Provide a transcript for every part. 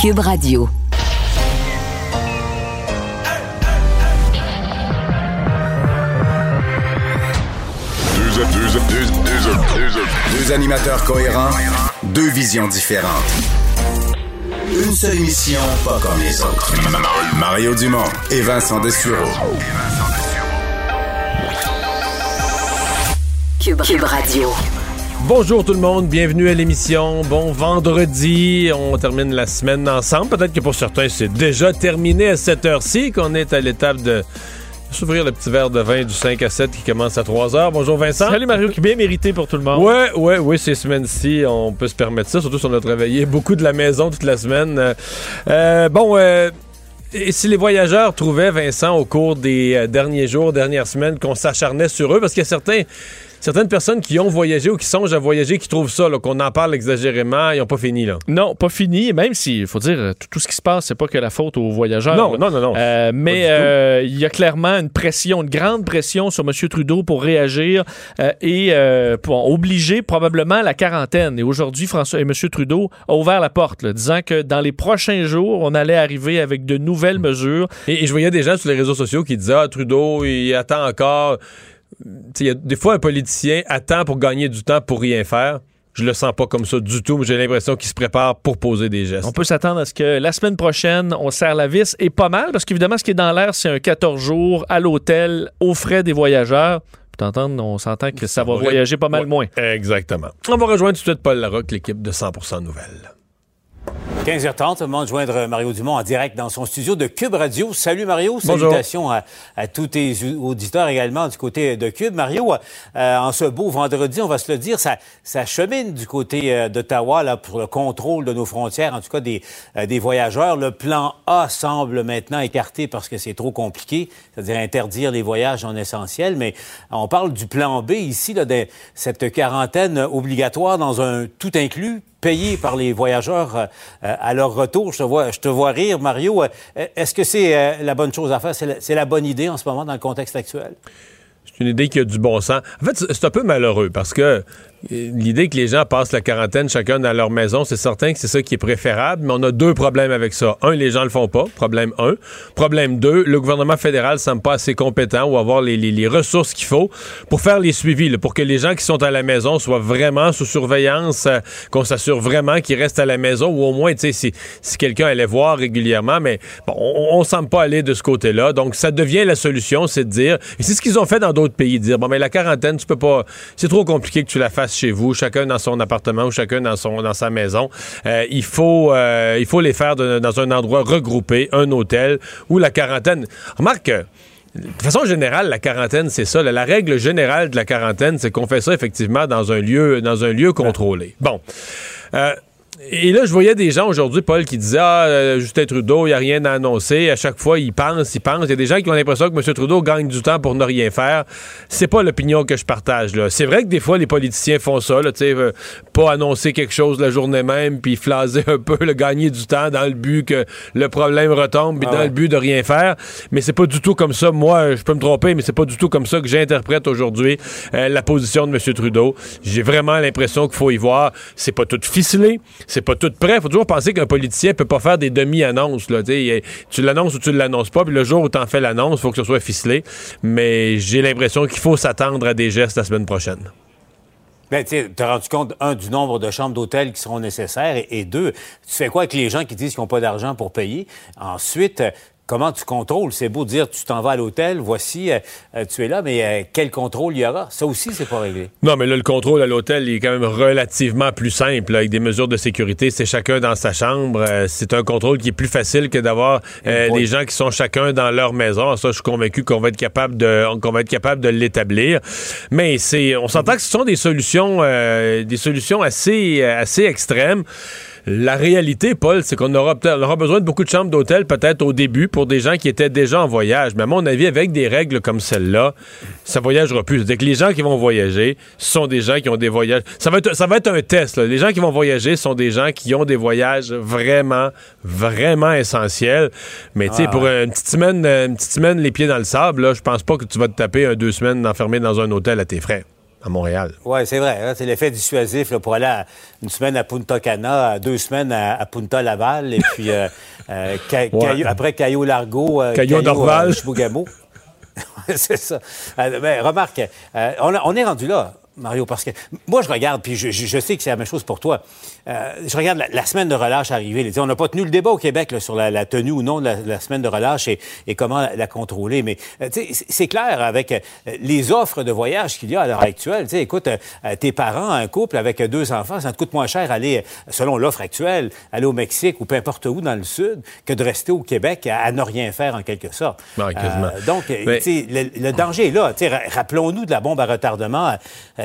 Cube Radio. Deux, animateurs cohérents, deux visions différentes. Une seule émission, pas comme les autres. Mario Dumont et Vincent Dessureau. Cube, Cube Radio. Bonjour tout le monde, bienvenue à l'émission. Bon vendredi, on termine la semaine ensemble. Peut-être que pour certains, c'est déjà terminé à cette heure-ci qu'on est à l'étape de s'ouvrir le petit verre de vin du 5 à 7 qui commence à 3 heures. Bonjour Vincent. Salut Mario, qui bien mérité pour tout le monde. Ouais, ouais, oui, ces semaines-ci, on peut se permettre ça, surtout si on a travaillé beaucoup de la maison toute la semaine. Euh, bon, euh, et si les voyageurs trouvaient, Vincent, au cours des euh, derniers jours, dernières semaines, qu'on s'acharnait sur eux, parce qu'il y a certains certaines personnes qui ont voyagé ou qui songent à voyager, qui trouvent ça, qu'on en parle exagérément, ils n'ont pas fini. Là. Non, pas fini. Même si, il faut dire, tout, ce qui se passe, c'est pas que la faute aux voyageurs. Non, non, non. non. Euh, mais euh, il y a clairement une pression, une grande pression sur M. Trudeau pour réagir euh, et pour obliger probablement la quarantaine. Et aujourd'hui, François et M. Trudeau a ouvert la porte, disant que dans les prochains jours, on allait arriver avec de nouvelles mesures. Et, je voyais des gens sur les réseaux sociaux qui disaient Ah, Trudeau, il attend encore y a des fois, un politicien attend pour gagner du temps pour rien faire. Je le sens pas comme ça du tout, mais j'ai l'impression qu'il se prépare pour poser des gestes. On peut s'attendre à ce que la semaine prochaine, on serre la vis, et pas mal, parce qu'évidemment, ce qui est dans l'air, c'est un 14 jours à l'hôtel, aux frais des voyageurs. on s'entend que ça, va voyager pas mal moins. Exactement. On va rejoindre tout de suite Paul Larocque, l'équipe de 100% Nouvelles. 15h30, on va joindre Mario Dumont en direct dans son studio de Cube Radio. Salut Mario, salutations à, tous tes auditeurs également du côté de Cube. Mario, euh, en ce beau vendredi, on va se le dire, ça, ça chemine du côté euh, d'Ottawa là pour le contrôle de nos frontières, en tout cas des, euh, des voyageurs. Le plan A semble maintenant écarté parce que c'est trop compliqué, c'est-à-dire interdire les voyages en essentiel. Mais on parle du plan B ici, là, de cette quarantaine obligatoire dans un tout inclus payés par les voyageurs euh, à leur retour. Je te vois, je te vois rire, Mario. Euh, est-ce que c'est euh, la bonne chose à faire? C'est la, bonne idée en ce moment dans le contexte actuel? C'est une idée qui a du bon sens. En fait, c'est un peu malheureux parce que L'idée que les gens passent la quarantaine chacun dans leur maison, c'est certain que c'est ça qui est préférable, mais on a deux problèmes avec ça. Un, les gens le font pas, problème un. Problème deux, le gouvernement fédéral semble pas assez compétent ou avoir les, ressources qu'il faut pour faire les suivis, pour que les gens qui sont à la maison soient vraiment sous surveillance, euh, qu'on s'assure vraiment qu'ils restent à la maison ou au moins, tu sais, si, si quelqu'un allait voir régulièrement, mais bon, on, on semble pas aller de ce côté-là. Donc, ça devient la solution, c'est de dire, c'est ce qu'ils ont fait pays, de dire, bon, mais la quarantaine, tu peux pas, c'est trop compliqué que tu la fasses chez vous, chacun dans son appartement ou chacun dans, son, dans sa maison. Euh, il, faut, euh, il faut les faire dans un endroit regroupé, un hôtel, ou la quarantaine. Remarque de façon générale, la quarantaine, c'est ça. La, règle générale de la quarantaine, c'est qu'on fait ça effectivement dans un lieu, dans un lieu contrôlé. Bon. Euh, et là, je voyais des gens aujourd'hui, Paul, qui disaient Ah, euh, Justin Trudeau, il n'y a rien à annoncer. À chaque fois, il pense, il pense. Il y a des gens qui ont l'impression que M. Trudeau gagne du temps pour ne rien faire. C'est pas l'opinion que je partage. là. C'est vrai que des fois, les politiciens font ça, là, euh, pas annoncer quelque chose la journée même, puis flaser un peu, le gagner du temps dans le but que le problème retombe, puis ah dans le but de rien faire. Mais c'est pas du tout comme ça. Moi, je peux me tromper, mais c'est pas du tout comme ça que j'interprète aujourd'hui euh, la position de M. Trudeau. J'ai vraiment l'impression qu'il faut y voir. C'est pas tout ficelé c'est pas tout prêt. Faut toujours penser qu'un politicien peut pas faire des demi-annonces. Tu l'annonces ou tu l'annonces pas, puis le jour où tu en fais l'annonce, faut que ce soit ficelé. Mais j'ai l'impression qu'il faut s'attendre à des gestes la semaine prochaine. Ben, tu as rendu compte, un, du nombre de chambres d'hôtel qui seront nécessaires, et, deux, tu fais quoi avec les gens qui disent qu'ils n'ont pas d'argent pour payer? Ensuite, comment tu contrôles? C'est beau de dire tu t'en vas à l'hôtel, voici, euh, euh, tu es là, mais euh, quel contrôle il y aura? Ça aussi, c'est pas réglé. Non, mais là, le contrôle à l'hôtel il est quand même relativement plus simple, avec des mesures de sécurité. C'est chacun dans sa chambre. c'est un contrôle qui est plus facile que d'avoir des gens qui sont chacun dans leur maison. Ça, je suis convaincu qu'on va être capable de, qu'on va être capable de l'établir. Mais c'est, on s'entend que ce sont des solutions, des solutions assez, assez extrêmes. La réalité, Paul, c'est qu'on aura, aura besoin de beaucoup de chambres d'hôtel peut-être au début pour des gens qui étaient déjà en voyage. Mais à mon avis, avec des règles comme celle-là, ça voyagera plus. C'est-à-dire que les gens qui vont voyager sont des gens qui ont des voyages. Ça va être, ça va être un test. Les gens qui vont voyager sont des gens qui ont des voyages vraiment, vraiment essentiels. Mais tu sais, ah pour une petite semaine, une petite semaine les pieds dans le sable, je pense pas que tu vas te taper un deux semaines enfermé dans un hôtel à tes frais à Montréal. Oui, c'est vrai. Hein, c'est l'effet dissuasif pour aller une semaine à Punta Cana, deux semaines à, Punta Laval, et puis euh, euh, après Caillou Largo, euh, Caillou Dorval. c'est ça. Ben, remarque, on est rendu là. Mario, parce que moi, je regarde, puis je, sais que c'est la même chose pour toi. Euh, je regarde la, semaine de relâche arriver. On n'a pas tenu le débat au Québec sur la, tenue ou non de la, semaine de relâche et, comment la, contrôler. Mais euh, c'est clair avec euh, les offres de voyage qu'il y a à l'heure actuelle. écoute, tes parents, un couple avec deux enfants, ça te coûte moins cher aller, selon l'offre actuelle, aller au Mexique ou peu importe où dans le Sud que de rester au Québec à, ne rien faire en quelque sorte. donc, le, danger est là. Rappelons-nous de la bombe à retardement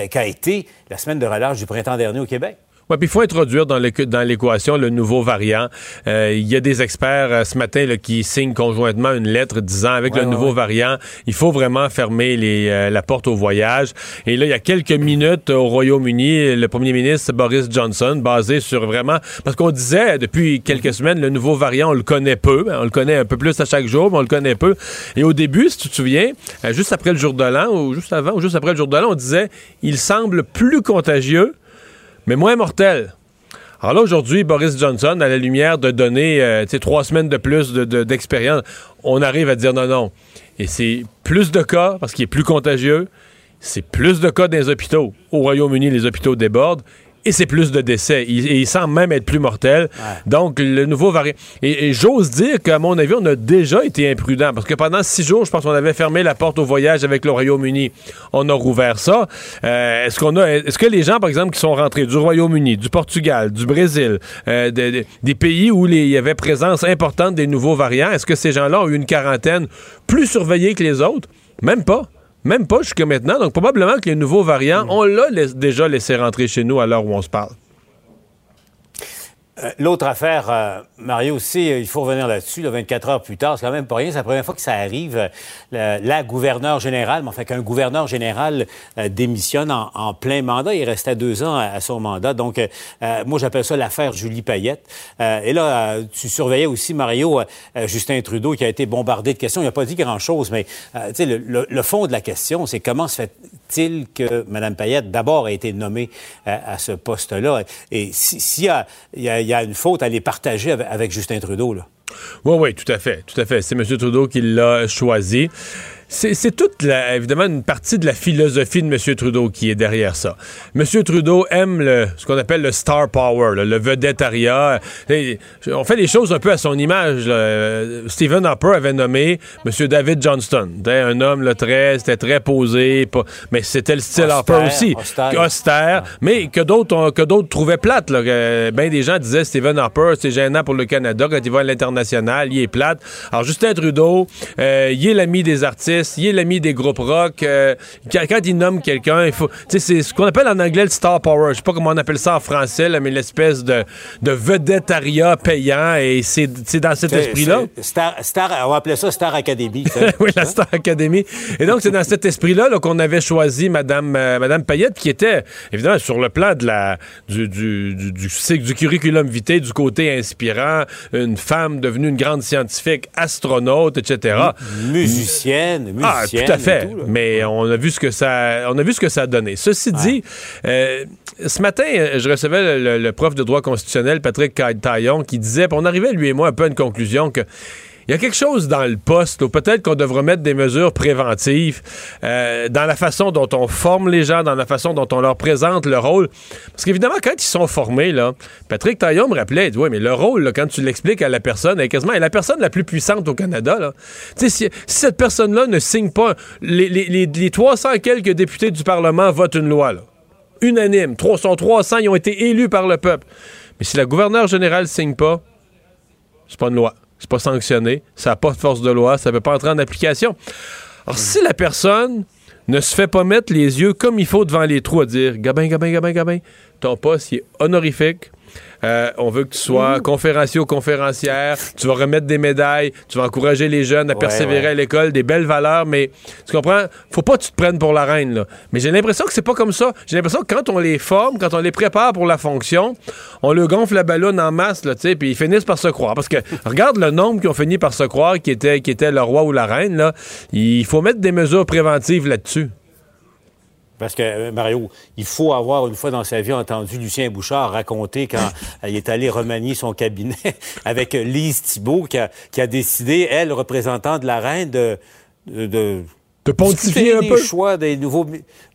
qu'a été la semaine de relâche du printemps dernier au Québec. Puis il faut introduire dans l'équation le nouveau variant. Euh, il y a des experts euh, ce matin qui signent conjointement une lettre disant avec le nouveau variant, il faut vraiment fermer les, euh, la porte au voyage. Et là, il y a quelques minutes au Royaume-Uni, le premier ministre Boris Johnson, basé sur vraiment... Parce qu'on disait depuis quelques mhm. semaines, le nouveau variant, on le connaît peu. On le connaît un peu plus à chaque jour, mais on le connaît peu. Et au début, si tu te souviens, juste après le jour de l'an, ou juste avant, ou juste après le jour de l'an, on disait, il semble plus contagieux mais moins mortel. Alors là, aujourd'hui, Boris Johnson, à la lumière de donner euh, trois semaines de plus d'expérience, on arrive à dire non, non. Et c'est plus de cas parce qu'il est plus contagieux. C'est plus de cas dans les hôpitaux. Au Royaume-Uni, les hôpitaux débordent et c'est plus de décès. Il, il, semble même être plus mortel. Donc, le nouveau variant. Et, j'ose dire qu'à mon avis, on a déjà été imprudent parce que pendant six jours, je pense qu'on avait fermé la porte au voyage avec le Royaume-Uni. On a rouvert ça. Euh, est-ce qu'on a, est-ce que les gens, par exemple, qui sont rentrés du Royaume-Uni, du Portugal, du Brésil, euh, des pays où il y avait présence importante des nouveaux variants, est-ce que ces gens-là ont eu une quarantaine plus surveillée que les autres? Même pas. Même pas jusqu'à maintenant. Donc, probablement que les nouveaux variants, mm. on l'a déjà laissé rentrer chez nous à l'heure où on se parle. Euh, l'autre affaire, euh, Mario aussi, euh, il faut revenir là-dessus, 24 heures plus tard, c'est quand même pas rien. C'est la première fois que ça arrive. la gouverneure générale, mais enfin qu'un gouverneur général démissionne en, plein mandat. Il restait deux ans à, son mandat. Donc, moi, j'appelle ça l'affaire Julie Payette. et là, tu surveillais aussi, Mario, Justin Trudeau, qui a été bombardé de questions. Il n'a pas dit grand-chose, mais le, le, fond de la question, c'est comment se fait-il que Mme Payette, d'abord, a été nommée à ce poste-là? Et s'il y a, y a il y a une faute à les partager avec, Justin Trudeau. Oui, oui, tout à fait. Tout à fait. C'est M. Trudeau qui l'a choisi. C'est toute, évidemment, une partie de la philosophie de M. Trudeau qui est derrière ça. M. Trudeau aime le, ce qu'on appelle le star power, le vedettariat. on fait les choses un peu à son image. Stephen Harper avait nommé M. David Johnston. Un homme très, c'était très posé, mais c'était le style Harper aussi. Austère. mais que d'autres que d'autres trouvaient plate. Ben des gens disaient Stephen Harper, c'est gênant pour le Canada quand il va à l'international, il est plate. Alors Justin Trudeau, euh, il est l'ami des artistes il est l'ami des groupes rock. Euh, quand, il nomme quelqu'un, il faut. c'est ce qu'on appelle en anglais le star power. Je sais pas comment on appelle ça en français, mais l'espèce de, de vedettariat payant. Et c'est dans cet esprit-là. Star, on va appeler ça Star Academy. oui, la Star Academy. Et donc, c'est dans cet esprit-là qu'on avait choisi Madame, euh, Madame Payette, qui était, évidemment, sur le plan de la, du, du, du, du curriculum vitae, du côté inspirant, une femme devenue une grande scientifique, astronaute, etc. musicienne. Ah, tout à fait. Mais on a vu ce que ça, on a vu ce que ça a donné. Ceci dit, euh, ce matin, euh, je recevais le, prof de droit constitutionnel, Patrick Taillon, qui disait, on arrivait, lui et moi, un peu à une conclusion que il y a quelque chose dans le poste, peut-être qu'on devrait mettre des mesures préventives euh, dans la façon dont on forme les gens, dans la façon dont on leur présente le rôle. Parce qu'évidemment, quand ils sont formés, là, Patrick Taillon me rappelait, oui, mais le rôle, quand tu l'expliques à la personne, est quasiment la personne la plus puissante au Canada. Là. Si, si cette personne-là ne signe pas, les, les, les, 300 quelques députés du Parlement votent une loi, là, unanime, 300, 300, ils ont été élus par le peuple. Mais si la gouverneure générale signe pas, c'est pas une loi c'est pas sanctionné, ça n'a pas de force de loi, ça ne peut pas entrer en application. Alors, si la personne ne se fait pas mettre les yeux comme il faut devant les trous à dire Gabin, Gabin, Gabin, Gabin, ton poste est honorifique, euh, on veut que tu sois conférencier ou conférencière. Tu vas remettre des médailles. Tu vas encourager les jeunes à persévérer à l'école. Des belles valeurs. Mais tu comprends? Faut pas que tu te prennes pour la reine. Là. Mais j'ai l'impression que c'est pas comme ça. J'ai l'impression que quand on les forme, quand on les prépare pour la fonction, on le gonfle la ballonne en masse, là, puis ils finissent par se croire. Parce que regarde le nombre qui ont fini par se croire qui était, qui était le roi ou la reine. Là. Il faut mettre des mesures préventives là-dessus. Parce que, euh, Mario, il faut avoir une fois dans sa vie entendu Lucien Bouchard raconter quand il est allé remanier son cabinet avec Lise Thibault qui a, décidé, elle, représentant de la reine, de, de de pontifier un peu. choix des nouveaux.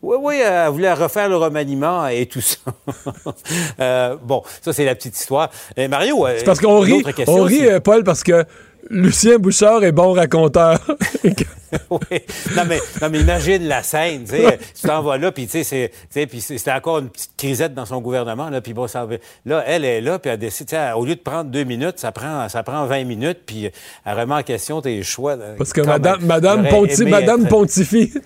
Oui, oui, elle voulait refaire le remaniement et tout ça. Euh, bon, ça, c'est la petite histoire. Et Mario. C'est parce qu'on rit, on rit, Paul, parce que Lucien Bouchard est bon raconteur. oui. Non mais, non, mais imagine la scène, tu t'en vas là, puis c'était encore une petite crisette dans son gouvernement, là, puis bon, ça, là, elle est là, puis elle décide, au lieu de prendre deux minutes, ça prend, ça prend 20 minutes, puis elle remet en question tes choix. Parce que Madame, Madame, Madame Pontifie.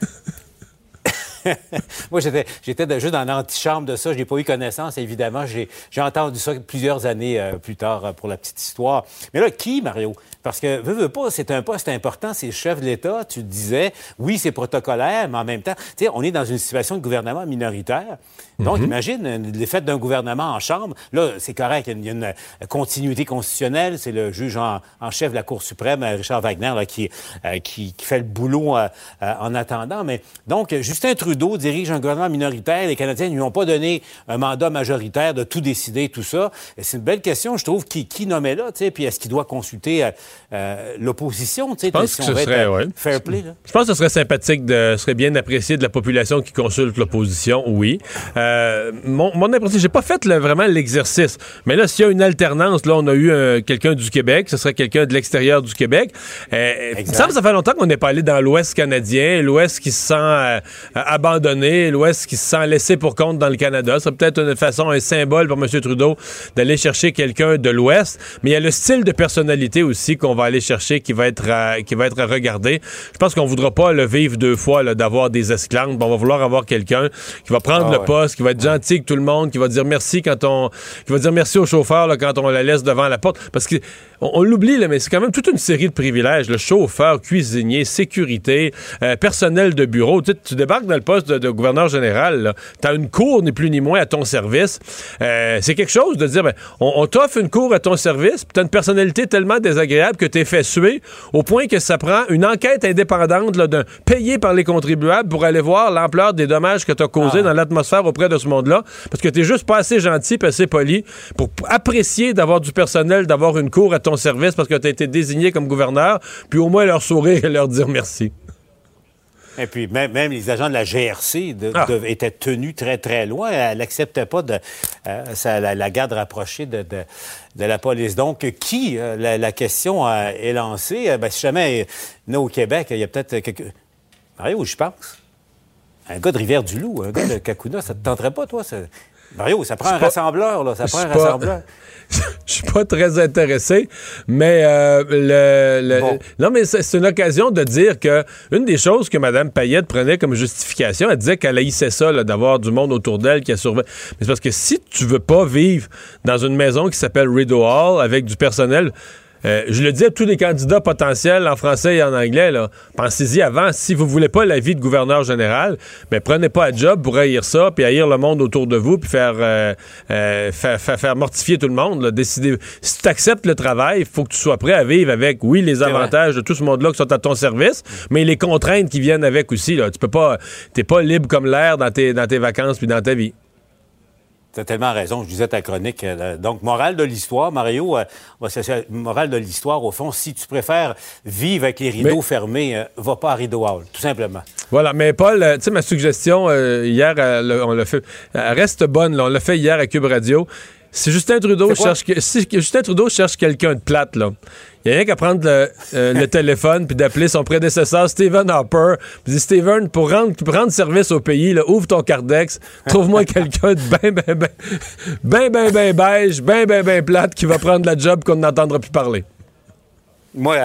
Moi, j'étais, j'étais juste dans l'antichambre de ça. Je n'ai pas eu connaissance, évidemment. J'ai, entendu ça plusieurs années euh, plus tard euh, pour la petite histoire. Mais là, qui, Mario? Parce que, veux, veux pas, c'est un poste important, c'est le chef de l'État. Tu disais, oui, c'est protocolaire, mais en même temps, tu sais, on est dans une situation de gouvernement minoritaire. Donc, mhm. imagine l'effet d'un gouvernement en chambre. Là, c'est correct, il y a une, continuité constitutionnelle. C'est le juge en, chef de la Cour suprême, Richard Wagner, là, qui, euh, qui, fait le boulot en attendant. Mais donc, Justin Trudeau, Trudeau dirige un gouvernement minoritaire. Les Canadiens ne lui ont pas donné un mandat majoritaire de tout décider, tout ça. C'est une belle question, je trouve, qui, qui nommait là, tu sais, puis est-ce qu'il doit consulter euh, euh, l'opposition, tu sais, si on serait, fair play, Je pense que ce serait sympathique, de, ce serait bien apprécié de la population qui consulte l'opposition, oui. Euh, mon, mon impression, j'ai pas fait vraiment l'exercice, mais là, s'il y a une alternance, là, on a eu quelqu'un du Québec, ce serait quelqu'un de l'extérieur du Québec. il me semble que ça fait longtemps qu'on n'est pas allé dans l'Ouest canadien, l'Ouest qui se sent abandonné, l'Ouest qui se sent laissé pour compte dans le Canada. C'est peut-être une façon, un symbole pour M. Trudeau d'aller chercher quelqu'un de l'Ouest. Mais il y a le style de personnalité aussi qu'on va aller chercher qui va être à, qui va être à regarder. Je pense qu'on voudra pas le vivre deux fois, d'avoir des esclaves. on va vouloir avoir quelqu'un qui va prendre ah le poste, qui va être gentil avec tout le monde, qui va dire merci quand on, qui va dire merci au chauffeur là, quand on la laisse devant la porte. Parce que on, l'oublie, mais c'est quand même toute une série de privilèges. Le chauffeur, cuisinier, sécurité, euh, personnel de bureau. Tu, tu débarques dans le poste de, gouverneur général. Tu as une cour, ni plus ni moins, à ton service. Euh, c'est quelque chose de dire, ben, on, t'offre une cour à ton service, tu as une personnalité tellement désagréable que tu es fait suer, au point que ça prend une enquête indépendante d'un payé par les contribuables pour aller voir l'ampleur des dommages que tu as causés ah. dans l'atmosphère auprès de ce monde-là. Parce que tu es juste pas assez gentil, pas assez poli pour apprécier d'avoir du personnel, d'avoir une cour à ton service parce que tu as été désigné comme gouverneur, puis au moins leur sourire et leur dire merci. Et puis, même, les agents de la GRC ah. étaient tenus très, très loin. Elle n'acceptait pas de, euh, la, garde rapprochée de, la police. Donc, qui, euh, la, question est lancée? Euh, ben, si jamais, nous, au Québec, il y a peut-être quelques... Mario, je pense. Un gars de Rivière-du-Loup, un gars de Kakuna, ça te tenterait pas, toi? Mario, ça prend un rassembleur, là. Ça prend un rassembleur. je suis pas très intéressé, mais euh, le, non, mais c'est une occasion de dire que une des choses que Mme Payette prenait comme justification, elle disait qu'elle haïssait ça, d'avoir du monde autour d'elle qui a surveillé. Mais c'est parce que si tu veux pas vivre dans une maison qui s'appelle Rideau Hall avec du personnel euh, je le dis à tous les candidats potentiels en français et en anglais, pensez-y avant. Si vous voulez pas la vie de gouverneur général, mais ben, prenez pas un job pour haïr ça, puis haïr le monde autour de vous, puis faire, euh, euh, faire, mortifier tout le monde. Décider. Si tu acceptes le travail, il faut que tu sois prêt à vivre avec, oui, les avantages de tout ce monde-là qui sont à ton service, mais les contraintes qui viennent avec aussi. Là. Tu peux pas, t'es pas libre comme l'air dans tes, dans tes vacances puis dans ta vie. Tu as tellement raison, je disais ta chronique. Euh, donc, morale de l'histoire, Mario, euh, morale de l'histoire, au fond, si tu préfères vivre avec les rideaux fermés, euh, va pas à Rideau Hall, tout simplement. Voilà, mais Paul, tu sais, ma suggestion hier, on l'a fait, elle reste bonne, on l'a fait hier à Cube Radio. Si Justin Trudeau cherche, si Justin Trudeau cherche quelqu'un de plate, là, il n'y a rien qu'à prendre le, euh, téléphone puis d'appeler son prédécesseur Stephen Harper. Puis Stephen, pour rendre, rendre service au pays, là, ouvre ton cardex, trouve-moi quelqu'un de ben, ben, ben, ben, ben, ben beige, ben, ben, ben plate qui va prendre la job qu'on n'entendra plus parler. Moi,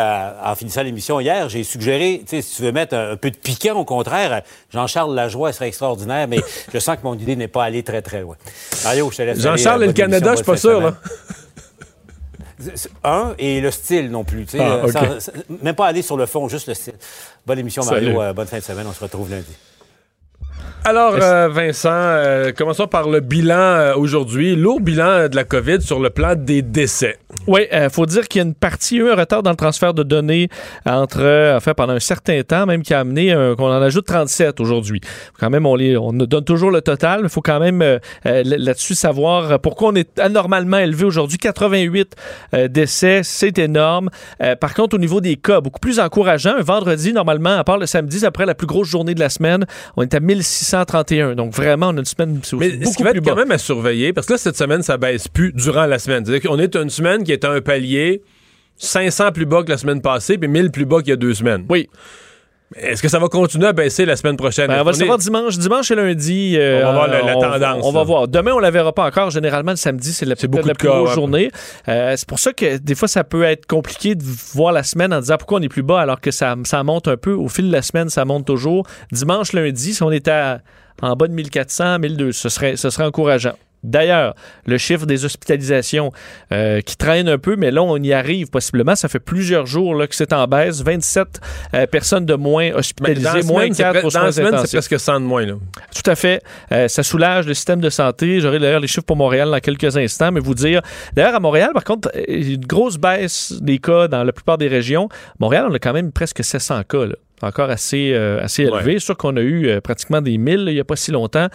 en finissant l'émission hier, j'ai suggéré, si tu veux mettre un, peu de piquant, au contraire, Jean-Charles Lajoie serait extraordinaire, mais je sens que mon idée n'est pas allée très, très loin. Mario, je te laisse Jean-Charles et le Canada, je suis pas sûr, là. Un, et le style non plus. Ah, euh, même pas aller sur le fond, juste le style. Bonne émission, Mario. Euh, bonne fin de semaine. On se retrouve lundi. Alors, euh, Vincent, commençons par le bilan aujourd'hui. Lourd bilan de la COVID sur le plan des décès. Oui, il euh, faut dire qu'il y a une partie, un retard dans le transfert de données entre, euh, en fait, pendant un certain temps, même qui a amené qu'on en ajoute 37 aujourd'hui. Quand même, on, les, on donne toujours le total, mais il faut quand même euh, là-dessus savoir pourquoi on est anormalement élevé aujourd'hui. 88 décès, c'est énorme. par contre, au niveau des cas, beaucoup plus encourageant. Un vendredi, normalement, à part le samedi, après la plus grosse journée de la semaine, on est à 1631. Donc vraiment, on a une semaine mais beaucoup ce qui va être quand même à surveiller, parce que là, cette semaine, ça baisse plus durant la semaine. C'est-à-dire qu'on est une semaine qui est un palier 500 plus bas que la semaine passée, puis 1000 plus bas qu'il y a deux semaines. Oui. Est-ce que ça va continuer à baisser la semaine prochaine? Ben, on va le savoir dimanche. Dimanche et lundi. Euh, on va voir la, tendance. On, va voir. Demain, on la verra pas encore. Généralement, le samedi, c'est la, beaucoup la plus grosse journée. Euh, c'est pour ça que des fois, ça peut être compliqué de voir la semaine en disant pourquoi on est plus bas alors que ça, ça monte un peu. Au fil de la semaine, ça monte toujours. Dimanche, lundi, si on était en bas de 1400, 1200, ce serait, ce serait encourageant. D'ailleurs, le chiffre des hospitalisations euh, qui traîne un peu, mais là, on y arrive possiblement. Ça fait plusieurs jours là, que c'est en baisse. 27 euh, personnes de moins hospitalisées, moins 4 Dans la semaine, c'est presque 100 de moins. Là. Tout à fait. Euh, ça soulage le système de santé. J'aurai d'ailleurs les chiffres pour Montréal dans quelques instants, mais vous dire... D'ailleurs, à Montréal, par contre, une grosse baisse des cas dans la plupart des régions. Montréal, on a quand même presque 700 cas. Là encore assez, euh, assez élevé. Sûr qu'on a eu euh, pratiquement des 1000 il n'y a pas si longtemps,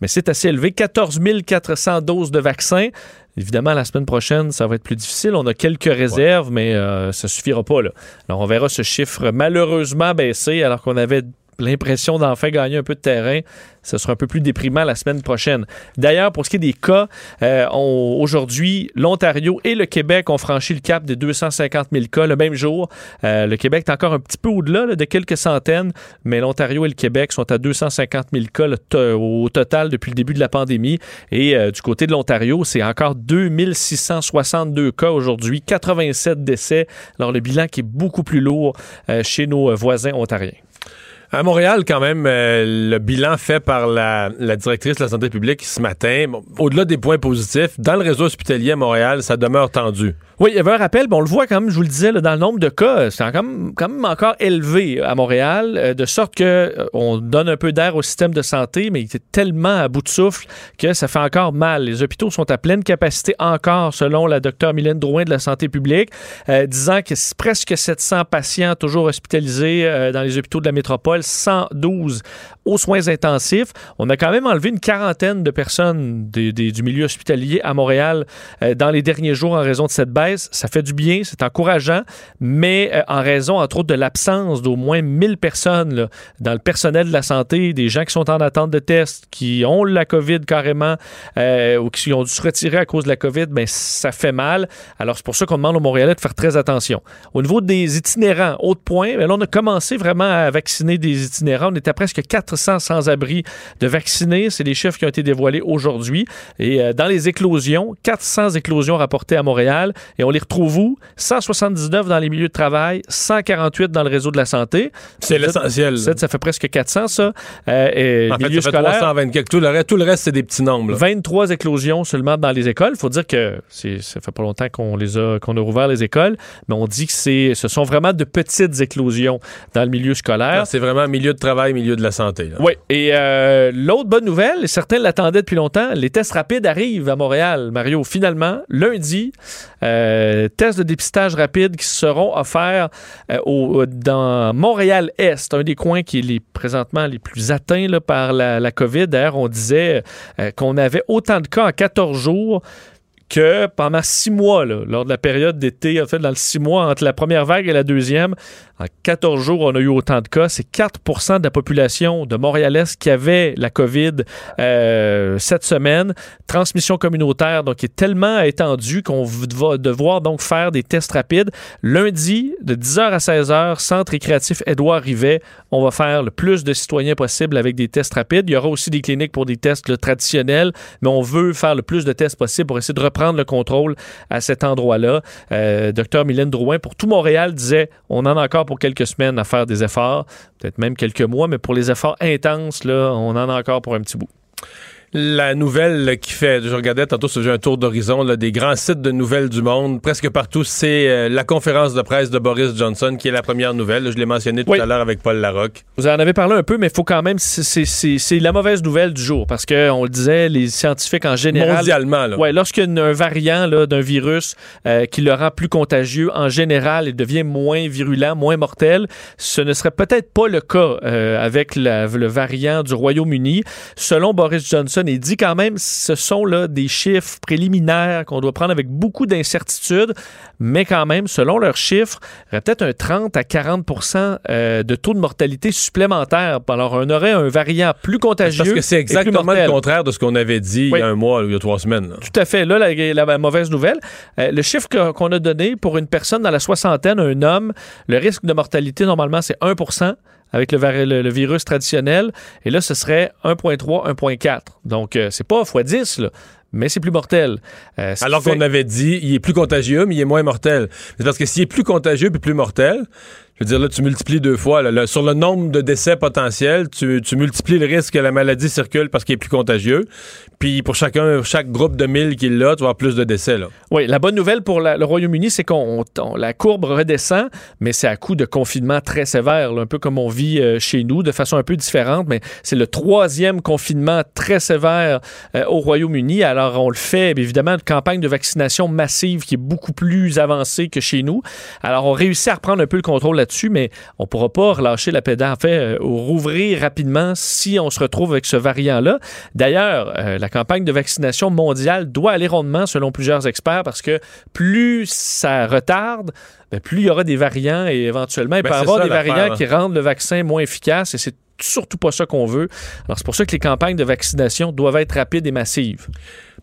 mais c'est assez élevé. 14 400 doses de vaccins. Évidemment, la semaine prochaine, ça va être plus difficile. On a quelques réserves, mais euh, ça suffira pas. Là. Alors, on verra ce chiffre malheureusement baisser alors qu'on avait l'impression d'enfin gagner un peu de terrain. Ce sera un peu plus déprimant la semaine prochaine. D'ailleurs, pour ce qui est des cas, euh, aujourd'hui, l'Ontario et le Québec ont franchi le cap des 250 000 cas le même jour. Euh, le Québec est encore un petit peu au-delà de quelques centaines, mais l'Ontario et le Québec sont à 250 000 cas au total depuis le début de la pandémie. Et euh, du côté de l'Ontario, c'est encore 2662 cas aujourd'hui, 87 décès. Alors le bilan qui est beaucoup plus lourd chez nos voisins ontariens. À Montréal, quand même, euh, le bilan fait par la, directrice de la santé publique ce matin, au-delà des points positifs, dans le réseau hospitalier à Montréal, ça demeure tendu. Oui, il y avait un rappel, on le voit quand même, je vous le disais, dans le nombre de cas, c'est quand même, encore élevé à Montréal, euh, de sorte que euh, on donne un peu d'air au système de santé, mais il est tellement à bout de souffle que ça fait encore mal. Les hôpitaux sont à pleine capacité encore, selon la docteure Mylène Drouin de la santé publique, euh, disant que presque 700 patients toujours hospitalisés dans les hôpitaux de la métropole, 112 aux soins intensifs. On a quand même enlevé une quarantaine de personnes du milieu hospitalier à Montréal dans les derniers jours en raison de cette baisse ça fait du bien, c'est encourageant, mais euh, en raison, entre autres, de l'absence d'au moins 1000 personnes dans le personnel de la santé, des gens qui sont en attente de tests, qui ont la COVID carrément euh, ou qui ont dû se retirer à cause de la COVID, ben, ça fait mal. Alors, c'est pour ça qu'on demande aux Montréalais de faire très attention. Au niveau des itinérants, autre point, ben, là, on a commencé vraiment à vacciner des itinérants. On est à presque 400 sans-abri de vaccinés. C'est les chiffres qui ont été dévoilés aujourd'hui. Et euh, dans les éclosions, 400 éclosions rapportées à Montréal et on les retrouve où? 179 dans les milieux de travail, 148 dans le réseau de la santé. C'est l'essentiel. Ça fait presque 400, ça. Euh, et en fait, ça fait 324. Tout le reste, tout le reste c'est des petits nombres. 23 éclosions seulement dans les écoles. Il faut dire que ça fait pas longtemps qu'on les a, qu'on a rouvert les écoles, mais on dit que c'est, ce sont vraiment de petites éclosions dans le milieu scolaire. C'est vraiment milieu de travail, milieu de la santé. Oui, et euh, l'autre bonne nouvelle, certains l'attendaient depuis longtemps, les tests rapides arrivent à Montréal, Mario. Finalement, lundi, euh, tests de dépistage rapide qui seront offerts euh, au, dans Montréal-Est, un des coins qui est présentement les plus atteints par la, la COVID. D'ailleurs, on disait qu'on avait autant de cas en 14 jours que pendant six mois, lors de la période d'été, en fait, dans le six mois entre la première vague et la deuxième, en 14 jours, on a eu autant de cas. C'est 4% de la population de Montréal-Est qui avait la COVID euh, cette semaine. Transmission communautaire, donc, est tellement étendue qu'on va devoir donc faire des tests rapides. Lundi, de 10h à 16h, Centre récréatif Édouard Rivet, on va faire le plus de citoyens possible avec des tests rapides. Il y aura aussi des cliniques pour des tests traditionnels, mais on veut faire le plus de tests possible pour essayer de reprendre le contrôle à cet endroit-là. Euh, docteur Mylène Drouin, pour tout Montréal, disait on en a encore pour quelques semaines à faire des efforts, peut-être même quelques mois, mais pour les efforts intenses, là, on en a encore pour un petit bout. La nouvelle qui fait, je regardais tantôt, j'ai un tour d'horizon des grands sites de nouvelles du monde, presque partout, c'est euh, la conférence de presse de Boris Johnson qui est la première nouvelle. Je l'ai mentionné tout à l'heure avec Paul Larocque. Vous en avez parlé un peu, mais il faut quand même, c'est la mauvaise nouvelle du jour parce que on le disait, les scientifiques en général, mondialement, là. Ouais, lorsqu'il y a un variant d'un virus euh, qui le rend plus contagieux, en général, il devient moins virulent, moins mortel. Ce ne serait peut-être pas le cas euh, avec le variant du Royaume-Uni, selon Boris Johnson il dit quand même ce sont là des chiffres préliminaires qu'on doit prendre avec beaucoup d'incertitude, mais quand même, selon leurs chiffres, il y aurait peut-être un 30 à 40% euh, de taux de mortalité supplémentaire. Alors, on aurait un variant plus contagieux. Parce que c'est exactement le contraire de ce qu'on avait dit il y a un mois ou il y a trois semaines. Tout à fait. Là, la, mauvaise nouvelle, euh, le chiffre qu'on a donné pour une personne dans la soixantaine, un homme, le risque de mortalité, normalement, c'est 1 avec le, virus traditionnel. Et là, ce serait 1.3, 1.4. Donc, euh, c'est pas x10, là mais c'est plus mortel. Euh, Alors qu'on avait dit, il est plus contagieux, mais il est moins mortel. C'est parce que s'il est plus contagieux puis plus mortel, je veux dire, là, tu multiplies deux fois. sur le nombre de décès potentiels, tu, multiplies le risque que la maladie circule parce qu'il est plus contagieux. Puis pour chacun, chaque groupe de 1000 qui l'a, tu vas avoir plus de décès. Là. Oui, la bonne nouvelle pour le Royaume-Uni, c'est qu'on la courbe redescend, mais c'est à coup de confinement très sévère, un peu comme on vit euh, chez nous, de façon un peu différente. Mais c'est le troisième confinement très sévère euh, au Royaume-Uni. Alors on le fait, évidemment, une campagne de vaccination massive qui est beaucoup plus avancée que chez nous. Alors on réussit à reprendre un peu le contrôle là mais on ne pourra pas relâcher la pédale, en fait, euh, ou rouvrir rapidement si on se retrouve avec ce variant-là. D'ailleurs, euh, la campagne de vaccination mondiale doit aller rondement, selon plusieurs experts, parce que plus ça retarde, ben, plus il y aura des variants et éventuellement, il ben, peut y avoir des variants qui rendent le vaccin moins efficace et c'est surtout pas ça qu'on veut. Alors, c'est pour ça que les campagnes de vaccination doivent être rapides et massives.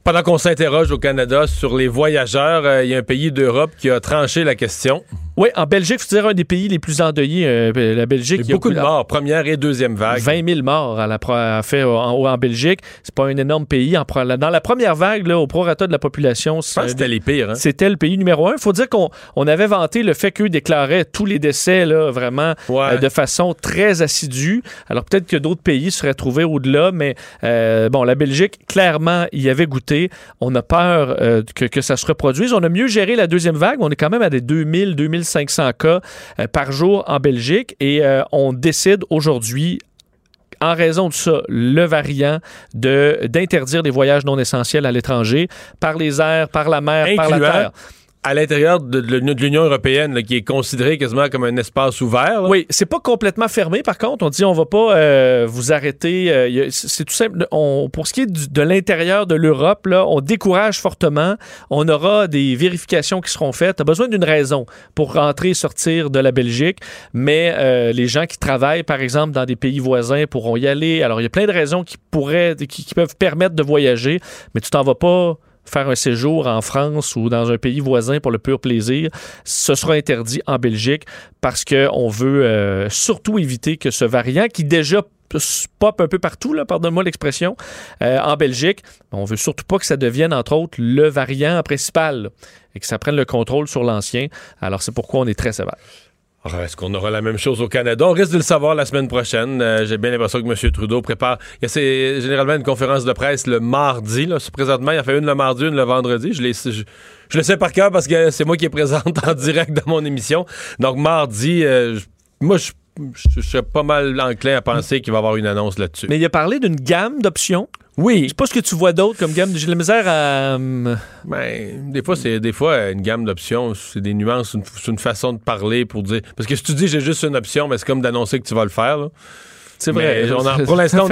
Pendant qu'on s'interroge au Canada sur les voyageurs, euh, il y a un pays d'Europe qui a tranché la question. Oui, en Belgique, je dire un des pays les plus endeuillés, euh, la Belgique. Il y a beaucoup de morts, première et deuxième vague. 20 000 morts à la fait en, en Belgique. C'est pas un énorme pays. En, dans la première vague, là, au prorata de la population, c'était les pires. Hein? C'était le pays numéro un. Il faut dire qu'on on avait vanté le fait qu'eux déclaraient tous les décès là, vraiment euh, de façon très assidue. Alors peut-être que d'autres pays seraient trouvés au-delà, mais bon, la Belgique, clairement, y avait goûté. On a peur que, que ça se reproduise. On a mieux géré la deuxième vague. On est quand même à des 2000, 2000 500 cas euh, par jour en Belgique et euh, on décide aujourd'hui en raison de ça, le variant d'interdire des voyages non essentiels à l'étranger par les airs, par la mer, par la terre à l'intérieur de, l'Union européenne, qui est considérée quasiment comme un espace ouvert. Oui, c'est pas complètement fermé. Par contre, on dit on va pas euh, vous arrêter. Euh, c'est tout simple. Pour ce qui est de l'intérieur de l'Europe, là, on décourage fortement. On aura des vérifications qui seront faites. Tu as besoin d'une raison pour rentrer et sortir de la Belgique, mais euh, les gens qui travaillent, par exemple, dans des pays voisins pourront y aller. Alors, il y a plein de raisons qui pourraient, qui peuvent permettre de voyager, mais tu t'en vas pas faire un séjour en France ou dans un pays voisin pour le pur plaisir, ce sera interdit en Belgique parce qu'on veut euh, surtout éviter que ce variant qui déjà pop un peu partout, pardonne-moi l'expression, euh, en Belgique. On veut surtout pas que ça devienne, entre autres, le variant principal et que ça prenne le contrôle sur l'ancien. Alors, c'est pourquoi on est très sévère. Est-ce qu'on aura la même chose au Canada? On risque de le savoir la semaine prochaine. Euh, j'ai bien l'impression que M. Trudeau prépare. Il y a généralement une conférence de presse le mardi. Là. Présentement, il a fait une le mardi, une le vendredi. Je, je, le sais par cœur parce que c'est moi qui est présente en direct dans mon émission. Donc, mardi, euh, moi, je je serais pas mal enclin à penser qu'il va y avoir une annonce là-dessus. Mais il a parlé d'une gamme d'options. Oui. Je sais pas ce que tu vois d'autre comme gamme. J'ai la misère à. Ben, des fois, c'est des fois une gamme d'options, c'est des nuances, c'est une, façon de parler pour dire. Parce que si tu dis j'ai juste une option, ben, c'est comme d'annoncer que tu vas le faire. Là. C'est vrai. pour l'instant,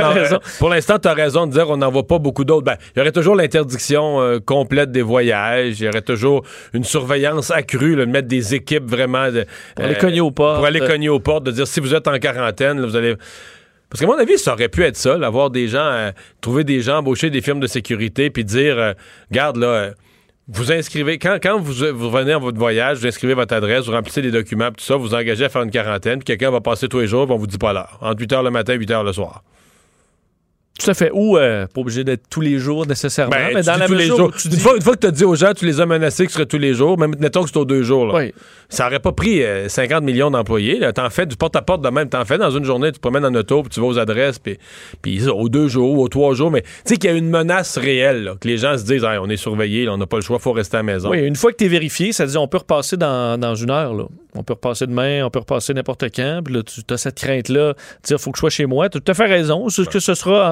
pour l'instant, tu as raison de dire qu'on n'en voit pas beaucoup d'autres. Ben, il y aurait toujours l'interdiction euh, complète des voyages. Il y aurait toujours une surveillance accrue, de mettre des équipes vraiment. De, pour aller cogner aux portes. Pour aller cogner aux portes, de dire si vous êtes en quarantaine, vous allez. Parce qu'à mon avis, ça aurait pu être ça, avoir des gens, euh, trouver des gens, embaucher des firmes de sécurité, puis dire, euh, garde là vous inscrivez, quand, vous, vous venez en votre voyage, vous inscrivez votre adresse, vous remplissez des documents, tout ça, vous engagez à faire une quarantaine, puis quelqu'un va passer tous les jours, puis on vous dit pas l'heure. Entre 8 h le matin et 8 h le soir. Tout à fait. Ou euh, pas obligé d'être tous les jours nécessairement, ben, mais dans la tous les jours. une, fois, que tu as dit aux gens, tu les as menacés que ce serait tous les jours, même mettons que c'est aux deux jours. Là. Oui. Ça aurait pas pris 50 euh, millions d'employés. T'en fais du porte-à-porte de même. T'en fais dans une journée, tu te promènes en auto, puis tu vas aux adresses, puis, puis aux deux jours, aux trois jours. Mais tu sais qu'il y a une menace réelle, que les gens se disent, on est surveillé, on n'a pas le choix, faut rester à la maison. Oui, une fois que tu es vérifié, ça dit on peut repasser dans, dans une heure. Là. On peut repasser demain, on peut repasser n'importe quand. Puis là, tu as cette crainte-là, dire faut que je sois chez moi. Tu as tout à fait raison. C'est ce que ce sera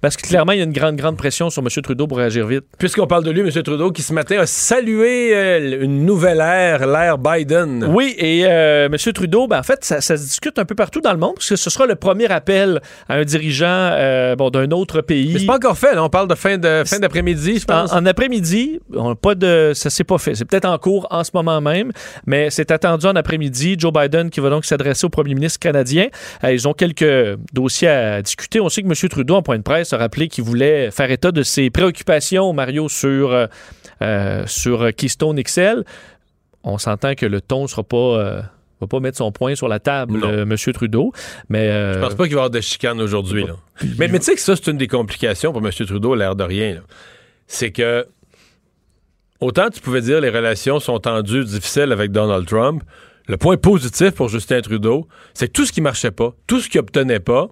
Parce que clairement, il y a une grande, grande pression sur M. Trudeau pour réagir vite. Puisqu'on parle de lui, M. Trudeau, qui ce matin a salué euh, une nouvelle ère, l'ère Biden. Oui, et euh, M. Trudeau, ben, en fait, ça, se discute un peu partout dans le monde, parce que ce sera le premier appel à un dirigeant euh, bon, d'un autre pays. Mais c'est pas encore fait, là. On parle de fin, de, fin d'après-midi, je pense. En, après-midi, on pas de, ça s'est pas fait. C'est peut-être en cours en ce moment même, mais c'est attendu en après-midi. Joe Biden qui va donc s'adresser au premier ministre canadien. ils ont quelques dossiers à discuter. On sait que M. Trudeau, en point de presse, a rappelé qui voulait faire état de ses préoccupations, Mario, sur, euh, euh, sur Keystone XL. On s'entend que le ton ne sera pas euh, va pas mettre son point sur la table, M. Trudeau. Mais je pense pas qu'il va y avoir de chicane aujourd'hui. Mais, mais tu sais que ça, c'est une des complications pour M. Trudeau, l'air de rien. C'est que autant tu pouvais dire les relations sont tendues, difficiles avec Donald Trump. Le point positif pour Justin Trudeau, c'est que tout ce qui marchait pas, tout ce qu'il obtenait pas,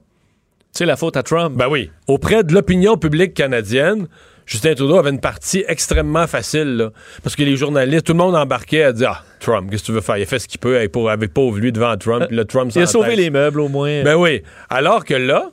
c'est la faute à Trump. Ben oui. Auprès de l'opinion publique canadienne, Justin Trudeau avait une partie extrêmement facile, parce que les journalistes, tout le monde embarquait à dire Ah, Trump, qu'est-ce que tu veux faire? Il a fait ce qu'il peut avec, pauvre lui devant Trump. le Trump Il a sauvé les meubles au moins. Ben oui. Alors que là,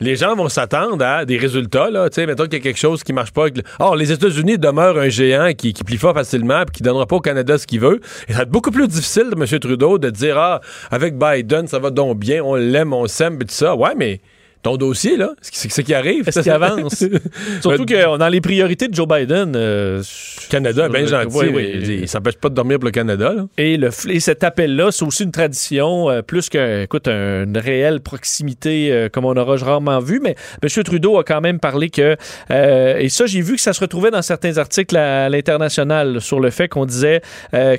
les gens vont s'attendre à des résultats. Là. Tu sais, mettons qu'il y a quelque chose qui marche pas. Or, les États-Unis demeurent un géant qui, qui plie pas facilement et qui donnera pas au Canada ce qu'il veut. Et ça va être beaucoup plus difficile de M. Trudeau de dire Ah, avec Biden, ça va donc bien, on l'aime, on s'aime, et tout ça. Ouais, mais ton dossier, là, c'est ce qui arrive. Est-ce qui avance? Surtout que dans les priorités de Joe Biden... Euh, Canada, bien gentil. Oui, oui. Il, s'empêche pas de dormir pour le Canada. Et, le, cet appel-là, c'est aussi une tradition, euh, plus qu'une une réelle proximité euh, comme on aura rarement vu. Mais M. Trudeau a quand même parlé que... et ça, j'ai vu que ça se retrouvait dans certains articles à, l'international sur le fait qu'on disait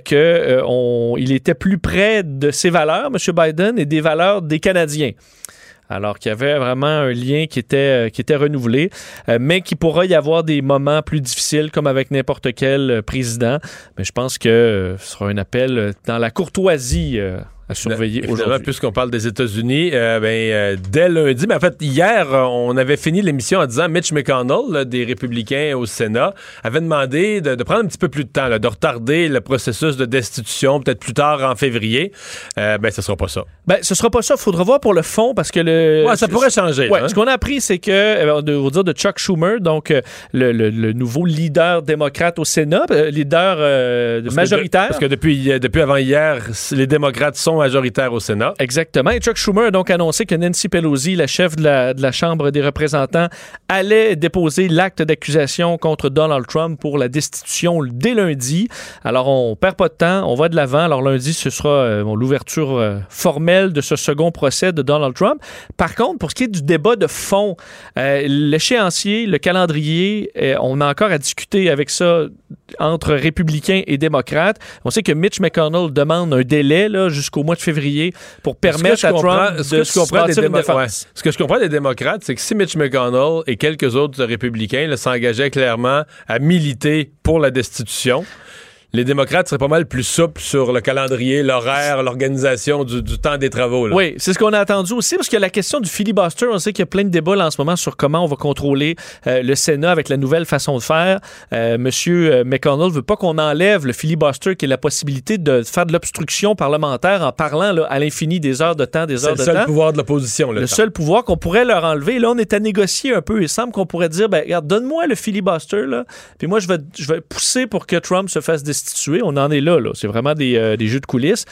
qu'il était plus près de ses valeurs, M. Biden, et des valeurs des Canadiens alors qu'il y avait vraiment un lien qui était, euh, qui était renouvelé, euh, mais qui pourra y avoir des moments plus difficiles comme avec n'importe quel euh, président. Mais je pense que ce sera un appel dans la courtoisie à surveiller aujourd'hui. Puisqu'on parle des États-Unis, euh, ben, euh, dès lundi, mais en fait, hier, on avait fini l'émission en disant Mitch McConnell, des Républicains au Sénat, avait demandé de, prendre un petit peu plus de temps, de retarder le processus de destitution, peut-être plus tard en février. Euh, ben, ce sera pas ça. Ben, ce sera pas ça. Il faudra voir pour le fond parce que le. Ouais, ça pourrait changer. Ouais, Ce qu'on a appris, c'est que, de vous dire de Chuck Schumer, donc le, le, nouveau leader démocrate au Sénat, leader majoritaire. parce que depuis, depuis avant hier, les démocrates sont majoritaire au Sénat. Exactement. Et Chuck Schumer a donc annoncé que Nancy Pelosi, la chef de la, Chambre des représentants, allait déposer l'acte d'accusation contre Donald Trump pour la destitution dès lundi. Alors, on perd pas de temps, on va de l'avant. Alors, lundi, ce sera euh, l'ouverture euh, formelle de ce second procès de Donald Trump. Par contre, pour ce qui est du débat de fond, euh, l'échéancier, le calendrier, on a encore à discuter avec ça entre républicains et démocrates. On sait que Mitch McConnell demande un délai jusqu'au mois de février pour permettre à Trump de ce Ce que je comprends des démocrates, c'est que si Mitch McConnell et quelques autres républicains s'engageaient clairement à militer pour la destitution, les démocrates seraient pas mal plus souples sur le calendrier, l'horaire, l'organisation du, temps des travaux. Oui, c'est ce qu'on a attendu aussi, parce que la question du filibuster, on sait qu'il y a plein de débats en ce moment sur comment on va contrôler euh, le Sénat avec la nouvelle façon de faire. Euh, Monsieur euh, McConnell veut pas qu'on enlève le filibuster, qui est la possibilité de faire de l'obstruction parlementaire en parlant à l'infini des heures de temps, des heures de temps. C'est le seul pouvoir de l'opposition. Le, seul pouvoir qu'on pourrait leur enlever. Là, on est à négocier un peu. Il semble qu'on pourrait dire, ben, regarde, donne-moi le filibuster, là, puis moi, je vais, je vais pousser pour que Trump se fasse On en est là, là. C'est vraiment des, euh, des, jeux de coulisses.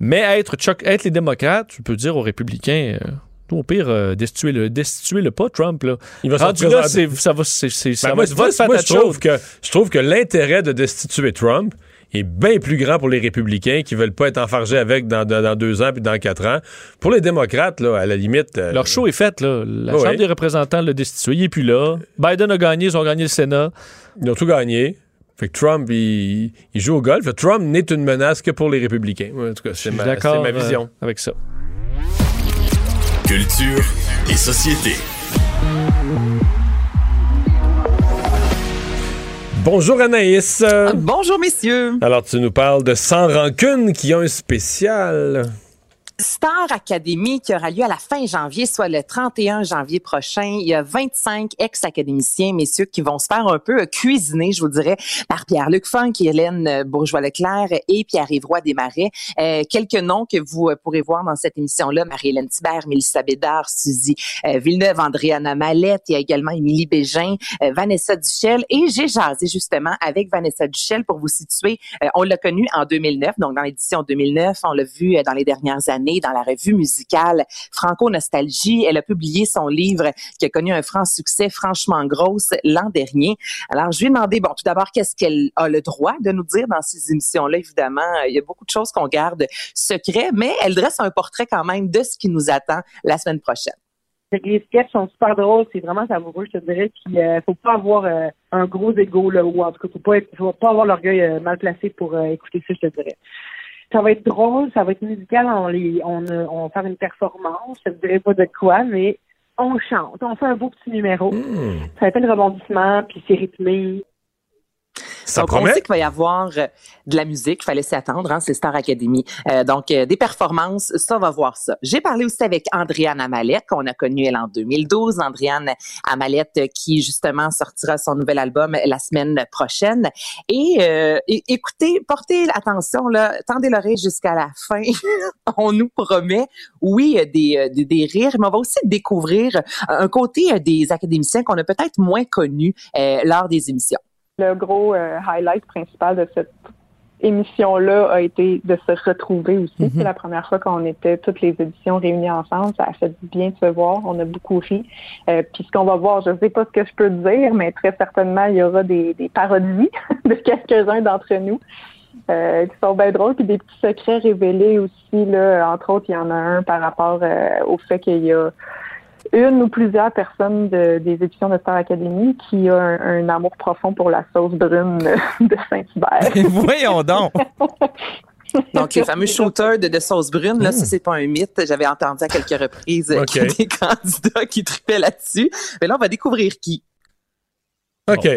Mais être, être les démocrates, tu peux dire aux républicains, euh, au pire, euh, destituer le, destituer le pas Trump. Là. Il va Rendu là, ça va, c'est, ça ben, va, moi, je trouve que je trouve que l'intérêt de destituer Trump est bien plus grand pour les républicains qui veulent pas être enfargés avec dans, dans, deux ans puis dans quatre ans. Pour les démocrates, là, à la limite... Euh, Leur show est fait. Là. La Chambre des représentants l'a destitué. Il n'est plus là. Biden a gagné. Ils ont gagné le Sénat. Ils ont tout gagné. Fait que Trump, il, joue au golf. Trump n'est une menace que pour les républicains. En tout cas, c'est ma, ma, vision. Euh, avec ça. Culture et société. Bonjour Anaïs. Bonjour messieurs. Alors tu nous parles de Sans rancune qui a un spécial. Star Academy qui aura lieu à la fin janvier, soit le 31 janvier prochain. Il y a 25 ex-académiciens, messieurs, qui vont se faire un peu cuisiner, je vous dirais, par Pierre-Luc Funk, Hélène Bourgeois-Leclerc et Pierre-Yves Desmarais. Euh, quelques noms que vous euh, pourrez voir dans cette émission-là, Marie-Hélène Thibert, Mélissa Bédard, Suzy euh, Villeneuve, Andréana Mallette, il y a également Émilie Bégin, euh, Vanessa Duchel et j'ai jasé justement avec Vanessa Duchel pour vous situer. on l'a connue en 2009, donc dans l'édition 2009, on l'a vu dans les dernières années dans la revue musicale Franco Nostalgie. Elle a publié son livre qui a connu un franc succès franchement grosse l'an dernier. Alors, je lui ai demandé, bon, tout d'abord, qu'est-ce qu'elle a le droit de nous dire dans ces émissions-là, évidemment. Il y a beaucoup de choses qu'on garde secret, mais elle dresse un portrait quand même de ce qui nous attend la semaine prochaine. Les sketchs sont super drôles, c'est vraiment savoureux, je te dirais. Puis, euh, faut pas avoir euh, un gros ego ou en tout cas, faut pas, faut pas avoir l'orgueil euh, mal placé pour écouter ça, je te dirais. Ça va être drôle, ça va être musical, on, les, on, on va faire une performance, je ne dirais pas de quoi, mais on chante, on fait un beau petit numéro. Hmm. Ça fait le rebondissement, puis c'est rythmé. Ça donc, on sait qu'il va y avoir euh, de la musique. Il fallait s'y attendre, hein, c'est Star Academy. Euh, donc, euh, des performances, ça, va voir ça. J'ai parlé aussi avec Andréane Amalette, qu'on a connue, elle, en 2012. Andréane Amalette, qui, justement, sortira son nouvel album la semaine prochaine. Et, écoutez, portez attention, là, tendez l'oreille jusqu'à la fin. on nous promet, oui, des, des, des, rires, mais on va aussi découvrir un côté des académiciens qu'on a peut-être moins connus lors des émissions le gros euh, highlight principal de cette émission-là a été de se retrouver aussi. Mhm. C'est la première fois qu'on était toutes les éditions réunies ensemble. Ça a fait du bien de se voir. On a beaucoup ri. Euh, puis ce qu'on va voir, je ne sais pas ce que je peux dire, mais très certainement, il y aura des, des parodies de quelques-uns d'entre nous. Euh, qui sont bien drôles, puis des petits secrets révélés aussi. Là, entre autres, il y en a un par rapport au fait qu'il y a une ou plusieurs personnes de, des éditions de Star Academy qui a un, amour profond pour la sauce brune de Saint-Hubert. Voyons donc! Donc, les fameux shooters de, sauce brune, là, ça, hmm. c'est pas un mythe. J'avais entendu à quelques reprises qu'il y a des candidats qui tripaient là-dessus. Mais là, on va découvrir qui. OK.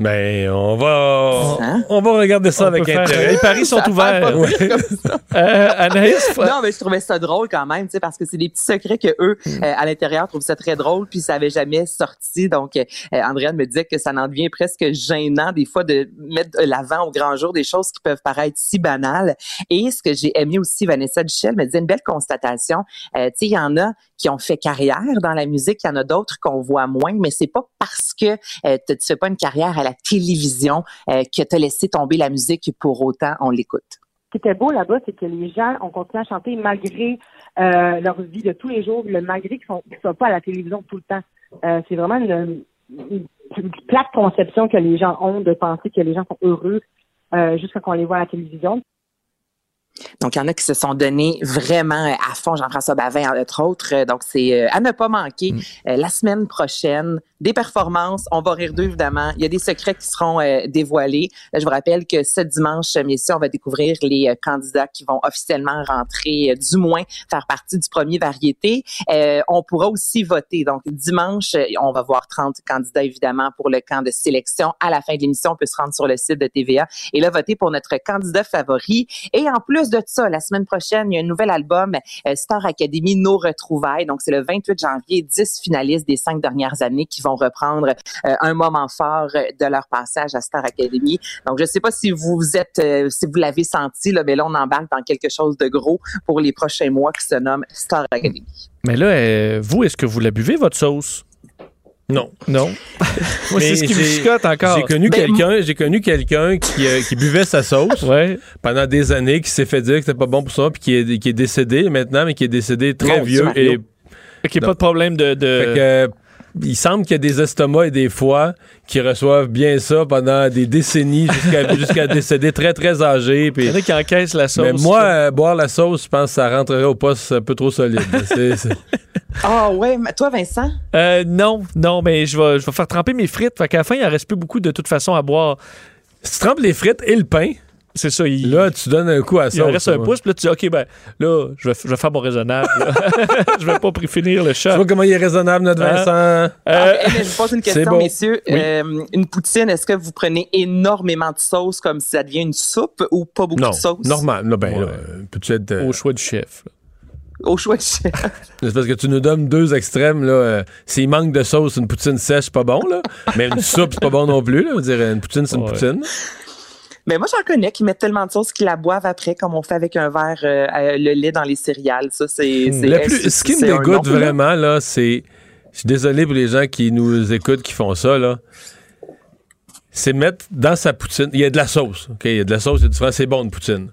Ben, on va, hein? on va regarder ça avec intérêt. Les paris sont ouverts. euh, Anaïs, non, mais je trouvais ça drôle quand même, tu sais, parce que c'est des petits secrets que eux, hmm. euh, à l'intérieur, trouvent ça très drôle, puis ça avait jamais sorti. Donc, euh, Andréane me disait que ça en devient presque gênant des fois de mettre l'avant au grand jour des choses qui peuvent paraître si banales. Et ce que j'ai aimé aussi, Vanessa Duchel me disait une belle constatation. Euh, tu sais, il y en a qui ont fait carrière dans la musique, il y en a d'autres qu'on voit moins, mais c'est pas parce que euh, tu fais pas une carrière à la télévision euh, que tu as laissé tomber la musique pour autant on l'écoute. Ce qui était beau là-bas, c'est que les gens ont continué à chanter malgré euh, leur vie de tous les jours, le malgré qu'ils ne sont, pas à la télévision tout le temps. Euh, c'est vraiment une, plate conception que les gens ont de penser que les gens sont heureux euh, juste quand les voit à la télévision. Donc, il y en a qui se sont donnés vraiment à fond, Jean-François Bavin, entre autres. Donc, c'est à ne pas manquer. Mm. la semaine prochaine, des performances. On va rire d'eux, évidemment. Il y a des secrets qui seront euh, dévoilés. je vous rappelle que ce dimanche, messieurs, on va découvrir les euh, candidats qui vont officiellement rentrer, euh, du moins faire partie du premier variété. on pourra aussi voter. Donc, dimanche, on va voir 30 candidats, évidemment, pour le camp de sélection. À la fin de l'émission, on peut se rendre sur le site de TVA et là, voter pour notre candidat favori. Et en plus de ça, la semaine prochaine, il y a un nouvel album, Star Academy, Nos Retrouvailles. Donc, c'est le 28 janvier, 10 finalistes des cinq dernières années qui vont reprendre euh, un moment fort de leur passage à Star Academy. Donc, je ne sais pas si vous êtes, euh, si vous l'avez senti, mais là, on embarque dans quelque chose de gros pour les prochains mois qui se nomme Star Academy. Mais là, euh, vous, est-ce que vous la buvez, votre sauce? Non. Non. Moi, c'est ce qui me chicote encore. J'ai connu ben, quelqu'un, j'ai connu quelqu'un qui, qui, buvait sa sauce pendant des années, qui s'est fait dire que c'était pas bon pour ça, puis qui est, qui est décédé maintenant, mais qui est décédé très vieux et. Qui n'y a pas de problème de. de il semble qu'il y a des estomacs et des foies qui reçoivent bien ça pendant des décennies jusqu'à décéder très, très âgés. Il y en a qui encaissent la sauce. Mais moi, euh, boire la sauce, je pense que ça rentrerait au poste un peu trop solide. Ah ouais, toi, Vincent? Euh, non, non, mais je vais, je vais faire tremper mes frites. Fait qu'à la fin, il en reste plus beaucoup de toute façon à boire. Si tu trempes les frites et le pain, c'est ça. Il, là, tu donnes un coup à ça. Il reste un pouce, puis là, tu dis, OK, ben, là, je vais, je vais faire mon raisonnable. je vais pas finir le chat. Tu vois comment il est raisonnable, notre hein? Vincent? Euh, ah, je vous pose une question, messieurs. Euh, une poutine, est-ce que vous prenez énormément de sauce comme si ça devient une soupe ou pas beaucoup de sauce? Normal. Non, ben, peut être. Au choix du chef. Au choix du chef. C'est parce que tu nous donnes deux extrêmes. Là. Euh, s'il manque de sauce, une poutine sèche, c'est pas bon. Là. Mais une soupe, c'est pas bon non plus. Là. On dirait une poutine, c'est une poutine. Mais moi, j'en connais qui mettent tellement de sauce qu'ils la boivent après, comme on fait avec un verre, euh, euh, le lait dans les céréales. Ça, c'est. Hmm. Ce qui me dégoûte vraiment, là, c'est. Je suis désolé pour les gens qui nous écoutent, qui font ça, là. C'est mettre dans sa poutine. Il y a de la sauce. OK? Il y a de la sauce, il y a du C'est bon, une poutine.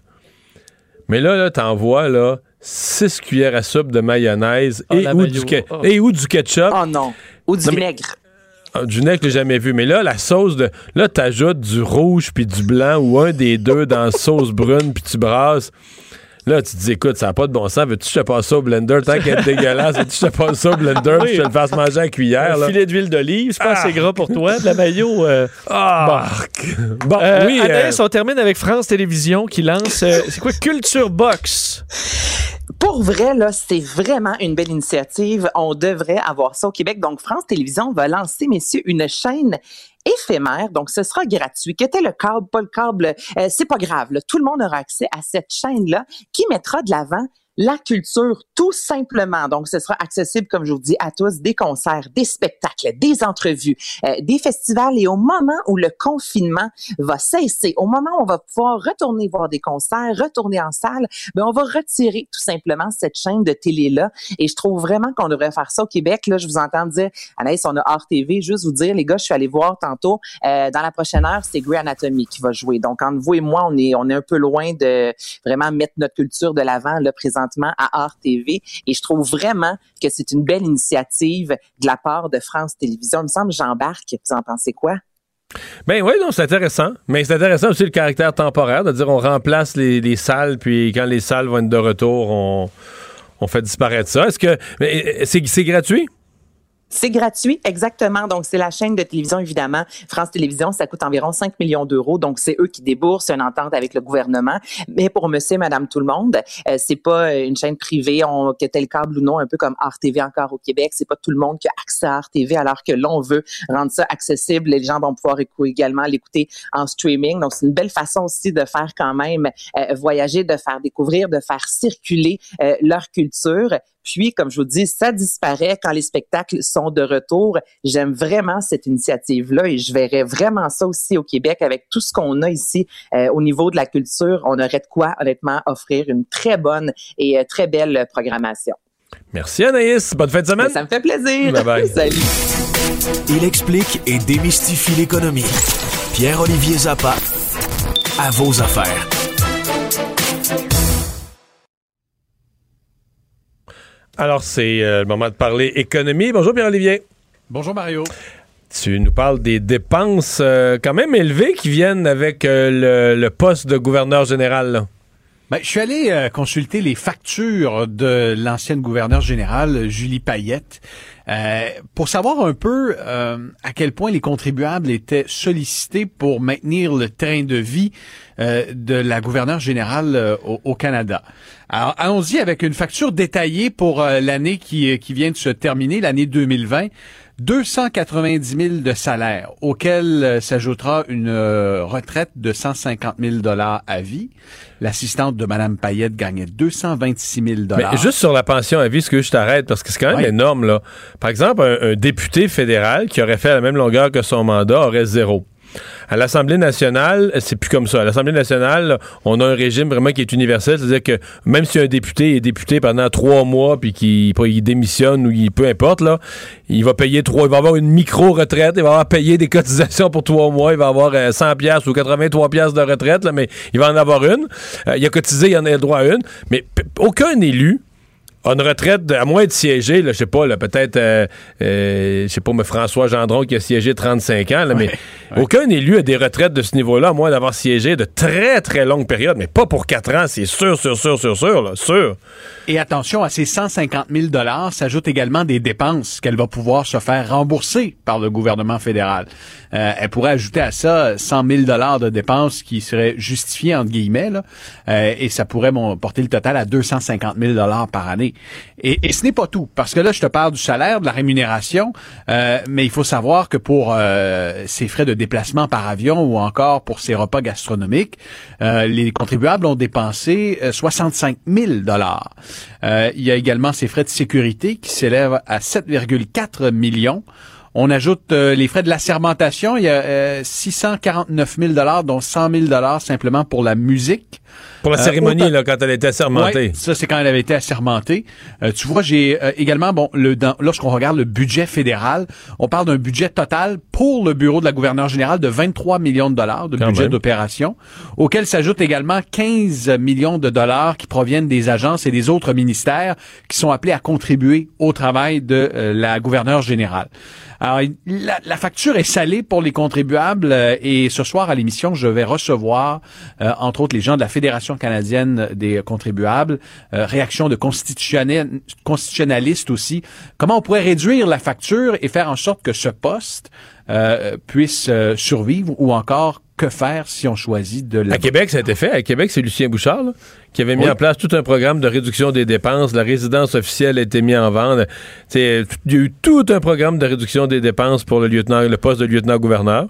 Mais là, là, t'envoies, là, 6 cuillères à soupe de mayonnaise oh, et, ou du, oh. et ou du ketchup. Oh non. Ou du vinaigre. Ah, du nez que j'ai jamais vu. Mais là, la sauce de. Là, t'ajoutes du rouge puis du blanc ou un des deux dans la sauce brune puis tu brasses. Là, tu te dis, écoute, ça n'a pas de bon sens. Veux-tu que je te passe ça au blender? Tant qu'elle est dégueulasse, veux-tu que je te passe ça au blender oui. que je te le fasse manger à cuillère? Un filet d'huile d'olive, c'est pas assez ah! gras pour toi. De la maillot. Euh... Ah! Bon, euh, oui. Anaïs, euh, on termine avec France Télévisions qui lance. Euh, c'est quoi? Culture Box. Pour vrai, là, c'est vraiment une belle initiative. On devrait avoir ça au Québec. Donc, France Télévisions va lancer, messieurs, une chaîne éphémère, donc ce sera gratuit. Qu'était le câble, pas le câble, euh, c'est pas grave. Tout le monde aura accès à cette chaîne-là qui mettra de l'avant la culture tout simplement. Donc, ce sera accessible, comme je vous dis, à tous, des concerts, des spectacles, des entrevues, euh, des festivals. Et au moment où le confinement va cesser, au moment où on va pouvoir retourner voir des concerts, retourner en salle, ben on va retirer tout simplement cette chaîne de télé-là. Et je trouve vraiment qu'on devrait faire ça au Québec. Là, je vous entends dire, Anaïs, on a hors TV. Juste vous dire, les gars, je suis allé voir tantôt, euh, dans la prochaine heure, c'est Grey Anatomy qui va jouer. Donc, entre vous et moi, on est, on est un peu loin de vraiment mettre notre culture de l'avant, là, présent à Art TV. Et je trouve vraiment que c'est une belle initiative de la part de France Télévisions. Il me semble, j'embarque. Vous en pensez quoi? Ben oui, non, c'est intéressant. Mais c'est intéressant aussi le caractère temporaire, de dire on remplace les, salles, puis quand les salles vont être de retour, on, on fait disparaître ça. Est-ce que c'est gratuit? C'est gratuit, exactement. Donc, c'est la chaîne de télévision, évidemment. France Télévisions, ça coûte environ 5 millions d'euros. Donc, c'est eux qui déboursent une entente avec le gouvernement. Mais pour monsieur, madame, tout le monde, euh, c'est pas une chaîne privée, on, que tel câble ou non, un peu comme Art TV encore au Québec. C'est pas tout le monde qui a accès à Art TV, alors que l'on veut rendre ça accessible. Les gens vont pouvoir également l'écouter en streaming. Donc, c'est une belle façon aussi de faire quand même euh, voyager, de faire découvrir, de faire circuler euh, leur culture. Puis, comme je vous dis, ça disparaît quand les spectacles sont de retour. J'aime vraiment cette initiative-là et je verrais vraiment ça aussi au Québec avec tout ce qu'on a ici euh, au niveau de la culture. On aurait de quoi, honnêtement, offrir une très bonne et euh, très belle programmation. Merci Anaïs. Bonne fin de semaine. Ça me fait plaisir. Bye bye. Salut. Il explique et démystifie l'économie. Pierre-Olivier Zappa, à vos affaires. Alors, c'est euh, le moment de parler économie. Bonjour Pierre-Olivier. Bonjour Mario. Tu nous parles des dépenses euh, quand même élevées qui viennent avec euh, le, poste de gouverneur général. Ben, je suis allé euh, consulter les factures de l'ancienne gouverneure générale, Julie Payette, euh, pour savoir un peu euh, à quel point les contribuables étaient sollicités pour maintenir le train de vie de la gouverneure générale au, au, Canada. Alors, allons-y avec une facture détaillée pour l'année qui, qui vient de se terminer, l'année 2020. 290 000 de salaire, auquel euh, s'ajoutera une euh, retraite de 150 000 dollars à vie. L'assistante de Mme Payette gagnait 226 000 dollars. Mais juste sur la pension à vie, ce que je t'arrête, parce que c'est quand même énorme, là. Par exemple, un, député fédéral qui aurait fait la même longueur que son mandat aurait zéro. À l'Assemblée nationale, c'est plus comme ça. À l'Assemblée nationale, on a un régime vraiment qui est universel, c'est-à-dire que même si un député est député pendant trois mois puis qu'il démissionne ou il peu importe là, il va payer trois, il va avoir une micro retraite, il va avoir payé des cotisations pour trois mois, il va avoir 100 euh, pièces ou 83 pièces de retraite là, mais il va en avoir une. Euh, il a cotisé, il en a le droit à une, mais aucun élu une retraite, à moins de siéger, je sais pas, peut-être, euh, euh, je sais pas, mais François Gendron qui a siégé 35 ans, mais aucun élu a des retraites de ce niveau-là, à moins d'avoir siégé de très, très longues périodes, mais pas pour 4 ans, c'est sûr, sûr, sûr, sûr, sûr, là, sûr. Et attention, à ces 150 000 s'ajoutent également des dépenses qu'elle va pouvoir se faire rembourser par le gouvernement fédéral. Euh, elle pourrait ajouter à ça 100 000 de dépenses qui seraient justifiées, entre guillemets, là, euh, et ça pourrait porter le total à 250 000 par année. Et, et ce n'est pas tout, parce que là, je te parle du salaire, de la rémunération, euh, mais il faut savoir que pour euh, ces frais de déplacement par avion ou encore pour ces repas gastronomiques, euh, les contribuables ont dépensé 65 000 dollars. Il y a également ces frais de sécurité qui s'élèvent à 7,4 millions. On ajoute les frais de l'assermentation. Il y a 649 000 dont 100 000 simplement pour la musique. Pour la euh, cérémonie, là, quand elle était assermentée. ça, c'est quand elle avait été assermentée. Euh, tu vois, j'ai euh, également, bon, le, lorsqu'on regarde le budget fédéral, on parle d'un budget total pour le bureau de la gouverneure générale de 23 millions de dollars de budget d'opération, auquel s'ajoutent également 15 millions de dollars qui proviennent des agences et des autres ministères qui sont appelés à contribuer au travail de la gouverneure générale. Alors, la, facture est salée pour les contribuables et ce soir à l'émission, je vais recevoir, entre autres, les gens de la Fédération canadienne des contribuables, euh, réaction de constitutionnalistes aussi. Comment on pourrait réduire la facture et faire en sorte que ce poste euh, puisse euh, survivre ou encore que faire si on choisit de la... À Québec, ça a été fait. À Québec, c'est Lucien Bouchard qui avait mis en place tout un programme de réduction des dépenses. La résidence officielle a été mise en vente. Il y a eu tout un programme de réduction des dépenses pour le lieutenant, le poste de lieutenant-gouverneur.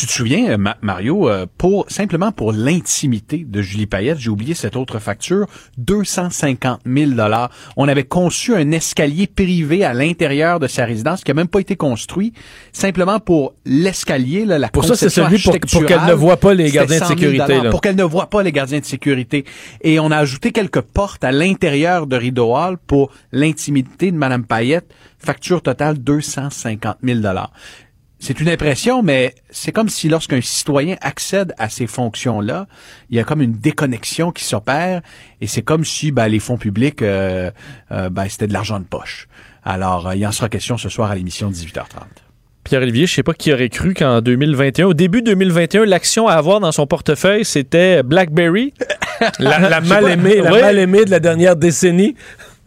Tu te souviens, euh, Mario, euh, pour simplement pour l'intimité de Julie Payette, j'ai oublié cette autre facture, 250 000 dollars. On avait conçu un escalier privé à l'intérieur de sa résidence qui a même pas été construit, simplement pour l'escalier, la Pour ça, c'est celui pour, pour qu'elle ne voit pas les gardiens de sécurité. Pour qu'elle ne voit pas les gardiens de sécurité. Et on a ajouté quelques portes à l'intérieur de Rideau Hall pour l'intimité de Madame Payette. Facture totale 250 000 dollars c'est une impression, mais c'est comme si lorsqu'un citoyen accède à ces fonctions-là, il y a comme une déconnexion qui s'opère, et c'est comme si ben, les fonds publics, euh, euh, ben, c'était de l'argent de poche. Alors, euh, il y en sera question ce soir à l'émission de 18h30. Pierre-Olivier, je sais pas qui aurait cru qu'en 2021, au début 2021, l'action à avoir dans son portefeuille, c'était BlackBerry. la, mal-aimée, la mal-aimée de la dernière décennie.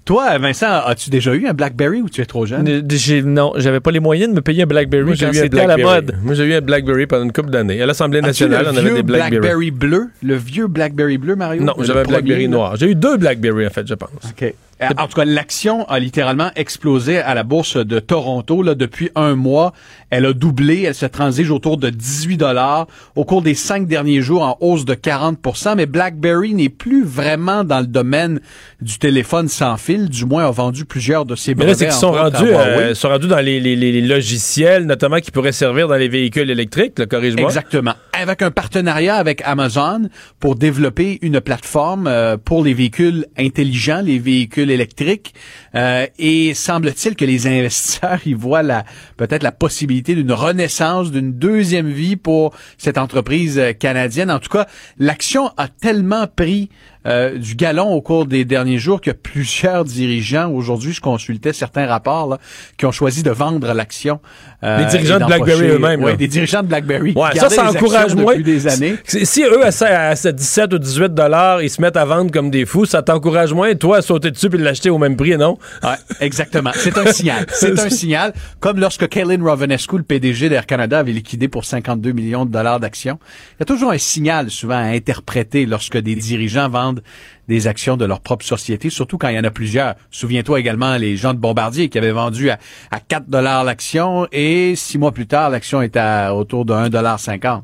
Toi, Vincent, as-tu déjà eu un BlackBerry ou tu es trop jeune? non, j'avais pas les moyens de me payer un BlackBerry quand c'était à la mode. Moi, j'ai eu un BlackBerry pendant une couple d'années. À l'Assemblée nationale, on avait des BlackBerry. BlackBerry bleu? Le vieux BlackBerry bleu, Mario? Non, j'avais un BlackBerry noir. J'ai eu deux BlackBerry, en fait, je pense. OK. En tout cas, l'action a littéralement explosé à la bourse de Toronto là, depuis un mois. Elle a doublé, elle se transige autour de 18 dollars au cours des cinq derniers jours en hausse de 40% Mais BlackBerry n'est plus vraiment dans le domaine du téléphone sans fil, du moins a vendu plusieurs de ses brevets. Mais là, c'est qu'ils sont rendus, euh, sont rendus dans les, les, les, logiciels, notamment qui pourraient servir dans les véhicules électriques, corrige-moi. Exactement. Avec un partenariat avec Amazon pour développer une plateforme euh, pour les véhicules intelligents, les véhicules électrique. Euh, et semble-t-il que les investisseurs y voient peut-être la possibilité d'une renaissance, d'une deuxième vie pour cette entreprise euh, canadienne. En tout cas, l'action a tellement pris euh, du galon au cours des derniers jours qu'il y a plusieurs dirigeants, aujourd'hui je consultais certains rapports, là, qui ont choisi de vendre l'action. Euh, des dirigeants de BlackBerry eux-mêmes. Oui, des dirigeants de BlackBerry. Ouais, ça, ça encourage moins. des années. Si eux, à, 17 ou 18 dollars, ils se mettent à vendre comme des fous, ça t'encourage moins, toi, à sauter dessus et l'acheter au même prix, non? Ouais, exactement. C'est un signal. C'est un signal. Comme lorsque Kaylin Rovanescu, le PDG d'Air Canada, avait liquidé pour 52 millions de dollars d'actions. Il y a toujours un signal, souvent, à interpréter lorsque des dirigeants vendent des actions de leur propre société, surtout quand il y en a plusieurs. Souviens-toi également les gens de Bombardier qui avaient vendu à, 4 dollars l'action et six mois plus tard, l'action était à autour de 1,50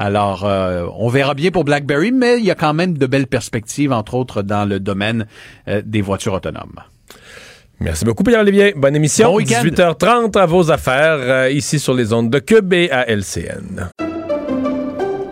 alors, euh, on verra bien pour BlackBerry, mais il y a quand même de belles perspectives, entre autres dans le domaine euh, des voitures autonomes. Merci beaucoup, Pierre-Olivier. Bonne émission. 18h30 à vos affaires, euh, ici sur les ondes de Cube et à LCN.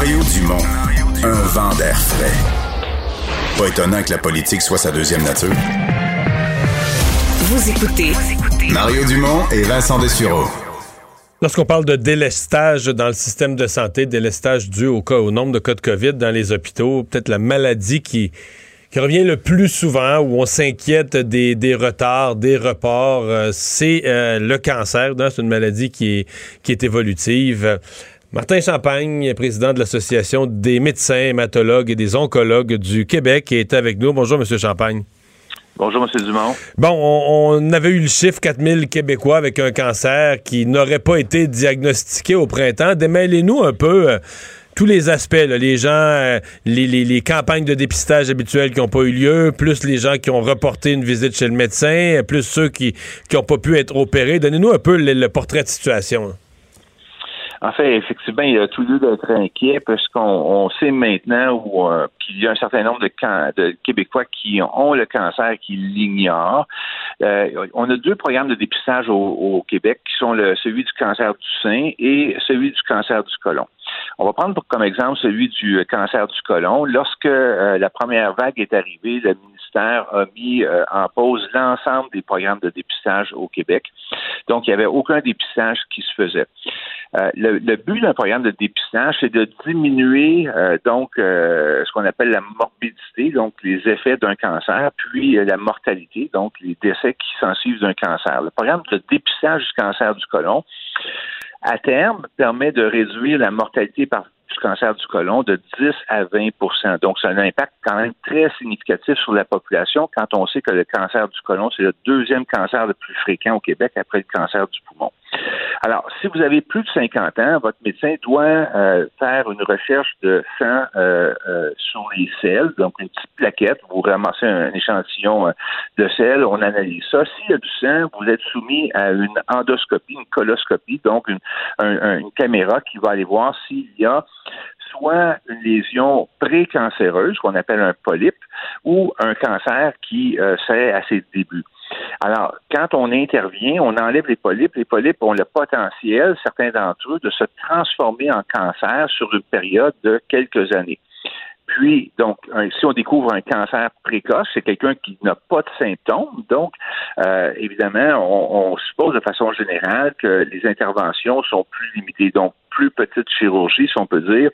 Mario Dumont, un vent d'air frais. Pas étonnant que la politique soit sa deuxième nature. Vous écoutez Mario Dumont et Vincent Dessureau. Lorsqu'on parle de délestage dans le système de santé, délestage dû au, cas, au nombre de cas de COVID dans les hôpitaux, peut-être la maladie qui, qui revient le plus souvent, où on s'inquiète des, des, retards, des reports, euh, c'est euh, le cancer. C'est une maladie qui est, qui est évolutive. Martin Champagne, président de l'Association des médecins, hématologues et des oncologues du Québec, est avec nous. Bonjour, Monsieur Champagne. Bonjour, M. Dumont. Bon, on, avait eu le chiffre 4000 Québécois avec un cancer qui n'aurait pas été diagnostiqué au printemps. Démêlez-nous un peu euh, tous les aspects, les gens, euh, les, campagnes de dépistage habituelles qui n'ont pas eu lieu, plus les gens qui ont reporté une visite chez le médecin, plus ceux qui n'ont pas pu être opérés. Donnez-nous un peu le, portrait de situation. En fait, effectivement, il a tout lieu d'être inquiet parce qu'on sait maintenant euh, qu'il y a un certain nombre de, de, Québécois qui ont le cancer qui l'ignorent. Euh, on a deux programmes de dépistage au, Québec qui sont le, celui du cancer du sein et celui du cancer du côlon. On va prendre comme exemple celui du cancer du côlon. Lorsque euh, la première vague est arrivée, a mis en pause l'ensemble des programmes de dépistage au Québec. Donc, il n'y avait aucun dépistage qui se faisait. Euh, le, but d'un programme de dépistage, c'est de diminuer euh, donc euh, ce qu'on appelle la morbidité, donc les effets d'un cancer, puis la mortalité, donc les décès qui s'en suivent d'un cancer. Le programme de dépistage du cancer du côlon, à terme, permet de réduire la mortalité par cancer du côlon de 10 à 20% Donc, a un impact quand même très significatif sur la population quand on sait que le cancer du côlon, c'est le deuxième cancer le plus fréquent au Québec après le cancer du poumon. Alors, si vous avez plus de 50 ans, votre médecin doit euh, faire une recherche de sang euh, euh, sur les selles, donc une petite plaquette, vous ramassez un, échantillon de sel, on analyse ça. S'il y a du sang, vous êtes soumis à une endoscopie, une coloscopie, donc une, une caméra qui va aller voir s'il y a soit une lésion précancéreuse, qu'on appelle un polype, ou un cancer qui euh, serait à ses débuts. Alors, quand on intervient, on enlève les polypes. Les polypes ont le potentiel, certains d'entre eux, de se transformer en cancer sur une période de quelques années. Puis, donc, si on découvre un cancer précoce, c'est quelqu'un qui n'a pas de symptômes. Donc, euh, évidemment, on, suppose de façon générale que les interventions sont plus limitées. Donc, plus petite chirurgie, si on peut dire,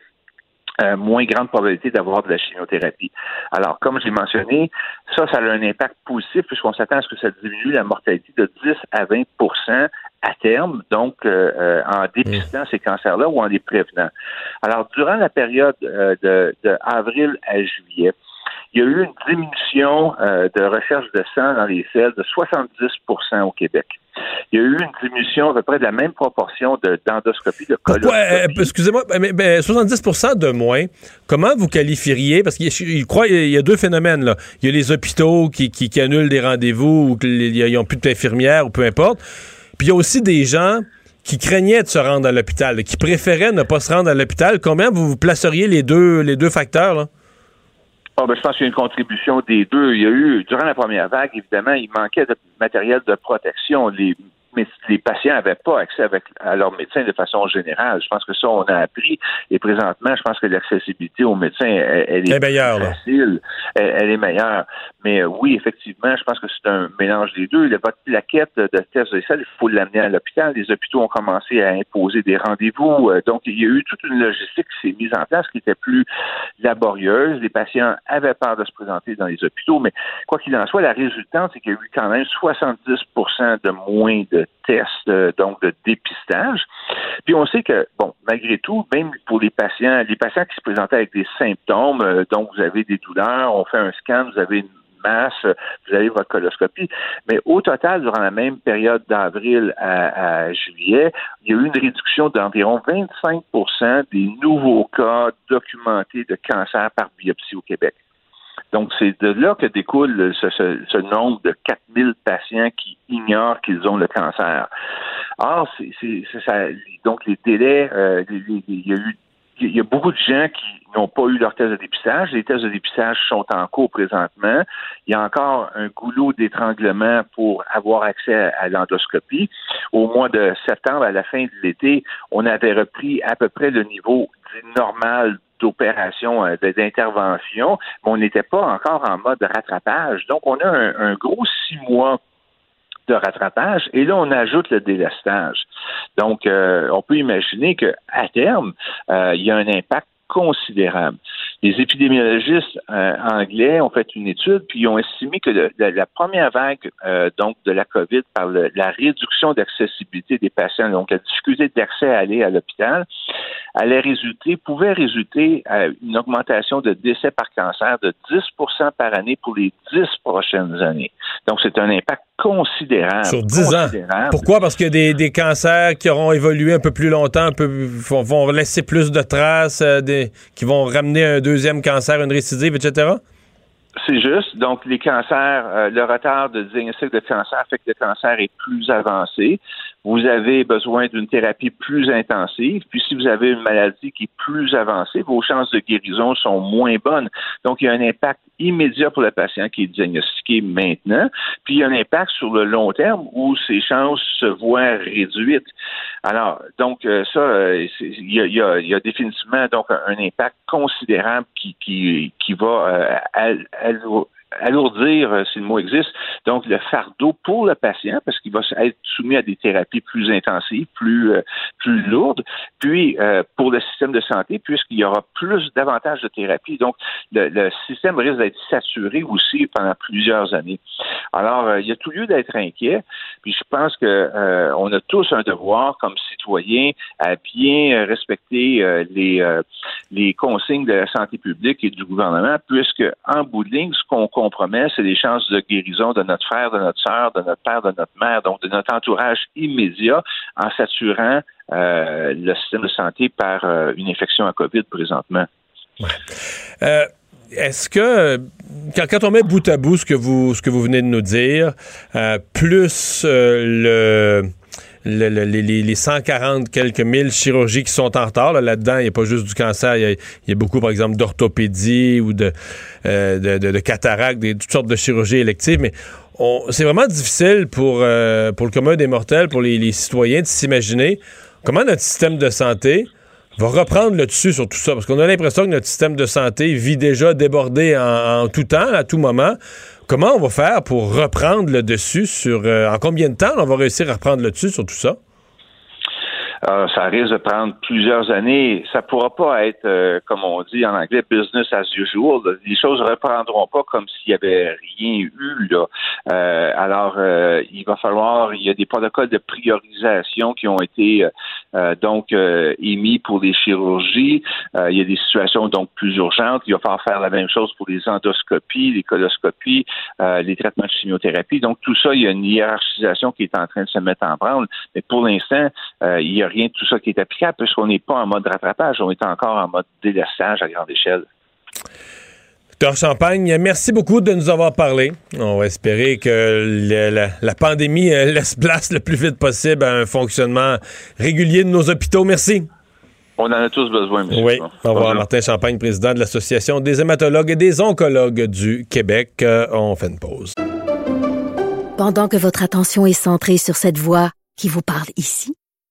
euh, moins grande probabilité d'avoir de la chimiothérapie. Alors, comme j'ai mentionné, ça, ça a un impact positif puisqu'on s'attend à ce que ça diminue la mortalité de 10 à 20% à terme, donc euh, euh, en dépistant ces cancers-là ou en les prévenant. Alors, durant la période de, de avril à juillet, il y a eu une diminution euh, de recherche de sang dans les selles de 70% au Québec. Il y a eu une diminution à peu près de la même proportion d'endoscopie, de, coloscopie. Euh, excusez-moi, mais, 70% de moins, comment vous qualifieriez, parce qu'il croit il y a deux phénomènes, là. Il y a les hôpitaux qui, qui, annulent des rendez-vous ou qu'ils n'ont plus d'infirmières ou peu importe. Puis il y a aussi des gens qui craignaient de se rendre à l'hôpital, qui préféraient ne pas se rendre à l'hôpital. Combien vous, vous placeriez les deux, les deux facteurs, là? Oh, ben, je pense qu'il y a une contribution des deux. Il y a eu, durant la première vague, évidemment, il manquait de matériel de protection. Les les patients n'avaient pas accès avec, à leur médecin de façon générale. Je pense que ça, on a appris. Et présentement, je pense que l'accessibilité aux médecins, elle, est meilleure, facile. Elle, est meilleure. Mais euh, oui, effectivement, je pense que c'est un mélange des deux. Le, votre plaquette de tests de sel, il faut l'amener à l'hôpital. Les hôpitaux ont commencé à imposer des rendez-vous. Euh, donc, il y a eu toute une logistique qui s'est mise en place qui était plus laborieuse. Les patients avaient peur de se présenter dans les hôpitaux. Mais quoi qu'il en soit, la résultante, c'est qu'il y a eu quand même 70% de moins de tests, euh, donc de dépistage. Puis on sait que, bon, malgré tout, même pour les patients, les patients qui se présentaient avec des symptômes, euh, donc vous avez des douleurs, on fait un scan, vous avez une masse, vous avez votre coloscopie. Mais au total, durant la même période d'avril à, juillet, il y a eu une réduction d'environ 25% des nouveaux cas documentés de cancer par biopsie au Québec. Donc, c'est de là que découle ce, nombre de 4000 patients qui ignorent qu'ils ont le cancer. Or, c'est, ça, donc les délais, euh, il y a eu il y a beaucoup de gens qui n'ont pas eu leur test de dépistage. Les tests de dépistage sont en cours présentement. Il y a encore un goulot d'étranglement pour avoir accès à l'endoscopie. Au mois de septembre, à la fin de l'été, on avait repris à peu près le niveau normal d'opération, euh, d'intervention, mais on n'était pas encore en mode rattrapage. Donc, on a un, gros six mois de rattrapage et là on ajoute le délestage. Donc euh, on peut imaginer que à terme euh, il y a un impact considérable. Les épidémiologistes euh, anglais ont fait une étude, puis ils ont estimé que la première vague euh, donc de la COVID par la réduction d'accessibilité des patients, donc la difficulté d'accès à aller à l'hôpital, allait résulter, pouvait résulter à une augmentation de décès par cancer de 10 par année pour les 10 prochaines années. Donc c'est un impact considérable. Sur 10 ans. Pourquoi? Parce a des, cancers qui auront évolué un peu plus longtemps, un peu, vont, laisser plus de traces, euh, des, qui vont ramener un deuxième cancer, une récidive, etc.? C'est juste. Donc, les cancers, euh, le retard de diagnostic de cancer fait que le cancer est plus avancé vous avez besoin d'une thérapie plus intensive. Puis si vous avez une maladie qui est plus avancée, vos chances de guérison sont moins bonnes. Donc, il y a un impact immédiat pour le patient qui est diagnostiqué maintenant. Puis il y a un impact sur le long terme où ses chances se voient réduites. Alors, donc euh, ça, euh, il y, a, définitivement donc un, impact considérable qui, qui, qui va euh, alourdir, euh, si le mot existe, donc le fardeau pour le patient, parce qu'il va être soumis à des thérapies plus intensives, plus, euh, plus lourdes, puis euh, pour le système de santé, puisqu'il y aura plus davantage de thérapies. Donc, le, système risque d'être saturé aussi pendant plusieurs années. Alors, il y a tout lieu d'être inquiet, puis je pense que on a tous un devoir comme citoyens à bien respecter les, les consignes de la santé publique et du gouvernement, puisque en bout de ligne, ce qu'on compromet, c'est les chances de guérison de notre frère, de notre soeur, de notre père, de notre mère, donc de notre entourage immédiat en saturant euh, le système de santé par euh, une infection à COVID présentement. Euh, est-ce que quand, on met bout à bout ce que vous ce que vous venez de nous dire, plus le les, 140 quelques mille chirurgies qui sont en retard. Là-dedans, il n'y a pas juste du cancer, il y a, beaucoup, par exemple, d'orthopédie ou de, euh, cataracte, des, toutes sortes de chirurgies électives, mais c'est vraiment difficile pour, euh, pour le commun des mortels, pour les, citoyens, de s'imaginer comment notre système de santé va reprendre le dessus sur tout ça, parce qu'on a l'impression que notre système de santé vit déjà débordé en, tout temps, à tout moment. Comment on va faire pour reprendre le dessus sur... Euh, en combien de temps on va réussir à reprendre le dessus sur tout ça? Euh, ça risque de prendre plusieurs années. Ça pourra pas être, euh, comme on dit en anglais, business as usual. Les choses ne reprendront pas comme s'il y avait rien eu. Là. Euh, alors, il va falloir, il y a des protocoles de priorisation qui ont été donc émis pour les chirurgies. il y a des situations donc plus urgentes. Il va falloir faire la même chose pour les endoscopies, les coloscopies, les traitements de chimiothérapie. Donc, tout ça, il y a une hiérarchisation qui est en train de se mettre en branle. Mais pour l'instant, il y a rien de tout ça qui est applicable puisqu'on n'est pas en mode rattrapage, on est encore en mode délaissage à grande échelle. Docteur Champagne, merci beaucoup de nous avoir parlé. On va espérer que la, pandémie euh, laisse place le plus vite possible à un fonctionnement régulier de nos hôpitaux. Merci. On en a tous besoin, monsieur. Oui. Au revoir, Martin Champagne, président de l'Association des hématologues et des oncologues du Québec. Euh, on fait une pause. Pendant que votre attention est centrée sur cette voix qui vous parle ici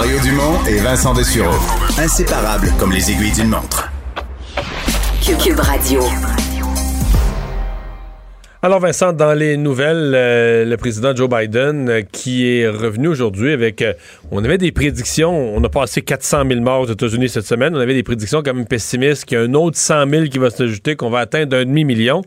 Mario Dumont et Vincent Dessureau. Inséparables comme les aiguilles d'une montre. Cube Radio. Alors Vincent, dans les nouvelles, euh, le président Joe Biden euh, qui est revenu aujourd'hui avec... euh, on avait des prédictions, on a passé 400 000 morts aux États-Unis cette semaine, on avait des prédictions quand même pessimistes, qu'il y a un autre 100 000 qui va s'ajouter, qu'on va atteindre un demi-million.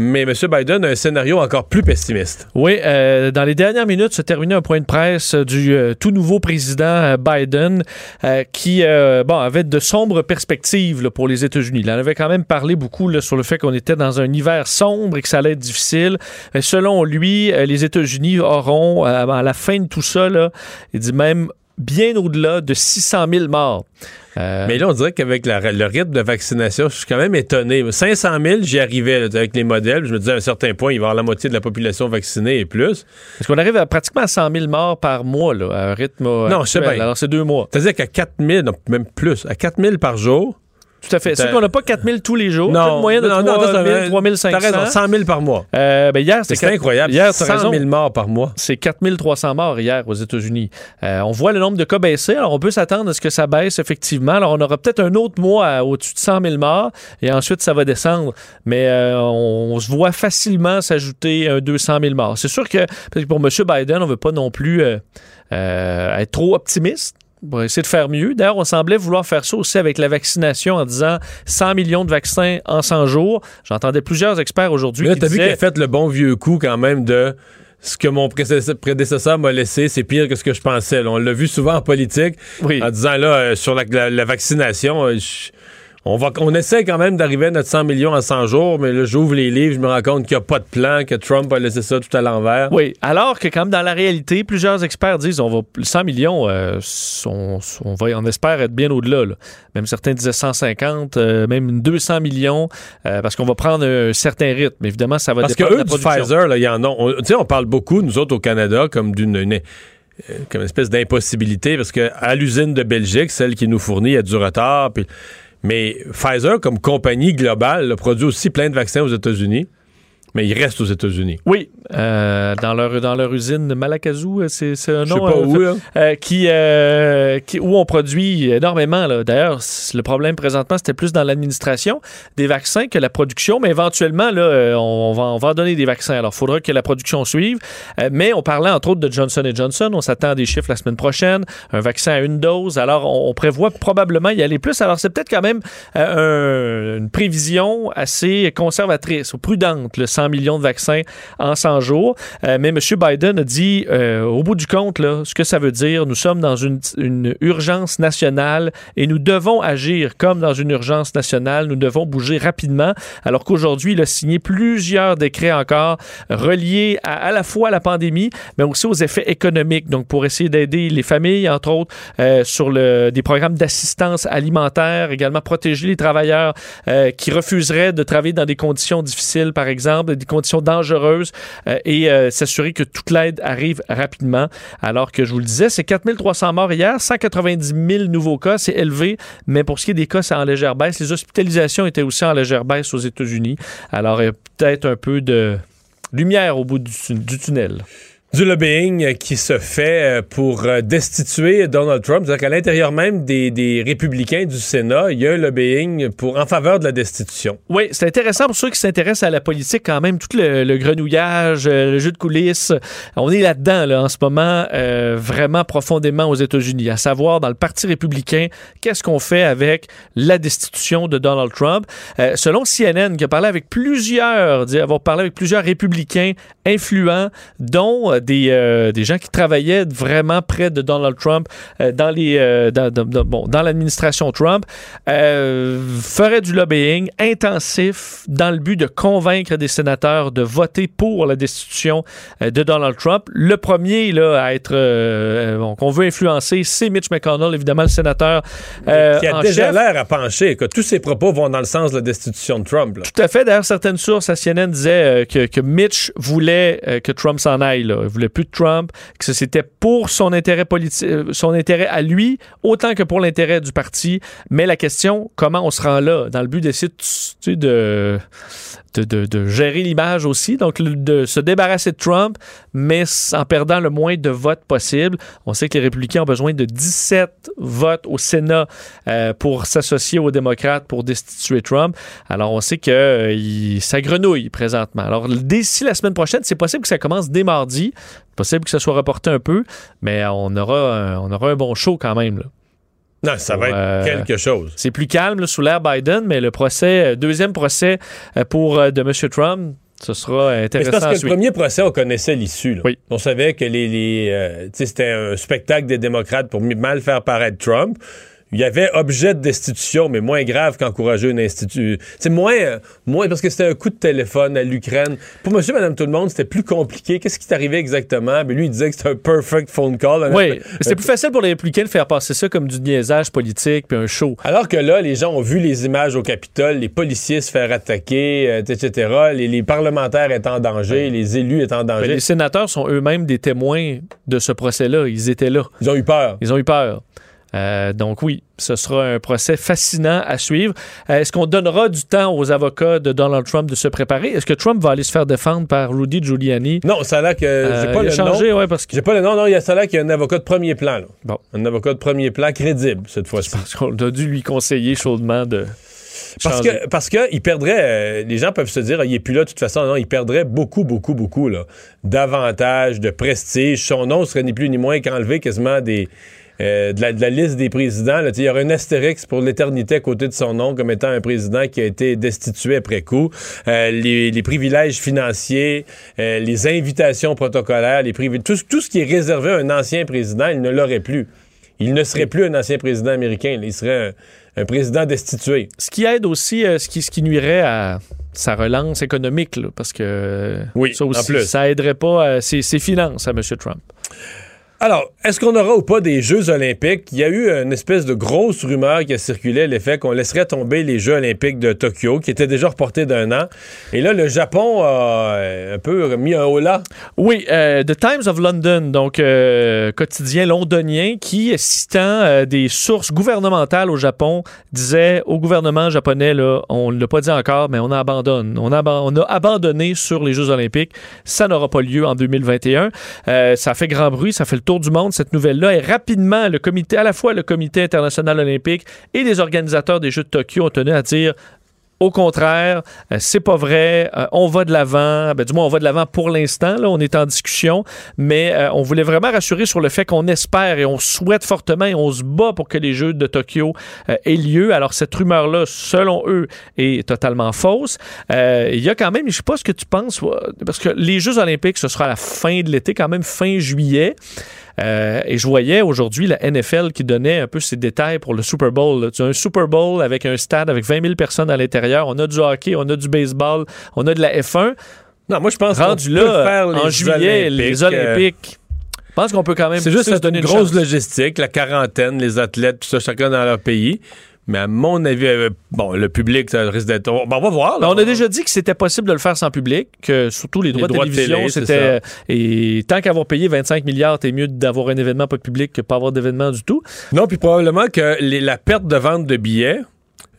Mais M. Biden a un scénario encore plus pessimiste. Oui, euh, dans les dernières minutes se terminait un point de presse du euh, tout nouveau président euh, Biden euh, qui euh, bon, avait de sombres perspectives là, pour les États-Unis. Il en avait quand même parlé beaucoup là, sur le fait qu'on était dans un hiver sombre et que ça allait être difficile. Selon lui, les États-Unis auront, à la fin de tout ça, là, il dit même bien au-delà de 600 000 morts. Euh, Mais là, on dirait qu'avec le rythme de vaccination, je suis quand même étonné. 500 000, j'y arrivais là, avec les modèles. Je me disais à un certain point, il va y avoir la moitié de la population vaccinée et plus. Parce qu'on arrive à pratiquement 100 000 morts par mois, là, à un rythme. euh, Non, je sais actuel. bien. Alors, c'est deux mois. C'est-à-dire qu'à 4 000, non, même plus, à 4 000 par jour, Tout à fait. C'est T'as- qu'on n'a pas 4 000 tous les jours. Non, une moyenne de non, 3 non, 000, t'as- 3 500. T'as raison, 100 000 par mois. Euh, ben hier, C'est c'était incroyable. Hier, t'as 100 raison. 000 morts par mois. C'est 4300 morts hier aux États-Unis. Euh, on voit le nombre de cas baisser. Alors, on peut s'attendre à ce que ça baisse effectivement. Alors, on aura peut-être un autre mois au-dessus de 100 000 morts et ensuite, ça va descendre. Mais euh, on, on se voit facilement s'ajouter un 200 000 morts. C'est sûr que parce que pour M. Biden, on ne veut pas non plus euh, être trop optimiste. On va essayer de faire mieux. D'ailleurs, on semblait vouloir faire ça aussi avec la vaccination en disant 100 millions de vaccins en 100 jours. J'entendais plusieurs experts aujourd'hui là, t'as vu qu'il disaient... a fait le bon vieux coup quand même de ce que mon prédécesseur prédécesseur m'a laissé, c'est pire que ce que je pensais. là. On l'a vu souvent en politique Oui. en disant là, euh, sur la, la- la vaccination, euh, je- on, va, on essaie quand même d'arriver à notre 100 millions en 100 jours, mais là, j'ouvre les livres, je me rends compte qu'il n'y a pas de plan, que Trump a laissé ça tout à l'envers. Oui, alors que comme dans la réalité, plusieurs experts disent on va 100 millions, euh, on, on va, on espère être bien au-delà. là. Même certains disaient 150, euh, même 200 millions, euh, parce qu'on va prendre un certain rythme. Évidemment, ça va Parce que dépendre eux, de la du production. Pfizer, là, il y en a. on- Tu sais, on parle beaucoup, nous autres, au Canada, comme d'une une, comme une espèce d'impossibilité, parce que à l'usine de Belgique, celle qui nous fournit, il y a du retard. puis- mais Pfizer, comme compagnie globale, produit aussi plein de vaccins aux États-Unis, mais il reste aux États-Unis. Oui, euh, dans, leur, dans leur usine de Malakazoo, euh, c'est un Je sais nom. pas euh, où, là. euh, qui, euh, qui- où on produit énormément. D'ailleurs, le problème présentement, c'était plus dans l'administration des vaccins que la production, mais éventuellement, là, on, va, on va en donner des vaccins. Alors, il faudra que la production suive. Mais on parlait entre autres de Johnson Johnson. On s'attend à des chiffres la semaine prochaine. Un vaccin à une dose. Alors, on, on prévoit probablement y aller plus. Alors, c'est peut-être quand même un- une prévision assez conservatrice ou prudente, le 100 millions de vaccins en 100 jours. Euh, mais M. Biden a dit, euh, au bout du compte, ce que ça veut dire, nous sommes dans une, urgence nationale et nous devons agir comme dans une urgence nationale. Nous devons bouger rapidement. Alors qu'aujourd'hui, il a signé plusieurs décrets encore reliés à, la fois à la pandémie, mais aussi aux effets économiques. Donc, pour essayer d'aider les familles, entre autres, euh, sur des programmes d'assistance alimentaire, également protéger les travailleurs qui refuseraient de travailler dans des conditions difficiles, par exemple, des conditions dangereuses, euh, et euh, s'assurer que toute l'aide arrive rapidement. Alors que je vous le disais, c'est 4300 morts hier, 190 000 nouveaux cas, c'est élevé, mais pour ce qui est des cas, c'est en légère baisse. Les hospitalisations étaient aussi en légère baisse aux États-Unis. Alors, euh, peut-être un peu de lumière au bout du tunnel. Du lobbying qui se fait euh, pour euh, destituer Donald Trump. C'est-à-dire qu'à l'intérieur même des, des républicains du Sénat, il y a un lobbying pour, en faveur de la destitution. Oui, c'est intéressant pour ceux qui s'intéressent à la politique quand même, tout le, le grenouillage, euh, le jeu de coulisses. On est là-dedans là, en ce moment, euh, vraiment profondément aux États-Unis, à savoir dans le Parti républicain, qu'est-ce qu'on fait avec la destitution de Donald Trump? Euh, selon CNN, qui a parlé avec plusieurs, avoir parlé avec plusieurs républicains influents, dont des, euh, des gens qui travaillaient vraiment près de Donald Trump euh, dans les euh, dans, bon, dans l'administration Trump feraient du lobbying intensif dans le but de convaincre des sénateurs de voter pour la destitution de Donald Trump. Le premier là, à être euh, bon, qu'on veut influencer, c'est Mitch McConnell, évidemment le sénateur euh, qui a en déjà l'air à pencher. que tous ses propos vont dans le sens de la destitution de Trump. là. Tout à fait. D'ailleurs, certaines sources à CNN disaient euh, que, que Mitch voulait que Trump s'en aille. Là. Voulait plus de Trump, que c'était pour son intérêt politique, euh, son intérêt à lui, autant que pour l'intérêt du parti. Mais la question, comment on se rend là, dans le but d'essayer de, de, de, gérer l'image aussi, donc de se débarrasser de Trump, mais en perdant le moins de votes possible. On sait que les républicains ont besoin de 17 votes au Sénat euh, pour s'associer aux démocrates pour destituer Trump. Alors, on sait que euh, il- ça grenouille présentement. Alors, d'ici la semaine prochaine, c'est possible que ça commence dès mardi. Possible que ça soit reporté un peu, mais on aura un, on aura un bon show quand même. là. Non, ça va être euh, quelque chose. C'est plus calme là, sous l'ère Biden, mais le procès, euh, deuxième procès euh, pour de M. Trump, ce sera Mais intéressant parce que le premier procès, on connaissait l'issue. Oui. On savait que les, les, euh, c'était un spectacle des démocrates pour mal faire paraître Trump. Il y avait objet de destitution, mais moins grave qu'encourager une institution. C'est moins, euh, moins parce que c'était un coup de téléphone à l'Ukraine. Pour monsieur, madame, tout le monde, c'était plus compliqué. Qu'est-ce qui arrivé exactement? Mais lui, il disait que c'était un perfect phone call. Oui, c'était plus facile pour les républicains de faire passer ça comme du niaisage politique puis un show. Alors que là, les gens ont vu les images au Capitole, les policiers se faire attaquer, euh, etc. Les, les parlementaires étant en danger, les élus étant en Mais danger. les sénateurs sont eux-mêmes des témoins de ce procès-là. Ils étaient là. Ils ont eu peur. Ils ont eu peur. Euh, donc oui, ce sera un procès fascinant à suivre. Euh, Est-ce qu'on donnera du temps aux avocats de Donald Trump de se préparer? Est-ce que Trump va aller se faire défendre par Rudy Giuliani? Non, ça a l'air que. Euh, j'ai pas le changé, nom. ouais, parce que J'ai pas le nom, non, il y a ça là qu'il y a un avocat de premier plan. là. Bon. Un avocat de premier plan crédible, cette fois-ci. parce qu'on a dû lui conseiller chaudement de Parce changer. que, parce que il perdrait, euh, les gens peuvent se dire, ah, il est plus là de toute façon. Non, il perdrait beaucoup, beaucoup, beaucoup là, d'avantages, de prestige. Son nom serait ni plus ni moins qu'enlevé quasiment des, euh, de, la, de la liste des présidents. là. Il y aurait un astérix pour l'éternité à côté de son nom comme étant un président qui a été destitué après coup. Euh, les, les privilèges financiers, euh, les invitations protocolaires, les privil- tout, tout ce qui est réservé à un ancien président, il ne l'aurait plus. Il ne serait plus un ancien président américain. Il serait un, un président destitué. Ce qui aide aussi, ce, qui, ce qui nuirait à sa relance économique, là, parce que Oui, ça aussi, en plus. ça aiderait pas ses, ses finances à M. Trump. Alors, est-ce qu'on aura ou pas des Jeux olympiques? Il y a eu une espèce de grosse rumeur qui a circulé, l'effet qu'on laisserait tomber les Jeux olympiques de Tokyo, qui étaient déjà reportés d'un an. Et là, le Japon a euh, un peu mis un haut là. Oui, euh, The Times of London, donc euh, quotidien londonien, qui, citant des sources gouvernementales au Japon, disait au gouvernement japonais, là, on ne l'a pas dit encore, mais on abandonne. On on a abandonné sur les Jeux olympiques. Ça n'aura pas lieu en 2021. Euh, ça fait grand bruit, ça fait le du monde, cette nouvelle-là. Et rapidement, le comité, à la fois le Comité international olympique et les organisateurs des Jeux de Tokyo ont tenu à dire au contraire, euh, c'est pas vrai. Euh, on va de l'avant. Ben, du moins, on va de l'avant pour l'instant. Là, on est en discussion, mais euh, on voulait vraiment rassurer sur le fait qu'on espère et on souhaite fortement et on se bat pour que les Jeux de Tokyo aient lieu. Alors cette rumeur-là, selon eux, est totalement fausse. Il y a quand même, je sais pas ce que tu penses, parce que les Jeux Olympiques, ce sera à la fin de l'été, quand même fin juillet. Euh, et je voyais aujourd'hui la NFL qui donnait un peu ses détails pour le Super Bowl. là. Tu as un Super Bowl avec un stade avec 20 000 personnes à l'intérieur. On a du hockey, on a du baseball, on a de la F1. Non, moi, je pense Rendu qu'on peut là, faire les en juillet, Olympiques, les euh, Olympiques. Je pense qu'on peut quand même C'est juste se donner une une grosse chance. logistique, la quarantaine, les athlètes, tout ça, chacun dans leur pays. Mais à mon avis, euh, bon, le public, ça risque d'être. On, bon, on va voir. là. Ben, on a déjà dit que c'était possible de le faire sans public, que surtout les droits, droits de télévision, c'était. Et tant qu'avoir payé 25 milliards, t'es mieux d'avoir un événement pas public que pas avoir d'événement du tout. Non, puis probablement que les- la perte de vente de billets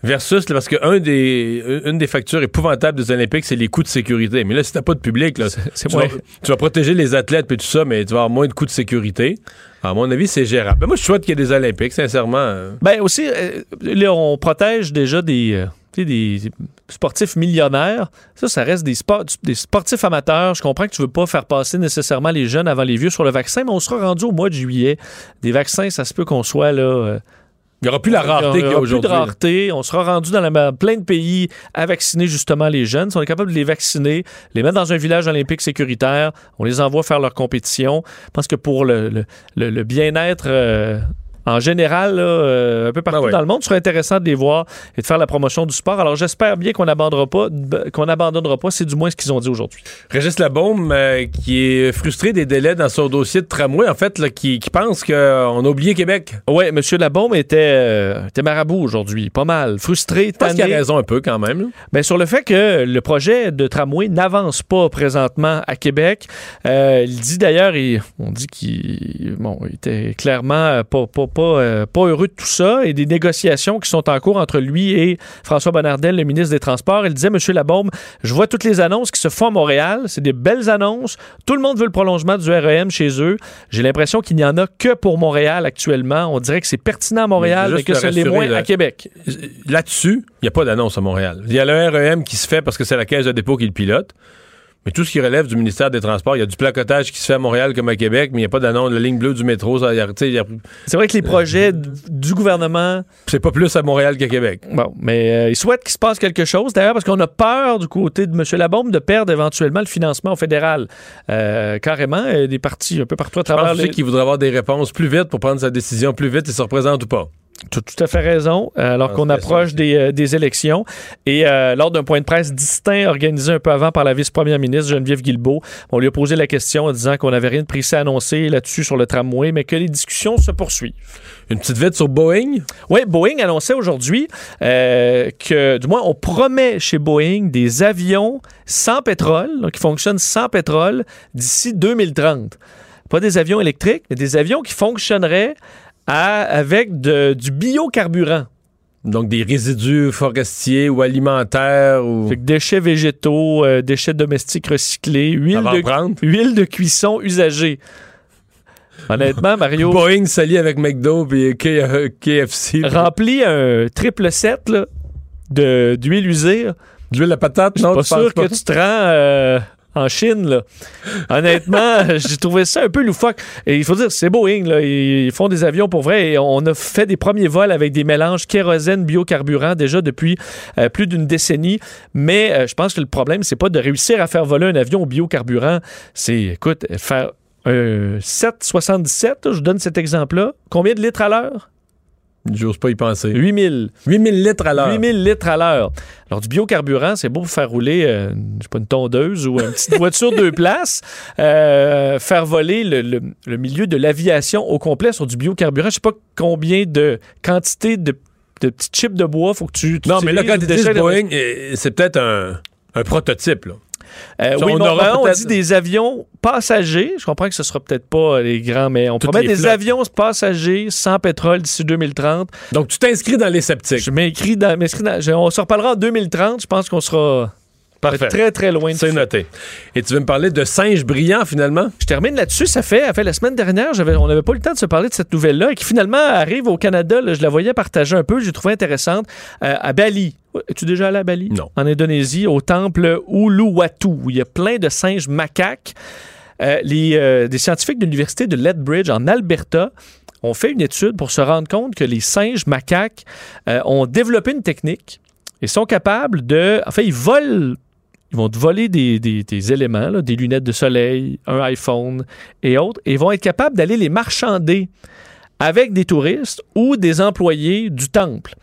versus parce que un des, une des factures épouvantables des Olympiques, c'est les coûts de sécurité. Mais là, si t'as pas de public, là, c'est tu, vas, tu vas protéger les athlètes puis tout ça, mais tu vas avoir moins de coûts de sécurité. À mon avis, c'est gérable. Moi, je souhaite qu'il y ait des Olympiques, sincèrement. Ben aussi, euh, là, on protège déjà des, euh, des sportifs millionnaires. Ça, ça reste des, sportifs amateurs. Je comprends que tu veux pas faire passer nécessairement les jeunes avant les vieux sur le vaccin, mais on sera rendu au mois de juillet. Des vaccins, ça se peut qu'on soit là. euh, Il n'y aura plus la rareté qu'il y a Il n'y aura plus de aujourd'hui. rareté. On sera rendu dans la, plein de pays à vacciner justement les jeunes. Si on est capable de les vacciner, les mettre dans un village olympique sécuritaire, on les envoie faire leur compétition. Je pense que pour le, le- le- le bien-être euh, en général, là, euh, un peu partout Ben ouais. dans le monde, ce serait intéressant de les voir et de faire la promotion du sport. Alors j'espère bien qu'on n'abandonnera pas, qu'on n'abandonnera pas. C'est du moins ce qu'ils ont dit aujourd'hui. Régis Labaume, euh, qui est frustré des délais dans son dossier de tramway, en fait, là, qui, qui pense qu'on a oublié Québec. Oui, M. Labaume était, euh, était marabout aujourd'hui, pas mal. Frustré, Je pense qu'il tanné. a raison un peu quand même. Ben, sur le fait que le projet de tramway n'avance pas présentement à Québec. Il dit d'ailleurs, il- on dit qu'il bon, il était clairement pas, pas, pas, euh, pas heureux de tout ça et des négociations qui sont en cours entre lui et François Bonnardel, le ministre des Transports. Il disait, Monsieur Labaume, je vois toutes les annonces qui se font à Montréal. C'est des belles annonces. Tout le monde veut le prolongement du REM chez eux. J'ai l'impression qu'il n'y en a que pour Montréal actuellement. On dirait que c'est pertinent à Montréal, Mais que ce l'est moins là. à Québec. Là-dessus, il n'y a pas d'annonce à Montréal. Il y a le REM qui se fait parce que c'est la caisse de dépôt qui le pilote. Mais tout ce qui relève du ministère des Transports, il y a du placotage qui se fait à Montréal comme à Québec, mais il n'y a pas d'annonce. La ligne bleue du métro, ça, il y a- tu sais, il y a- C'est vrai que les projets du gouvernement c'est pas plus à Montréal qu'à Québec. Bon, mais euh, il souhaite qu'il se passe quelque chose. D'ailleurs, parce qu'on a peur du côté de M. Labombe de perdre éventuellement le financement au fédéral. Euh, carrément, des partis un peu partout à Je pense travers les... qu'il voudrait avoir des réponses plus vite pour prendre sa décision plus vite et se représente ou pas. Tout, tout à fait raison, euh, alors Je qu'on approche des, euh, des élections. Et euh, lors d'un point de presse distinct organisé un peu avant par la vice-première ministre Geneviève Guilbeault, on lui a posé la question en disant qu'on n'avait rien de précis à annoncer là-dessus sur le tramway, mais que les discussions se poursuivent. Une petite vite sur Boeing? Oui, Boeing annonçait aujourd'hui euh, que, du moins, on promet chez Boeing des avions sans pétrole, donc qui fonctionnent sans pétrole d'ici 2030. Pas des avions électriques, mais des avions qui fonctionneraient à- avec de- du biocarburant. Donc des résidus forestiers ou alimentaires ou. Fait que déchets végétaux, euh, déchets domestiques recyclés, huile de, prendre. huile de cuisson usagée. Honnêtement, Mario, Boeing s'allie avec McDo et KFC. remplis un triple set là, de- d'huile usée. D'huile à patate, Je suis non? pas penses sûr que tu te rends euh, en Chine, là. Honnêtement, j'ai trouvé ça un peu loufoque. Il faut dire, c'est Boeing. Ils font des avions pour vrai. On a fait des premiers vols avec des mélanges kérosène, biocarburant déjà depuis euh, plus d'une décennie. Mais euh, je pense que le problème, c'est pas de réussir à faire voler un avion au biocarburant. C'est, écoute, faire un 777, je donne cet exemple-là. Combien de litres à l'heure? J'ose pas y penser. 8000. 8000 litres à l'heure. 8000 litres à l'heure. Alors, du biocarburant, c'est beau pour faire rouler, euh, je sais pas, une tondeuse ou une petite voiture deux places. Euh, faire voler le, le- le milieu de l'aviation au complet sur du biocarburant. Je sais pas combien de quantité de, de petits chips de bois faut que tu. tu Non, mais là, quand tu Boeing, c'est peut-être un, un prototype. Là. Euh, oui, on mais on, aura on dit des avions passagers. Je comprends que ce sera peut-être pas les grands, mais on Toutes promet des flottes. avions passagers sans pétrole d'ici 2030. Donc, tu t'inscris dans les sceptiques. Je dans, m'inscris dans- je- on se reparlera en 2030. Je pense qu'on sera Parfait. très, très loin de C'est noté. Et tu veux me parler de singes brillants, finalement? Je termine là-dessus. Ça fait, ça fait la semaine dernière, on n'avait pas eu le temps de se parler de cette nouvelle-là qui finalement arrive au Canada. là, je la voyais partager un peu. J'ai trouvé intéressante. Euh, à Bali. Es-tu déjà allé à Bali? Non. En Indonésie, au temple Uluwatu, où il y a plein de singes macaques. Euh, les, euh, des scientifiques de l'université de Lethbridge en Alberta ont fait une étude pour se rendre compte que les singes macaques ont développé une technique et sont capables de... Enfin, ils volent ils vont te voler des, des- des éléments, là, des lunettes de soleil, un iPhone et autres, et ils vont être capables d'aller les marchander avec des touristes ou des employés du temple.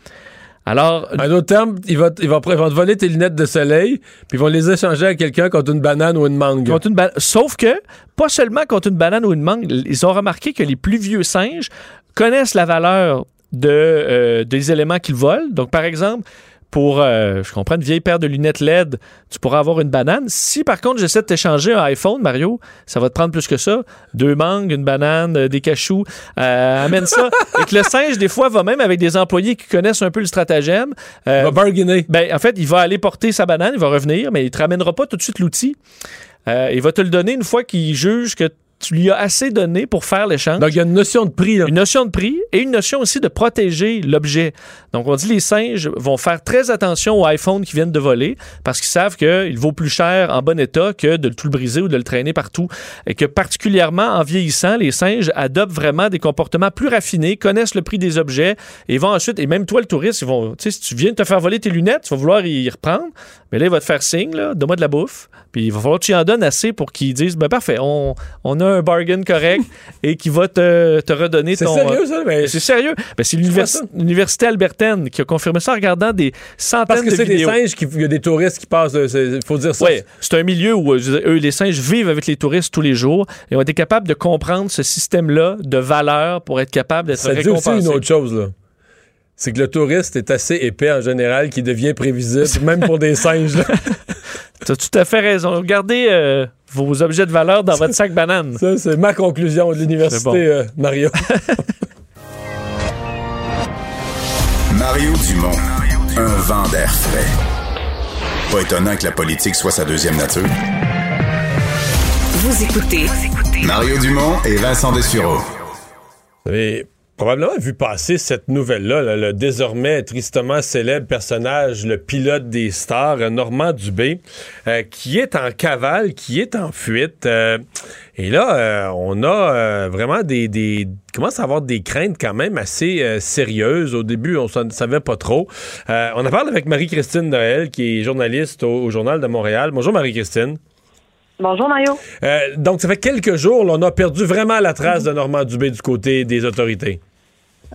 Alors, En d'autres termes, ils vont, ils, vont, ils vont te voler tes lunettes de soleil, puis ils vont les échanger à quelqu'un contre une banane ou une mangue. contre une ba- Sauf que, pas seulement contre une banane ou une mangue, ils ont remarqué que les plus vieux singes connaissent la valeur de, euh, des éléments qu'ils volent. Donc, par exemple, pour, euh, je comprends, une vieille paire de lunettes LED, tu pourras avoir une banane. Si, par contre, j'essaie de t'échanger un iPhone, Mario, ça va te prendre plus que ça. Deux mangues, une banane, euh, des cachous. Euh, amène ça. Et que le singe, des fois, va même avec des employés qui connaissent un peu le stratagème. Euh, Il va bargainer. ben, en fait, il va aller porter sa banane, il va revenir, mais il te ramènera pas tout de suite l'outil. Euh, il va te le donner une fois qu'il juge que tu lui as assez donné pour faire l'échange. Donc, il y a une notion de prix. Là. Une notion de prix et une notion aussi de protéger l'objet. Donc, on dit les singes vont faire très attention aux iPhones qui viennent de voler parce qu'ils savent qu'il vaut plus cher en bon état que de tout le briser ou de le traîner partout. Et que particulièrement en vieillissant, les singes adoptent vraiment des comportements plus raffinés, connaissent le prix des objets et vont ensuite, et même toi, le touriste, ils vont, tu sais, si tu viens de te faire voler tes lunettes, tu vas vouloir y reprendre, mais là, il va te faire signe, là, donne-moi de la bouffe, puis il va falloir que tu en donnes assez pour qu'ils disent, ben parfait, on, on a un bargain correct et qui va te, te redonner C'est ton... sérieux, ça? Mais... C'est sérieux. Ben, c'est l'univers- l'université albertaine qui a confirmé ça en regardant des centaines Parce que de c'est des vidéos. singes, qui- il y a des touristes qui passent. Il faut dire ça. Oui, c'est un milieu où euh, dire, eux, les singes vivent avec les touristes tous les jours et ont été capables de comprendre ce système-là de valeur pour être capables d'être Ça dit aussi récompensés. une autre chose, là. C'est que le touriste est assez épais en général qu'il devient prévisible, même pour des singes. Tu as tout à fait raison. Regardez euh, vos objets de valeur dans votre sac banane. Ça, c'est ma conclusion de l'université, bon. euh, Mario. Mario Dumont, un vent d'air frais. Pas étonnant que la politique soit sa deuxième nature. Vous écoutez Mario Dumont et Vincent Dessureau. Vous avez probablement vu passer cette nouvelle-là, là, le désormais tristement célèbre personnage, le pilote des stars, Normand Dubé, euh, qui est en cavale, qui est en fuite. euh, et là, euh, on a vraiment des, des commence à avoir des craintes quand même assez euh, sérieuses. Au début, on ne savait pas trop. Euh, on en parle avec Marie-Christine Noël, qui est journaliste au, au Journal de Montréal. Bonjour Marie-Christine. Bonjour Mario. Euh, donc, ça fait quelques jours, là, on a perdu vraiment la trace de Normand Dubé du côté des autorités.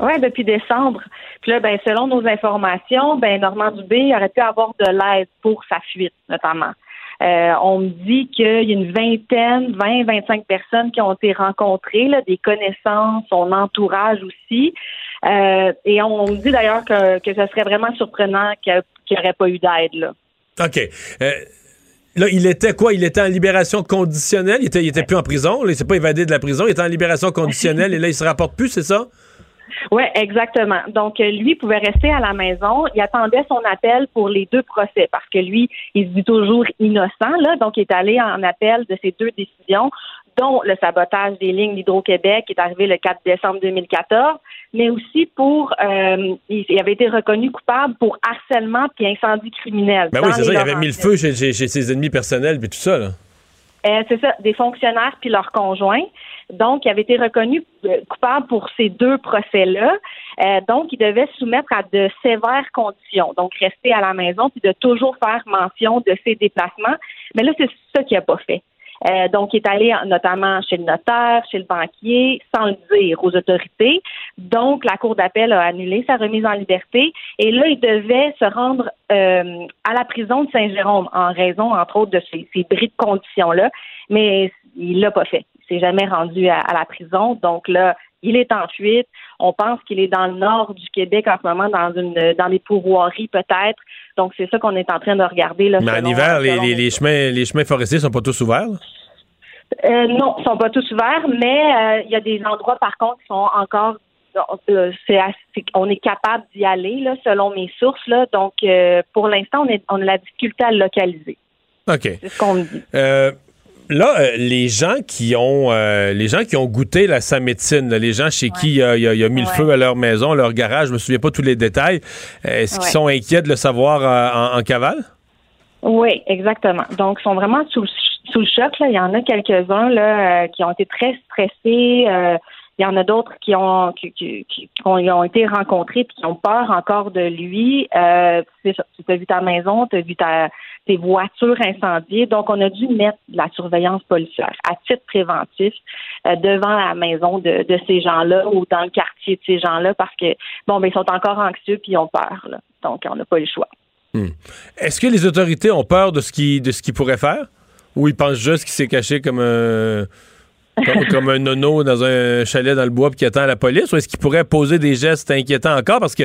Oui, depuis décembre. Puis là, ben, selon nos informations, ben, Normand Dubé aurait pu avoir de l'aide pour sa fuite, notamment. Euh, on me dit qu'il y a une vingtaine, 20, 25 personnes qui ont été rencontrées, là, des connaissances, son entourage aussi. Euh, et on me dit d'ailleurs que, que ce serait vraiment surprenant qu'il n'y aurait pas eu d'aide. Là. OK. Euh, là, il était quoi? Il était en libération conditionnelle? Il était, il était plus en prison? Là, il s'est pas évadé de la prison? Il était en libération conditionnelle et là, il se rapporte plus, c'est ça? Oui, exactement. Donc, euh, lui pouvait rester à la maison. Il attendait son appel pour les deux procès parce que lui, il se dit toujours innocent. Là, donc, il est allé en appel de ces deux décisions, dont le sabotage des lignes d'Hydro-Québec qui est arrivé le 4 décembre 2014, mais aussi pour, euh, il, avait été reconnu coupable pour harcèlement puis incendie criminel. Ben oui, c'est ça. Il avait mis le feu chez, chez- chez ses ennemis personnels puis tout ça, là. Euh, c'est ça, des fonctionnaires puis leurs conjoints. Donc, il avait été reconnu euh, coupable pour ces deux procès-là. Euh, donc, il devait soumettre à de sévères conditions. Donc, rester à la maison puis de toujours faire mention de ses déplacements. Mais là, c'est ça qu'il n'a pas fait. Euh, donc, il est allé en- notamment chez le notaire, chez le banquier, sans le dire aux autorités. Donc, la Cour d'appel a annulé sa remise en liberté. Et là, il devait se rendre euh, à la prison de Saint-Jérôme en raison, entre autres, de ces, ces bris de conditions-là. Mais il l'a pas fait. S'est jamais rendu à, à la prison. Donc là, il est en fuite. On pense qu'il est dans le nord du Québec en ce moment, dans une dans des pourvoiries peut-être. Donc c'est ça qu'on est en train de regarder. Là, Mais en hiver, les, selon les- les chemins, les chemins forestiers sont pas tous ouverts? là? Euh, non, ils sont pas tous ouverts, mais euh, il y a des endroits par contre qui sont encore euh, c'est on est capable d'y aller là, selon mes sources là. Donc euh, pour l'instant, on, est, on a la difficulté à le localiser. OK. C'est ce qu'on me dit. Euh, là, euh, les gens qui ont euh, les gens qui ont goûté la, sa médecine, là, les gens chez qui il a, il a- il a mis le feu à leur maison, leur garage, je me souviens pas tous les détails, euh, est-ce qu'ils sont inquiets de le savoir euh, en, en cavale? Oui, exactement. Donc, ils sont vraiment sous, le- sous le choc. Là. Il y en a quelques-uns là, euh, qui ont été très stressés. euh, il y en a d'autres qui ont qui, qui, ont, été rencontrés et qui ont peur encore de lui. Euh. Tu as vu ta maison, tu as vu ta, tes voitures incendiées. Donc, on a dû mettre de la surveillance policière à titre préventif euh, devant la maison de, de ces gens-là ou dans le quartier de ces gens-là parce que, bon, ben, ils sont encore anxieux puis ils ont peur. Donc, on n'a pas le choix. Est-ce que les autorités ont peur de ce qu'ils pourraient faire? Ou ils pensent juste qu'il s'est caché comme un comme, comme un nono dans un chalet dans le bois puis qui attend la police? Ou est-ce qu'il pourrait poser des gestes inquiétants encore? Parce que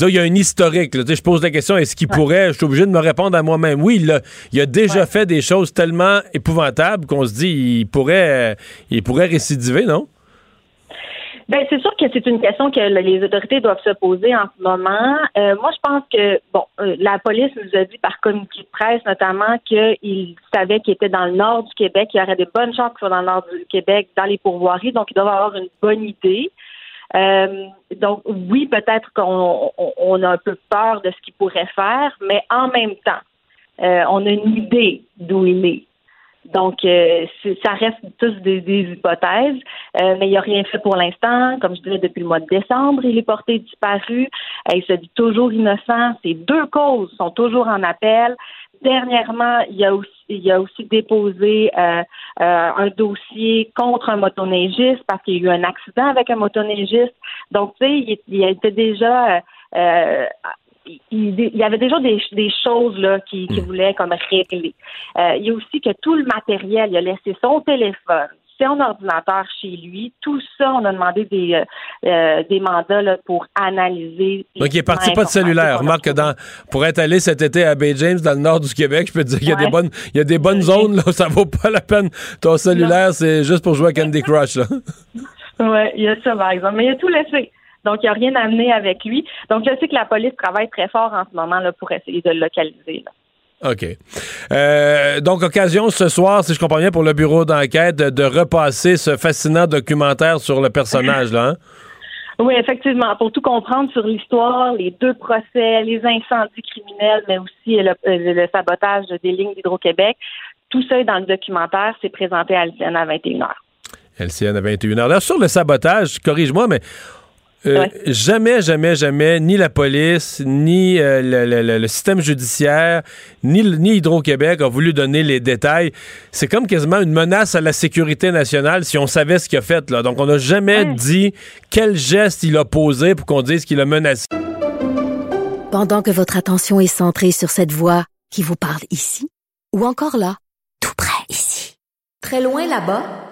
il y a un historique. là. Je pose la question, est-ce qu'il pourrait, je suis obligé de me répondre à moi-même. Oui, il a, il a déjà fait des choses tellement épouvantables qu'on se dit il pourrait il pourrait récidiver, non? Ben, c'est sûr que c'est une question que les autorités doivent se poser en ce moment. Euh, moi, je pense que, bon, euh, la police nous a dit par communiqué de presse notamment qu'ils savaient qu'ils étaient dans le nord du Québec. Il y aurait des bonnes chances qu'ils soient dans le nord du Québec, dans les pourvoiries. Donc, ils doivent avoir une bonne idée. Euh, donc, oui, peut-être qu'on on a un peu peur de ce qu'ils pourraient faire, mais en même temps, on a une idée d'où il est. Donc, euh, ça reste tous des, hypothèses, euh, mais il n'y a rien fait pour l'instant. Comme je disais, depuis le mois de décembre, il est porté disparu. Euh, il se dit toujours innocent. Ces deux causes sont toujours en appel. Dernièrement, il a aussi, il a aussi déposé un dossier contre un motoneigiste parce qu'il y a eu un accident avec un motoneigiste. Donc, tu sais, il, il, était déjà il, y avait déjà des, choses là qui, qui hmm. voulaient comme régler. Euh, il y a aussi que tout le matériel, il a laissé son téléphone, son ordinateur chez lui. Tout ça, on a demandé des, euh, euh, des mandats pour analyser. Donc, il est parti pas de cellulaire. Remarque que dans, pour être allé cet été à Bay James, dans le nord du Québec, je peux te dire qu'il y a des bonnes, il y a des bonnes zones, là, où ça vaut pas la peine. Ton cellulaire, c'est juste pour jouer à Candy Crush, là. Oui, il y a ça, par exemple. Mais il a tout laissé. Donc, il n'y a rien amené avec lui. Donc, je sais que la police travaille très fort en ce moment là, pour essayer de le localiser. OK. Euh, donc, occasion ce soir, si je comprends bien, pour le bureau d'enquête, de, repasser ce fascinant documentaire sur le personnage, là. Hein? Oui, effectivement. Pour tout comprendre sur l'histoire, les deux procès, les incendies criminels, mais aussi le, le sabotage des lignes d'Hydro-Québec, tout ça est dans le documentaire. C'est présenté à LCN à 21h. LCN à 21h. Là, sur le sabotage, corrige-moi, mais euh, jamais, jamais, jamais, ni la police, ni euh, le, système judiciaire, ni, ni Hydro-Québec a voulu donner les détails. C'est comme quasiment une menace à la sécurité nationale si on savait ce qu'il a fait. Là. Donc, on n'a jamais dit quel geste il a posé pour qu'on dise qu'il a menacé. Pendant que votre attention est centrée sur cette voix qui vous parle ici, ou encore là, tout près ici, très loin là-bas,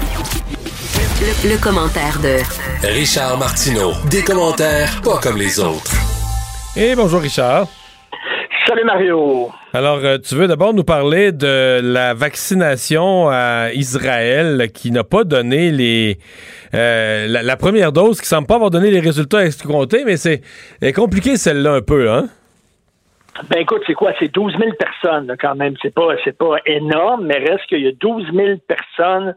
Le, commentaire de Richard Martineau. Des commentaires pas comme les autres. Et bonjour Richard. Salut Mario. Alors, euh, tu veux d'abord nous parler de la vaccination à Israël qui n'a pas donné les euh, la, première dose, qui semble pas avoir donné les résultats escomptés, mais c'est compliqué celle-là un peu, hein? Ben écoute, c'est quoi? C'est 12 000 personnes quand même. C'est pas, c'est pas énorme, mais reste qu'il y a 12 000 personnes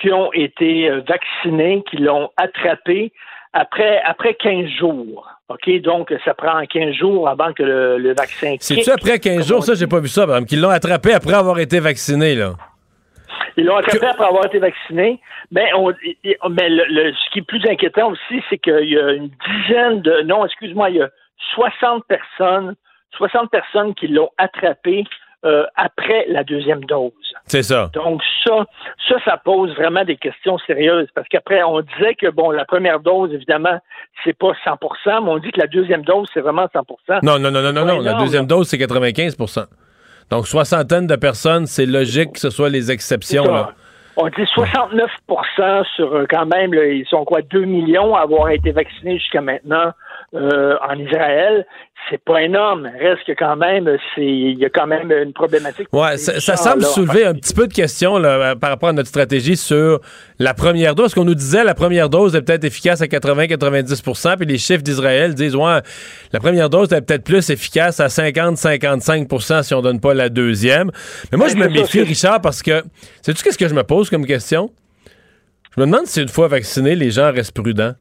qui ont été euh, vaccinées, qui l'ont attrapé après, après 15 jours. OK? Donc, ça prend 15 jours avant que le, vaccin C'est-tu après 15 jours? Ça, j'ai pas vu ça, madame. Qu'ils l'ont attrapé après avoir été vacciné, là. Ils l'ont attrapé après avoir été vacciné. Ben, on, mais le, ce qui est plus inquiétant aussi, c'est qu'il y a une dizaine de. Non, excuse-moi, il y a 60 personnes 60 personnes qui l'ont attrapé euh, après la deuxième dose. C'est ça. Donc ça, ça, ça pose vraiment des questions sérieuses parce qu'après on disait que bon, la première dose évidemment c'est pas 100%, mais on dit que la deuxième dose c'est vraiment 100%. Non, non, non, non, non, non. La deuxième dose c'est 95%. Donc soixantaine de personnes, c'est logique que ce soit les exceptions là. On dit 69% sur euh, quand même, ils sont quoi, 2 millions à avoir été vaccinés jusqu'à maintenant euh, en Israël c'est pas énorme. Reste que quand même, c'est il y a quand même une problématique. Ouais, ça, semble soulever un petit peu de questions là, par rapport à notre stratégie sur la première dose. Qu'on nous disait, la première dose est peut-être efficace à 80-90 puis les chiffres d'Israël disent ouais, la première dose est peut-être plus efficace à 50-55% si on donne pas la deuxième. Mais moi, je me méfie, Richard, parce que sais-tu qu'est-ce que je me pose comme question? Je me demande si une fois vacciné, les gens restent prudents.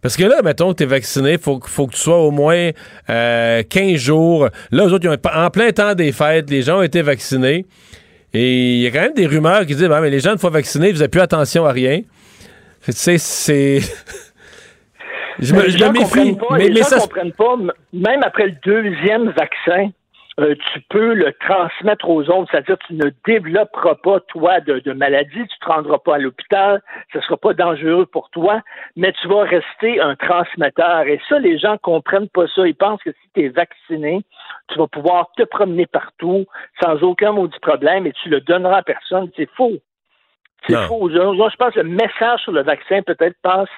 Parce que là, mettons que tu es vacciné, il faut, faut que tu sois au moins 15 euh, jours. Là, eux autres, ils ont, en plein temps des fêtes, les gens ont été vaccinés. Et il y a quand même des rumeurs qui disent bah, mais les gens, une fois vaccinés, ils faisaient plus attention à rien. Tu sais, c'est. je me, je me méfie. Pas, mais, les gens ne comprennent pas, même après le deuxième vaccin, euh, tu peux le transmettre aux autres, c'est-à-dire tu ne développeras pas, toi, de, de maladie, tu ne te rendras pas à l'hôpital, ce ne sera pas dangereux pour toi, mais tu vas rester un transmetteur. Et ça, les gens comprennent pas ça. Ils pensent que si tu es vacciné, tu vas pouvoir te promener partout sans aucun maudit problème et tu le donneras à personne. C'est faux. C'est faux. Je, je pense que le message sur le vaccin peut-être passe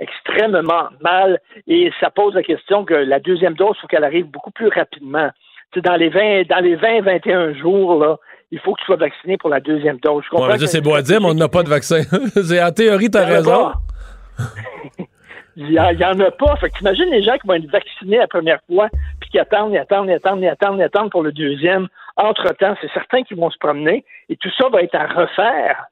extrêmement mal et ça pose la question que la deuxième dose, il faut qu'elle arrive beaucoup plus rapidement. C'est dans les 20, dans les 20, 21 jours, là, il faut que tu sois vacciné pour la deuxième dose. Je comprends c'est beau à dire, mais on n'a pas de vaccin. en théorie, tu as raison. Il n'y en a pas. Fait que t'imagines les gens qui vont être vaccinés la première fois, puis qui attendent, ils attendent, ils attendent, ils attendent, ils attendent pour le deuxième. Entre-temps, c'est certains qui vont se promener, et tout ça va être à refaire.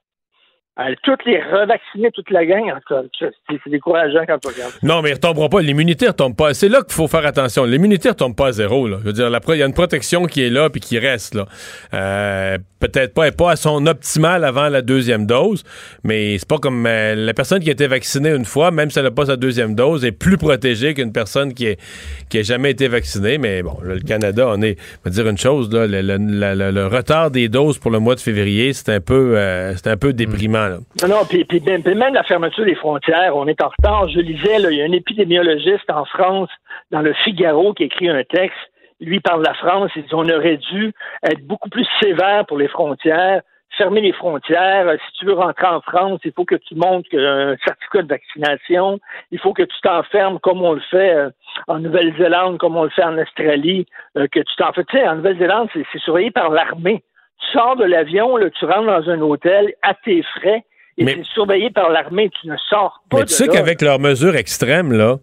Euh, toutes les revacciner, toute la gang, en tout cas, c'est décourageant quand on regarde. Non, mais ils retomberont pas. L'immunité ne retombe pas. C'est là qu'il faut faire attention. L'immunité ne retombe pas à zéro. Là. Je veux dire, il y a une protection qui est là puis qui reste. là. Euh, peut-être pas, pas à son optimal avant la deuxième dose, mais c'est pas comme euh, la personne qui a été vaccinée une fois, même si elle n'a pas sa deuxième dose, est plus protégée qu'une personne qui, est, qui a jamais été vaccinée. Mais bon, le Canada, on est, on va dire une chose, là, le, retard des doses pour le mois de février, c'est un peu, c'est un peu déprimant. Non, non, puis, même la fermeture des frontières, on est en retard. Je lisais, il y a un épidémiologiste en France, dans le Figaro, qui écrit un texte. Lui parle de la France. Il dit on aurait dû être beaucoup plus sévère pour les frontières, fermer les frontières. Si tu veux rentrer en France, il faut que tu montres un certificat de vaccination. Il faut que tu t'enfermes comme on le fait euh, en Nouvelle-Zélande, comme on le fait en Australie, euh, que tu t'en Tu sais, en Nouvelle-Zélande, c'est surveillé par l'armée. Tu sors de l'avion, tu rentres dans un hôtel à tes frais et c'est surveillé par l'armée. Tu ne sors pas. Mais tu sais qu'avec leurs mesures extrêmes, là,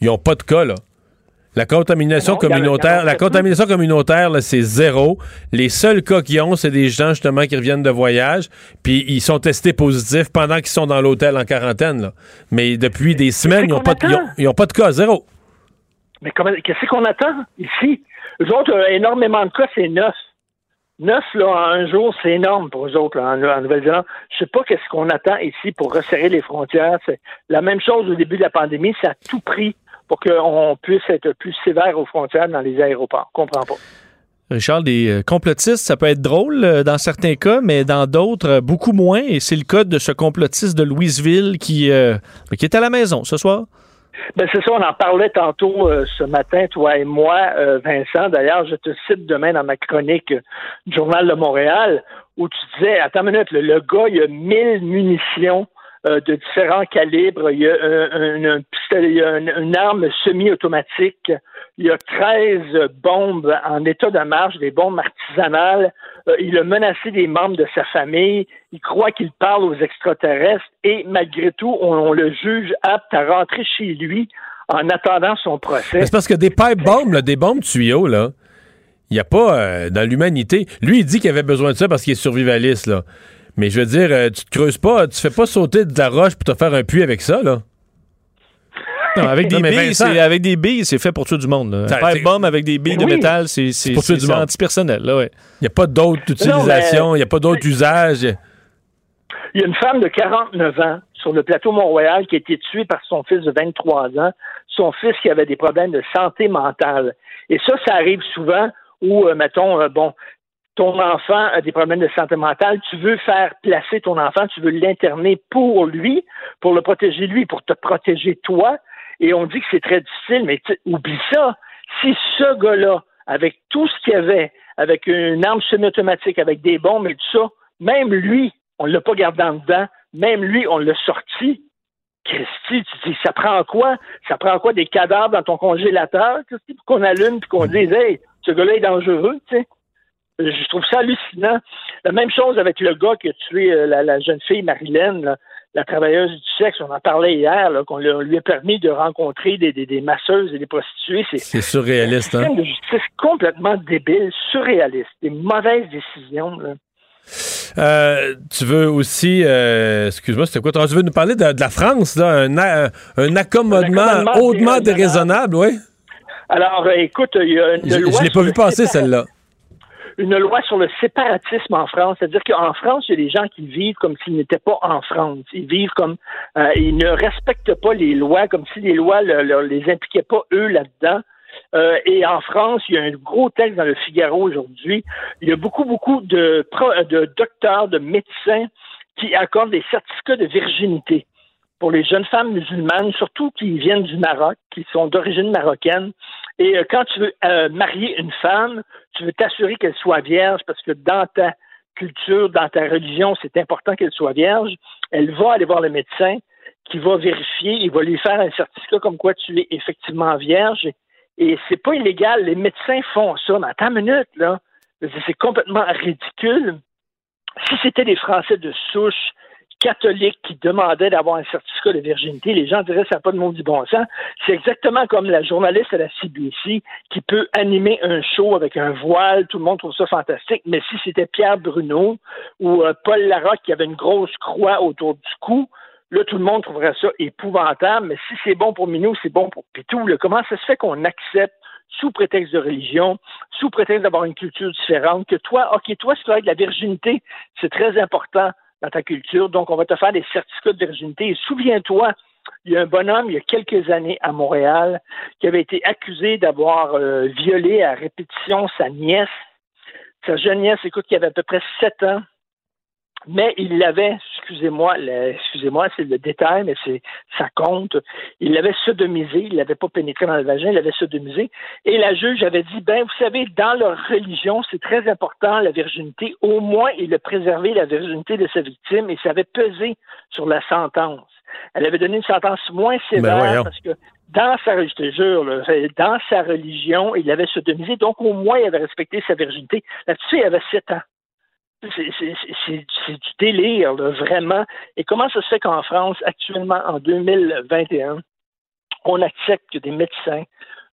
ils n'ont pas de cas, là. La contamination communautaire, la contamination communautaire, c'est zéro. Les seuls cas qu'ils ont, c'est des gens justement qui reviennent de voyage, puis ils sont testés positifs pendant qu'ils sont dans l'hôtel en quarantaine. Là. Mais depuis des semaines, ils n'ont pas, de, pas de cas, zéro. Mais qu'est-ce qu'on attend ici? Eux autres, euh, énormément de cas, c'est neuf. Neuf là, un jour, c'est énorme pour eux autres en, Nouvelle-Zélande. Je sais pas qu'est-ce qu'on attend ici pour resserrer les frontières. C'est la même chose au début de la pandémie. C'est à tout prix pour qu'on puisse être plus sévère aux frontières dans les aéroports. Je comprends pas. Richard, des euh, complotistes, ça peut être drôle euh, dans certains cas, mais dans d'autres, euh, beaucoup moins. Et c'est le cas de ce complotiste de Louisville qui, qui est à la maison ce soir. Ben c'est ça, on en parlait tantôt euh, ce matin, toi et moi, euh, Vincent. D'ailleurs, je te cite demain dans ma chronique euh, du Journal de Montréal, où tu disais, attends une minute, le, gars, il a mille munitions de différents calibres, il y a, un, il y a une arme semi-automatique, il y a 13 bombes en état de marche, des bombes artisanales. Euh, il a menacé des membres de sa famille. Il croit qu'il parle aux extraterrestres et malgré tout, on, le juge apte à rentrer chez lui en attendant son procès. C'est parce que des pipe bombes, des bombes tuyaux, là, il n'y a pas euh, dans l'humanité. Lui, il dit qu'il avait besoin de ça parce qu'il est survivaliste, là. Mais je veux dire, euh, tu te creuses pas, tu fais pas sauter de la roche pour te faire un puits avec ça, là. Non, avec, des billes, c'est, avec des billes, c'est fait pour tout du monde. Un pipe bomb avec des billes de métal, c'est, antipersonnel. Il n'y a pas d'autre utilisation, il n'y a pas d'autre usage. Il y a une femme de 49 ans sur le plateau Mont-Royal qui a été tuée par son fils de 23 ans. Son fils qui avait des problèmes de santé mentale. Et ça, ça arrive souvent où, euh, mettons, euh, bon, ton enfant a des problèmes de santé mentale, tu veux faire placer ton enfant, tu veux l'interner pour lui, pour le protéger lui, pour te protéger toi, et on dit que c'est très difficile, mais oublie ça. Si ce gars-là, avec tout ce qu'il avait, avec une arme semi-automatique, avec des bombes et tout ça, même lui, on ne l'a pas gardé en dedans, même lui, on l'a sorti. Christy, tu dis, ça prend quoi? Ça prend quoi des cadavres dans ton congélateur, Christy, pour qu'on allume et qu'on dise, hey, ce gars-là est dangereux, tu sais? Je trouve ça hallucinant. La même chose avec le gars qui a tué euh, la, jeune fille Marilyn, la travailleuse du sexe, on en parlait hier, qu'on lui a permis de rencontrer des, masseuses et des prostituées. C'est surréaliste, hein? de justice complètement débile, surréaliste, des mauvaises décisions. Euh, tu veux aussi, euh, excuse-moi, c'était quoi? Tu veux nous parler de, la France, là, un, accommodement, hautement déraisonnable, oui? Alors, écoute, il y a une Je, je l'ai pas vu passer, celle-là une loi sur le séparatisme en France. C'est-à-dire qu'en France, il y a des gens qui vivent comme s'ils n'étaient pas en France. Ils vivent comme... Euh, ils ne respectent pas les lois, comme si les lois ne les impliquaient pas eux là-dedans. Euh, et en France, il y a un gros texte dans le Figaro aujourd'hui. Il y a beaucoup, beaucoup de, de docteurs, de médecins qui accordent des certificats de virginité pour les jeunes femmes musulmanes, surtout qui viennent du Maroc, qui sont d'origine marocaine. Et euh, quand tu veux euh, marier une femme, tu veux t'assurer qu'elle soit vierge parce que dans ta culture, dans ta religion, c'est important qu'elle soit vierge. Elle va aller voir le médecin qui va vérifier, il va lui faire un certificat comme quoi tu es effectivement vierge. Et c'est pas illégal. Les médecins font ça. Mais attends une minute, là. C'est complètement ridicule. Si c'était des Français de souche catholiques qui demandaient d'avoir un certificat de virginité, les gens diraient ça n'a pas de monde du bon sens. C'est exactement comme la journaliste à la CBC qui peut animer un show avec un voile, tout le monde trouve ça fantastique, mais si c'était Pierre Bruno ou euh, Paul Larocque qui avait une grosse croix autour du cou, Là, tout le monde trouverait ça épouvantable, mais si c'est bon pour Minou, c'est bon pour Pitou. Comment ça se fait qu'on accepte, sous prétexte de religion, sous prétexte d'avoir une culture différente, que toi, OK, toi, c'est vrai que la virginité, c'est très important dans ta culture, donc on va te faire des certificats de virginité. Et souviens-toi, il y a un bonhomme, il y a quelques années à Montréal, qui avait été accusé d'avoir euh, violé à répétition sa nièce. Sa jeune nièce, écoute, qui avait à peu près sept ans, mais il l'avait, excusez-moi, excusez-moi, c'est le détail, mais c'est ça compte. Il l'avait sodomisé, il l'avait pas pénétré dans le vagin, il l'avait sodomisé. Et la juge avait dit, ben, vous savez, dans leur religion, c'est très important la virginité. Au moins, il a préservé la virginité de sa victime et ça avait pesé sur la sentence. Elle avait donné une sentence moins sévère ben parce que dans sa, je te jure, dans sa religion, il l'avait sodomisé, donc au moins il avait respecté sa virginité. Là-dessus, il avait sept ans. C'est du délire, vraiment. Et comment ça se fait qu'en France, actuellement, en 2021, on accepte que des médecins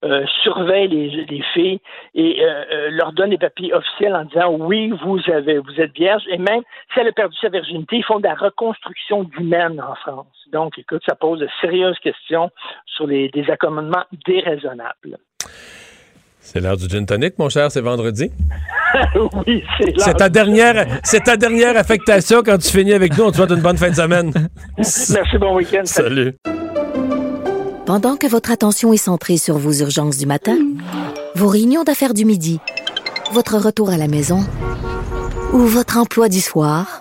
euh, surveillent les, filles et euh, euh, leur donnent des papiers officiels en disant oui, vous avez, vous êtes vierge. Et même si elle a perdu sa virginité, ils font de la reconstruction d'humaine en France. Donc, écoute, ça pose de sérieuses questions sur les, des accommodements déraisonnables. C'est l'heure du gin tonic, mon cher, c'est vendredi. oui, c'est C'est ta dernière, c'est ta dernière affectation quand tu finis avec nous. On te souhaite une bonne fin de semaine. Merci, bon week-end. Salut. Pendant que votre attention est centrée sur vos urgences du matin, vos réunions d'affaires du midi, votre retour à la maison ou votre emploi du soir,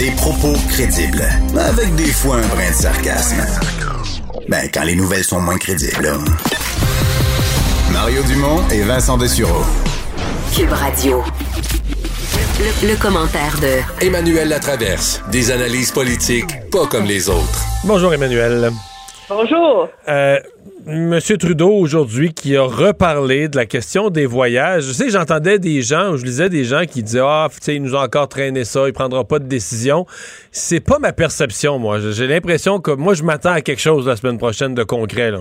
Des propos crédibles, avec des fois un brin de sarcasme. Ben, quand les nouvelles sont moins crédibles. Là. Mario Dumont et Vincent Dessureau. Cube Radio. Le, commentaire de Emmanuel Latraverse. Des analyses politiques pas comme les autres. Bonjour Emmanuel. Bonjour. Euh, Monsieur Trudeau aujourd'hui qui a reparlé de la question des voyages. Je sais, j'entendais des gens, je lisais des gens qui disaient ah, il nous a encore traîné ça, il prendra pas de décision. C'est pas ma perception, moi. J'ai l'impression que moi je m'attends à quelque chose la semaine prochaine de concret là.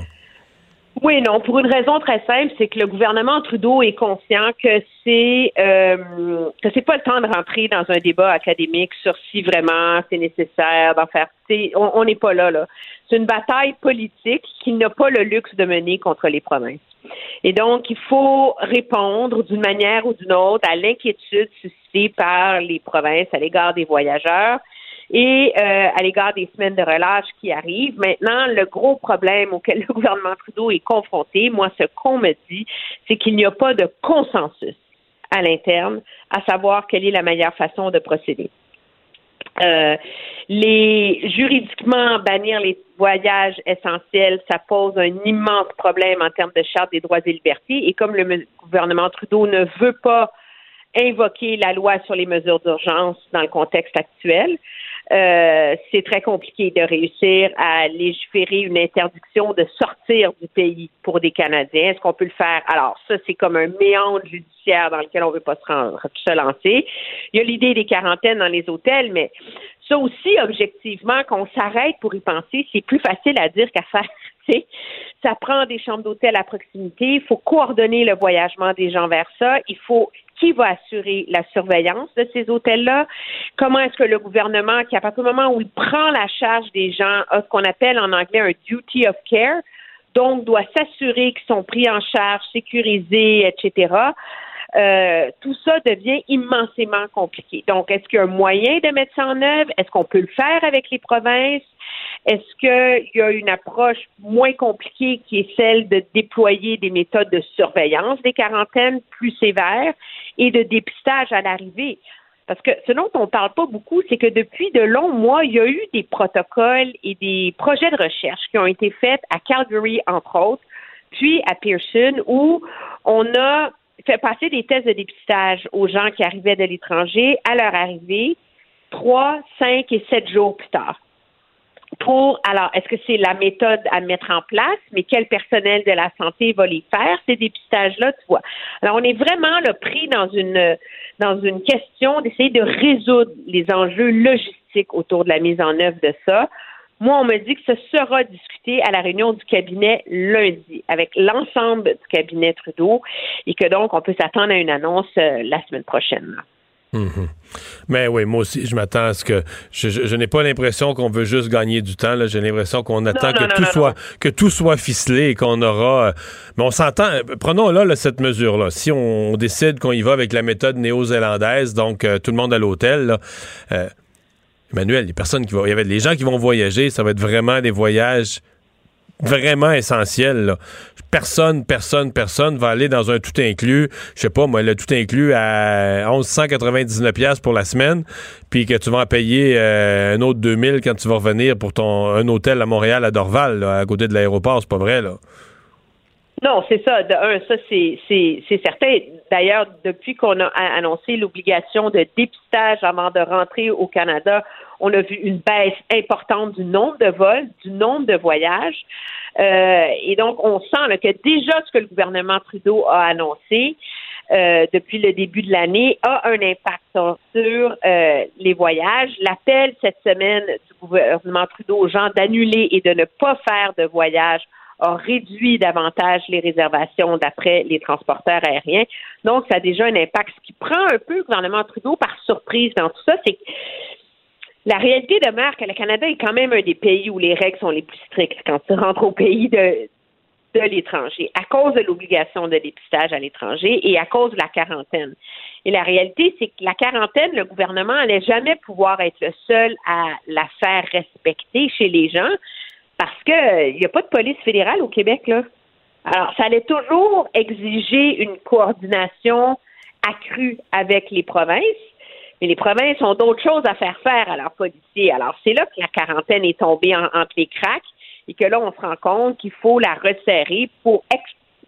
Oui, non, pour une raison très simple, c'est que le gouvernement Trudeau est conscient que c'est euh, que c'est pas le temps de rentrer dans un débat académique sur si vraiment c'est nécessaire d'en faire. On n'est pas là, là. C'est une bataille politique qui n'a pas le luxe de mener contre les provinces. Et donc, il faut répondre d'une manière ou d'une autre à l'inquiétude suscitée par les provinces à l'égard des voyageurs et euh, à l'égard des semaines de relâche qui arrivent. Maintenant, le gros problème auquel le gouvernement Trudeau est confronté, moi, ce qu'on me dit, c'est qu'il n'y a pas de consensus à l'interne à savoir quelle est la meilleure façon de procéder. Euh, les juridiquement bannir les voyages essentiels, ça pose un immense problème en termes de charte des droits et libertés. Et comme le gouvernement Trudeau ne veut pas invoquer la loi sur les mesures d'urgence dans le contexte actuel, euh, c'est très compliqué de réussir à légiférer une interdiction de sortir du pays pour des Canadiens. Est-ce qu'on peut le faire? Alors, ça, c'est comme un méandre judiciaire dans lequel on ne veut pas se, rendre, se lancer. Il y a l'idée des quarantaines dans les hôtels, mais ça aussi, objectivement, qu'on s'arrête pour y penser, c'est plus facile à dire qu'à faire. ça prend des chambres d'hôtel à proximité. Il faut coordonner le voyagement des gens vers ça. Il faut qui va assurer la surveillance de ces hôtels-là? Comment est-ce que le gouvernement, qui à partir du moment où il prend la charge des gens, a ce qu'on appelle en anglais un duty of care, donc doit s'assurer qu'ils sont pris en charge, sécurisés, etc. Euh, tout ça devient immensément compliqué. Donc, est-ce qu'il y a un moyen de mettre ça en œuvre? Est-ce qu'on peut le faire avec les provinces? Est-ce qu'il y a une approche moins compliquée qui est celle de déployer des méthodes de surveillance des quarantaines plus sévères? Et de dépistage à l'arrivée? Parce que ce dont on ne parle pas beaucoup, c'est que depuis de longs mois, il y a eu des protocoles et des projets de recherche qui ont été faits à Calgary, entre autres, puis à Pearson, où on a fait passer des tests de dépistage aux gens qui arrivaient de l'étranger à leur arrivée trois, cinq et sept jours plus tard. Pour, alors, est-ce que c'est la méthode à mettre en place, mais quel personnel de la santé va les faire, ces dépistages-là, tu vois? Alors, on est vraiment là, pris dans une, dans une question d'essayer de résoudre les enjeux logistiques autour de la mise en œuvre de ça. Moi, on me dit que ce sera discuté à la réunion du cabinet lundi avec l'ensemble du cabinet Trudeau et que donc on peut s'attendre à une annonce euh, la semaine prochaine. Mhm. Mais oui, moi aussi, je m'attends à ce que je, n'ai pas l'impression qu'on veut juste gagner du temps. J'ai l'impression qu'on attend que tout soit que tout soit ficelé et qu'on aura. Euh, mais on s'entend. Euh, prenons là, cette mesure-là. Si on, décide qu'on y va avec la méthode néo-zélandaise, donc tout le monde à l'hôtel, Emmanuel, les personnes qui vont, il y avait les gens qui vont voyager, ça va être vraiment des voyages vraiment essentiels. Personne, personne, personne va aller dans un tout inclus, je sais pas moi, le tout inclus à 1199 pièces pour la semaine, puis que tu vas en payer euh, un autre 2000 quand tu vas revenir pour ton un hôtel à Montréal à Dorval, à côté de l'aéroport, c'est pas vrai là. Non, c'est ça. De un, ça c'est certain. D'ailleurs, depuis qu'on a annoncé l'obligation de dépistage avant de rentrer au Canada, on a vu une baisse importante du nombre de vols, du nombre de voyages. Euh, et donc, on sent que déjà ce que le gouvernement Trudeau a annoncé euh, depuis le début de l'année a un impact sur euh, les voyages. L'appel cette semaine du gouvernement Trudeau aux gens d'annuler et de ne pas faire de voyages a réduit davantage les réservations d'après les transporteurs aériens. Donc, ça a déjà un impact. Ce qui prend un peu le gouvernement Trudeau par surprise dans tout ça, c'est la réalité demeure que le Canada est quand même un des pays où les règles sont les plus strictes quand tu rentres au pays de, de l'étranger, à cause de l'obligation de dépistage à l'étranger et à cause de la quarantaine. Et la réalité, c'est que la quarantaine, le gouvernement n'allait jamais pouvoir être le seul à la faire respecter chez les gens parce qu'il euh, n'y a pas de police fédérale au Québec, là. Alors, ça allait toujours exiger une coordination accrue avec les provinces, mais les provinces ont d'autres choses à faire faire à leurs policiers. Alors, c'est là que la quarantaine est tombée entre les cracks et que là, on se rend compte qu'il faut la resserrer pour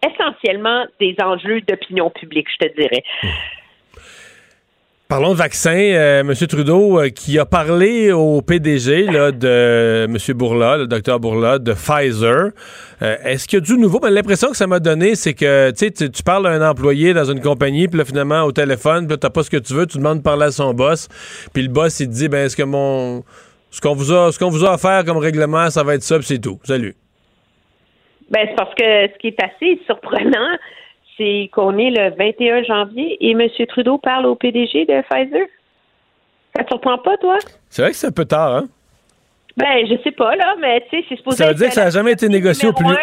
essentiellement des enjeux d'opinion publique, je te dirais. Parlons de vaccins. Euh, M. Trudeau euh, qui a parlé au PDG là, de M. Bourla, le docteur Bourla, de Pfizer. Euh, est-ce qu'il y a du nouveau? Ben, L'impression que ça m'a donné, c'est que tu, tu parles à un employé dans une compagnie, puis là, finalement, au téléphone, puis t'as pas ce que tu veux, tu demandes de parler à son boss, puis le boss, il te dit, ben, est-ce que mon... Ce qu'on vous a, ce qu'on vous a offert comme règlement, ça va être ça, c'est tout. Salut. Ben, c'est parce que ce qui est assez surprenant, c'est qu'on est le 21 janvier et M. Trudeau parle au PDG de Pfizer. Ça te surprend pas, toi? C'est vrai que c'est un peu tard, hein? Ben, je sais pas, là, mais tu sais, c'est supposé Ça veut dire que ça n'a jamais été négocié au plus haut.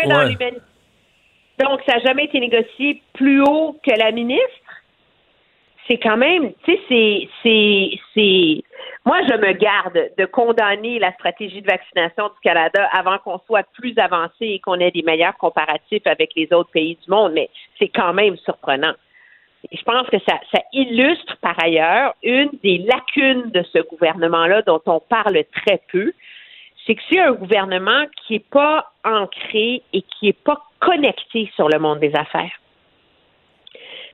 Donc, ça n'a jamais été négocié plus haut que la ministre. C'est quand même, tu sais, c'est moi, je me garde de condamner la stratégie de vaccination du Canada avant qu'on soit plus avancé et qu'on ait des meilleurs comparatifs avec les autres pays du monde, mais c'est quand même surprenant. Et je pense que ça, ça illustre par ailleurs une des lacunes de ce gouvernement-là dont on parle très peu, c'est que c'est un gouvernement qui n'est pas ancré et qui n'est pas connecté sur le monde des affaires.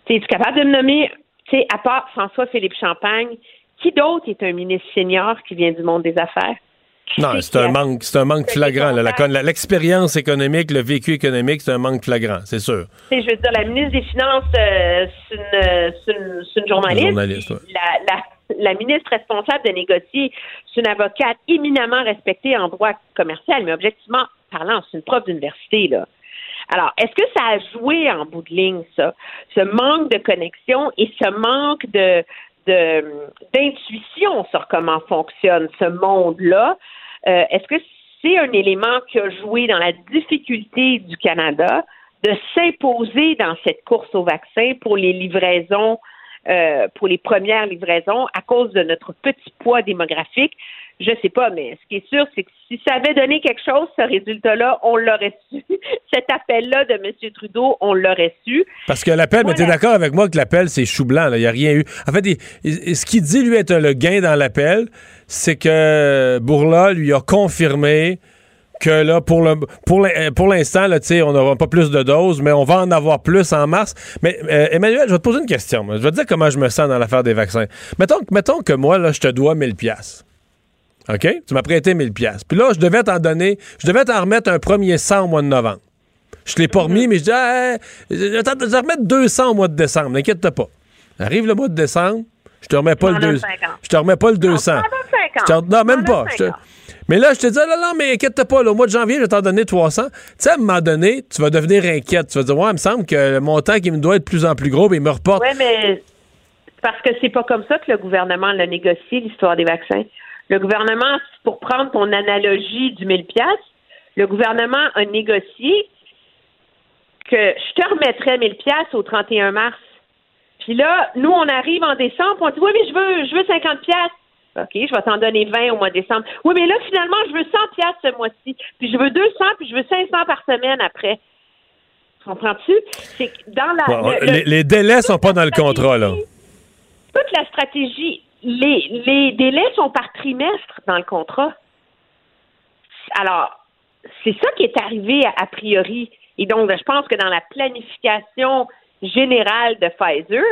Tu es capable de me nommer, tu sais, à part François-Philippe Champagne, qui d'autre est un ministre senior qui vient du monde des affaires? non, c'est un, manque, c'est un manque flagrant. L'expérience économique, le vécu économique, c'est un manque flagrant, c'est sûr. Je veux dire, la ministre des Finances, euh, c'est une, journaliste. la, ministre responsable de négocier, c'est une avocate éminemment respectée en droit commercial, mais objectivement parlant, c'est une prof d'université. là. Alors, est-ce que ça a joué en bout de ligne, ça? Ce manque de connexion et ce manque de d'intuition sur comment fonctionne ce monde-là. Euh, est-ce que c'est un élément qui a joué dans la difficulté du Canada de s'imposer dans cette course au vaccin pour les livraisons, euh, pour les premières livraisons à cause de notre petit poids démographique? Je sais pas, mais ce qui est sûr, c'est que si ça avait donné quelque chose, ce résultat-là, on l'aurait su. Cet appel-là de M. Trudeau, on l'aurait su. Parce que l'appel, mais tu es d'accord avec moi que l'appel, c'est chou blanc. Il n'y a rien eu. En fait, ce qu'il dit, lui, être le gain dans l'appel, c'est que Bourla lui a confirmé que là, pour le pour l'instant, là, on n'aura pas plus de doses, mais on va en avoir plus en mars. Mais euh, Emmanuel, je vais te poser une question. Je vais te dire comment je me sens dans l'affaire des vaccins. Mettons, mettons que moi, là, je te dois 1000 pièces. OK? Tu m'as prêté 1000 pièces. Puis là, je devais t'en donner, je devais t'en remettre un premier 100 au mois de novembre. Je l'ai pas remis, mais je dis, hey, je vais t'en remettre 200 au mois de décembre. N'inquiète pas. Arrive le mois de décembre, je te remets pas le 200. Je te remets pas le 200. Non, non même pas. Mais là, je te dis, non, non, mais inquiète pas, au mois de janvier, je vais t'en donner 300. Tu sais, à un moment donné, tu vas devenir inquiète. Tu vas dire, ouais, il me semble que le montant qui me doit être de plus en plus gros, mais il me reporte. Oui, mais parce que c'est pas comme ça que le gouvernement l'a négocié, l'histoire des vaccins. Le gouvernement, pour prendre ton analogie du 1000 pièces, le gouvernement a négocié que je te remettrais 1000 pièces au 31 mars. Puis là, nous, on arrive en décembre, on dit oui, mais je veux, je veux 50 pièces. OK, je vais t'en donner 20 au mois de décembre. Oui, mais là, finalement, je veux 100 pièces ce mois-ci. Puis je veux 200, puis je veux 500 par semaine après. Comprends-tu? C'est dans la. les, les, délais sont pas dans le contrat, là. Toute la stratégie les, les délais sont par trimestre dans le contrat. Alors, c'est ça qui est arrivé a, priori. Et donc, je pense que dans la planification générale de Pfizer,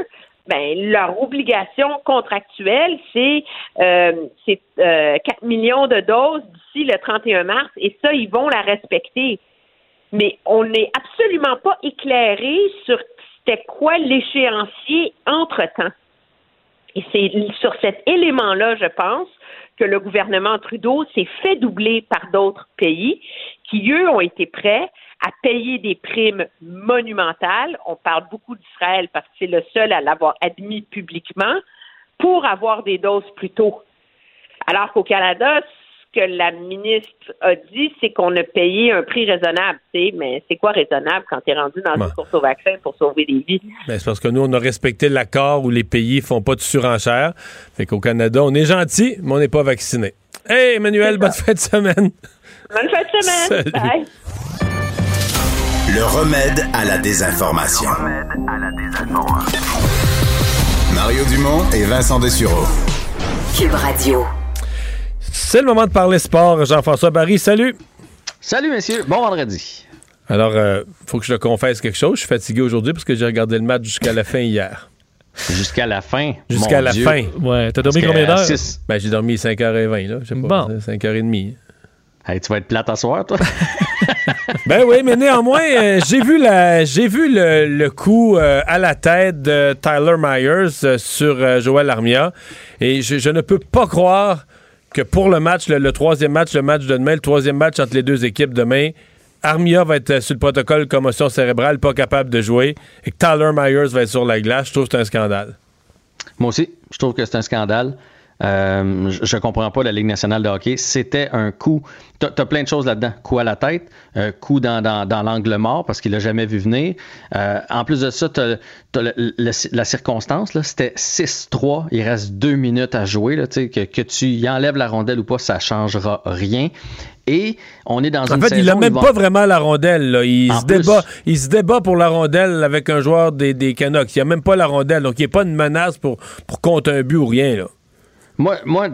ben, leur obligation contractuelle, c'est euh, 4 euh, millions de doses d'ici le 31 mars, et ça, ils vont la respecter. Mais on n'est absolument pas éclairé sur c'était quoi l'échéancier entre-temps. Et c'est sur cet élément-là, je pense, que le gouvernement Trudeau s'est fait doubler par d'autres pays qui, eux, ont été prêts à payer des primes monumentales. On parle beaucoup d'Israël parce que c'est le seul à l'avoir admis publiquement pour avoir des doses plus tôt. Alors qu'au Canada, que la ministre a dit, c'est qu'on a payé un prix raisonnable. Mais c'est quoi raisonnable quand tu es rendu dans une course au vaccin pour sauver des vies? Ben, c'est parce que nous, on a respecté l'accord où les pays font pas de surenchère. Fait qu'au Canada, on est gentil, mais on n'est pas vacciné. Hey, Emmanuel, bonne fête de semaine. Bonne fête de semaine. Bye. Le remède à la désinformation. Le remède à la désinformation. Mario Dumont et Vincent Dessureau. Cube Radio. C'est le moment de parler sport. Jean-François Barry, salut. Salut, messieurs. Bon vendredi. Alors, il euh, faut que je te confesse quelque chose. Je suis fatigué aujourd'hui parce que j'ai regardé le match jusqu'à la fin hier. Jusqu'à la fin? Jusqu'à la fin. Ouais. T'as dormi combien d'heures? Ben, j'ai dormi 5h20, là. Je sais pas. 5h30. Hey, tu vas être plate à soir, toi? ben oui, mais néanmoins, euh, j'ai vu, la, j'ai vu le, coup euh, à la tête de Tyler Myers sur Joël Armia et je, ne peux pas croire que pour le match, le, troisième match, le match de demain, le troisième match entre les deux équipes demain, Armia va être euh, sur le protocole commotion cérébrale, pas capable de jouer, et que Tyler Myers va être sur la glace. Je trouve que c'est un scandale. Moi aussi, je trouve que c'est un scandale. Euh, je, comprends pas la Ligue nationale de hockey. C'était un coup. Tu as, plein de choses là-dedans. Coup à la tête, euh, coup dans, dans, l'angle mort parce qu'il l'a jamais vu venir. Euh, en plus de ça, tu as, la circonstance. C'était 6-3. Il reste deux minutes à jouer. Là, que, que tu y enlèves la rondelle ou pas, ça changera rien. Et on est dans en une fait, il n'a même pas vraiment la rondelle. Il, se débat, il se débat pour la rondelle avec un joueur des, des Canucks. Il n'a même pas la rondelle. Donc, il n'est pas une menace pour, pour compter un but ou rien. Là. Moi, moi,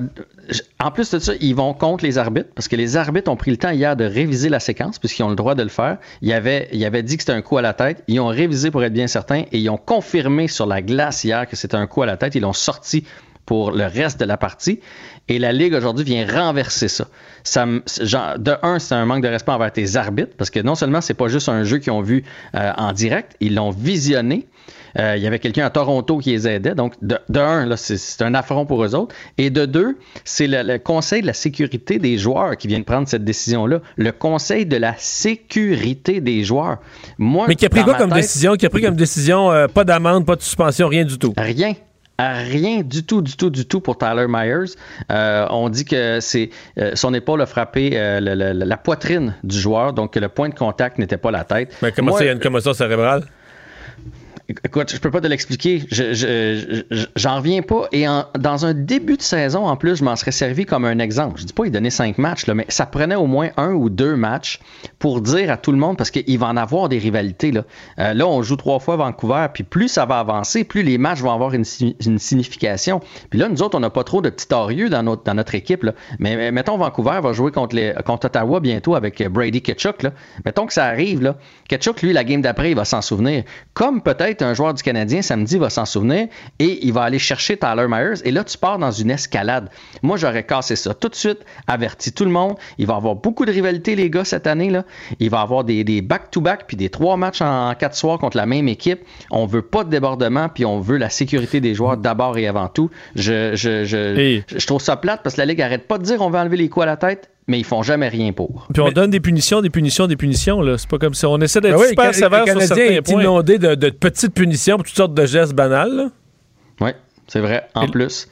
en plus de ça, ils vont contre les arbitres parce que les arbitres ont pris le temps hier de réviser la séquence puisqu'ils ont le droit de le faire. Ils avaient, dit que c'était un coup à la tête. Ils ont révisé pour être bien certains et ils ont confirmé sur la glace hier que c'était un coup à la tête. Ils l'ont sorti pour le reste de la partie. Et la Ligue aujourd'hui vient renverser ça. ça de un, c'est un manque de respect envers tes arbitres, parce que non seulement c'est pas juste un jeu qu'ils ont vu euh, en direct, ils l'ont visionné. Euh, il y avait quelqu'un à Toronto qui les aidait. Donc, de, un, c'est, un affront pour eux autres. Et de deux, c'est le, Conseil de la sécurité des joueurs qui vient de prendre cette décision-là. Le Conseil de la sécurité des joueurs. Moi, Mais qui a pris quoi comme décision? Qui a pris comme décision euh, pas d'amende, pas de suspension, rien du tout? Rien rien du tout, du tout, du tout pour Tyler Myers. Euh, on dit que c'est son épaule a frappé la, poitrine du joueur, donc que le point de contact n'était pas la tête. Mais comment ça, il y a une commotion cérébrale? Écoute, je peux pas te l'expliquer. Je, j'en reviens pas. Et dans un début de saison, en plus, je m'en serais servi comme un exemple. Je dis pas il donnait cinq matchs, là, mais ça prenait au moins un ou deux matchs pour dire à tout le monde, parce qu'il va en avoir des rivalités. Là, euh, là on joue trois fois Vancouver, puis plus ça va avancer, plus les matchs vont avoir une, signification. Puis là, nous autres, on n'a pas trop de petits torieux dans notre, dans notre équipe. Là. Mais, mettons, Vancouver va jouer contre, les, contre Ottawa bientôt avec Brady Ketchuk. Là. Mettons que ça arrive. Là. Ketchuk, lui, la game d'après, il va s'en souvenir. Comme peut-être un joueur du Canadien samedi va s'en souvenir et il va aller chercher Tyler Myers. Et là, tu pars dans une escalade. Moi, j'aurais cassé ça tout de suite, averti tout le monde. Il va y avoir beaucoup de rivalité, les gars, cette année. là Il va y avoir des back-to-back puis des trois matchs en, quatre soirs contre la même équipe. On veut pas de débordement puis on veut la sécurité des joueurs d'abord et avant tout. Je, je, je, je, trouve ça plate parce que la Ligue arrête pas de dire on va enlever les coups à la tête mais ils font jamais rien pour. Puis on donne des punitions, des punitions, des punitions. Là. C'est pas comme si on essaie d'être ben super sévère sur certains est inondé de, de, petites punitions pour toutes sortes de gestes banals. Oui, c'est vrai. En plus.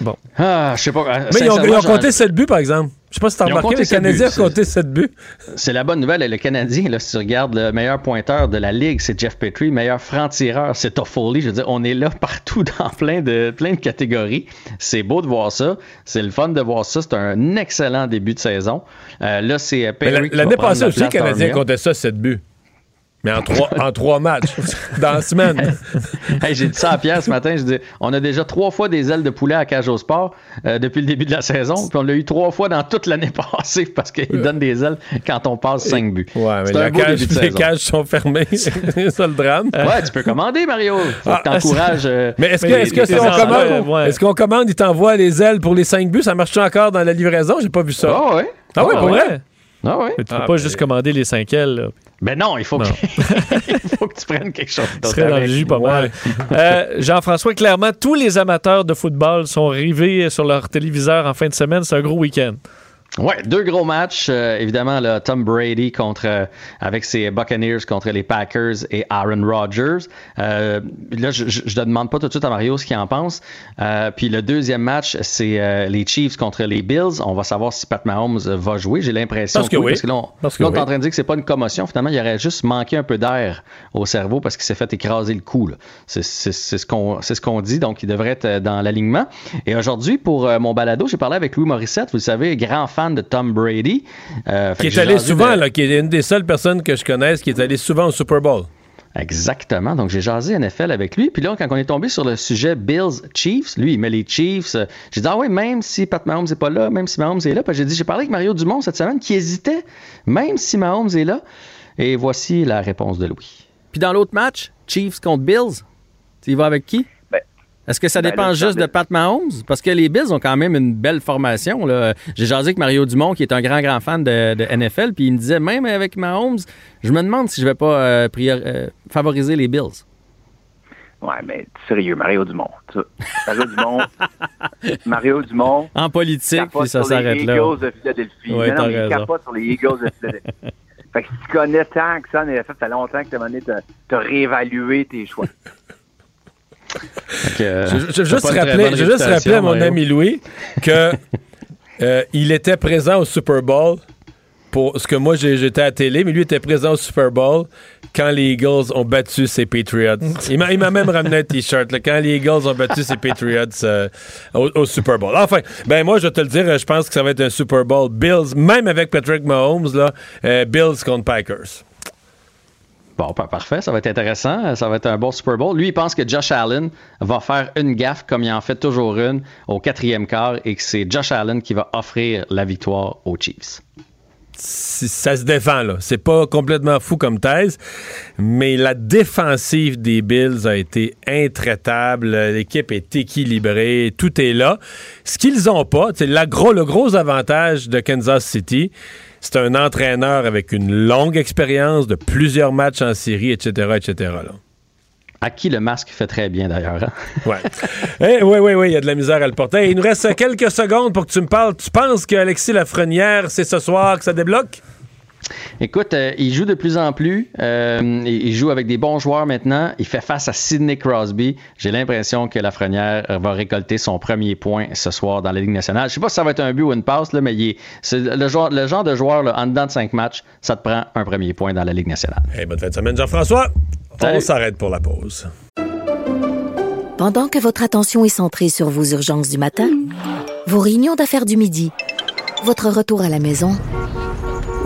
Bon. Ah, je sais pas. Mais ils ont, ils ont compté 7 buts, par exemple. Je sais pas si t'as remarqué, le Canadien a compté 7 buts. C'est la bonne nouvelle. Le Canadien, là, si tu regardes le meilleur pointeur de la Ligue, c'est Jeff Petrie. Meilleur franc-tireur, c'est Toffoli. Je veux dire, on est là partout dans plein de, plein de catégories. C'est beau de voir ça. C'est le fun de voir ça. C'est un excellent début de saison. Euh, là, c'est Petrie. L'année passée aussi, le Canadien comptait ça, 7 buts. Mais en trois, en trois matchs, dans la semaine. j'ai dit ça à Pierre ce matin. Je dis, on a déjà trois fois des ailes de poulet à cage au sport euh, depuis le début de la saison. Puis on l'a eu trois fois dans toute l'année passée parce qu'ils donnent des ailes quand on passe cinq buts. Ouais, mais la cage, les cages sont fermées. c'est ça le drame. Ouais, tu peux commander, Mario. Faut ah, t'encourages. Euh, mais est-ce que, est-ce que si on commande, est-ce qu'on commande, il t'envoie les ailes pour les cinq buts? Ça marche encore dans la livraison? J'ai pas vu ça. Ah ouais. Ah ouais, pour vrai? Ah ouais? Mais tu peux ah, pas juste commander les 5 L. Ben non, il faut, Que... il faut que tu prennes quelque chose d'autre. serait dans le jus pas mal. Euh, Jean-François, clairement, tous les amateurs de football sont rivés sur leur téléviseur en fin de semaine. C'est un gros week-end. Ouais, deux gros matchs. Euh, évidemment, là, Tom Brady contre euh, avec ses Buccaneers contre les Packers et Aaron Rodgers. Euh, là, je ne demande pas tout de suite à Mario ce qu'il en pense. puis le deuxième match, c'est les Chiefs contre les Bills. On va savoir si Pat Mahomes va jouer. J'ai l'impression que, oui. Parce que là, on, est en train de dire que c'est pas une commotion. Finalement, il aurait juste manqué un peu d'air au cerveau parce qu'il s'est fait écraser le cou. C'est ce qu'on ce qu'on dit. Donc, il devrait être dans l'alignement. Et aujourd'hui, pour mon balado, j'ai parlé avec Louis Morissette. Vous le savez, grand fan de Tom Brady. Euh, qui est allé souvent, là, qui est une des seules personnes que je connaisse qui est allé souvent au Super Bowl. Exactement. Donc, j'ai jasé NFL avec lui. Puis là, quand on est tombé sur le sujet Bills Chiefs, lui, il met les Chiefs. Euh, j'ai dit, ah oui, même si Pat Mahomes n'est pas là, même si Mahomes est là. Puis j'ai dit, j'ai parlé avec Mario Dumont cette semaine qui hésitait, même si Mahomes est là. Et voici la réponse de Louis. Puis dans l'autre match, Chiefs contre Bills, tu y vas avec qui? Est-ce que ça ben, dépend juste de Pat Mahomes? Parce que les Bills ont quand même une belle formation. J'ai jasé avec Mario Dumont, qui est un grand, grand fan de, NFL, puis il me disait, même avec Mahomes, je me demande si je vais pas euh, euh, favoriser les Bills. Ouais, mais sérieux, Mario Dumont. Mario Dumont. Mario Dumont. En politique, puis ça s'arrête là. Les Eagles de Philadelphie. Ouais, non, il capote sur les Eagles de Philadelphie. fait que si tu connais tant que ça en effet, ça fait longtemps que tu as réévalué tes choix. Euh, je, veux juste rappeler, je juste rappeler à mon ami Louis que euh, il était présent au Super Bowl pour ce que moi j'étais à télé, mais lui était présent au Super Bowl quand les Eagles ont battu ses Patriots. Il m'a même ramené un t-shirt quand les Eagles ont battu ses Patriots euh, au, Super Bowl. Enfin, ben moi je vais te le dire, je pense que ça va être un Super Bowl Bills, même avec Patrick Mahomes là, Bills contre Packers. Bon, parfait, ça va être intéressant. Ça va être un bon Super Bowl. Lui, il pense que Josh Allen va faire une gaffe comme il en fait toujours une au quatrième quart et que c'est Josh Allen qui va offrir la victoire aux Chiefs. ça se défend, là. C'est pas complètement fou comme thèse, mais la défensive des Bills a été intraitable. L'équipe est équilibrée, tout est là. Ce qu'ils ont pas, c'est gros, le gros avantage de Kansas City, c'est un entraîneur avec une longue expérience de plusieurs matchs en série, etc., etc., là. À qui le masque fait très bien d'ailleurs. Hein? Ouais. Oui, oui, oui, il y a de la misère à le porter. il nous reste quelques secondes pour que tu me parles. Tu penses qu'Alexis Lafrenière, c'est ce soir que ça débloque? Écoute, euh, il joue de plus en plus. Euh, il joue avec des bons joueurs maintenant. Il fait face à Sidney Crosby. J'ai l'impression que Lafrenière va récolter son premier point ce soir dans la Ligue nationale. Je sais pas si ça va être un but ou une passe, là, mais il c'est le, genre, le genre de joueur là, en dedans de cinq matchs, ça te prend un premier point dans la Ligue nationale. Hey, bonne fin de semaine, Jean-François. On s'arrête pour la pause. Pendant que votre attention est centrée sur vos urgences du matin, vos réunions d'affaires du midi, votre retour à la maison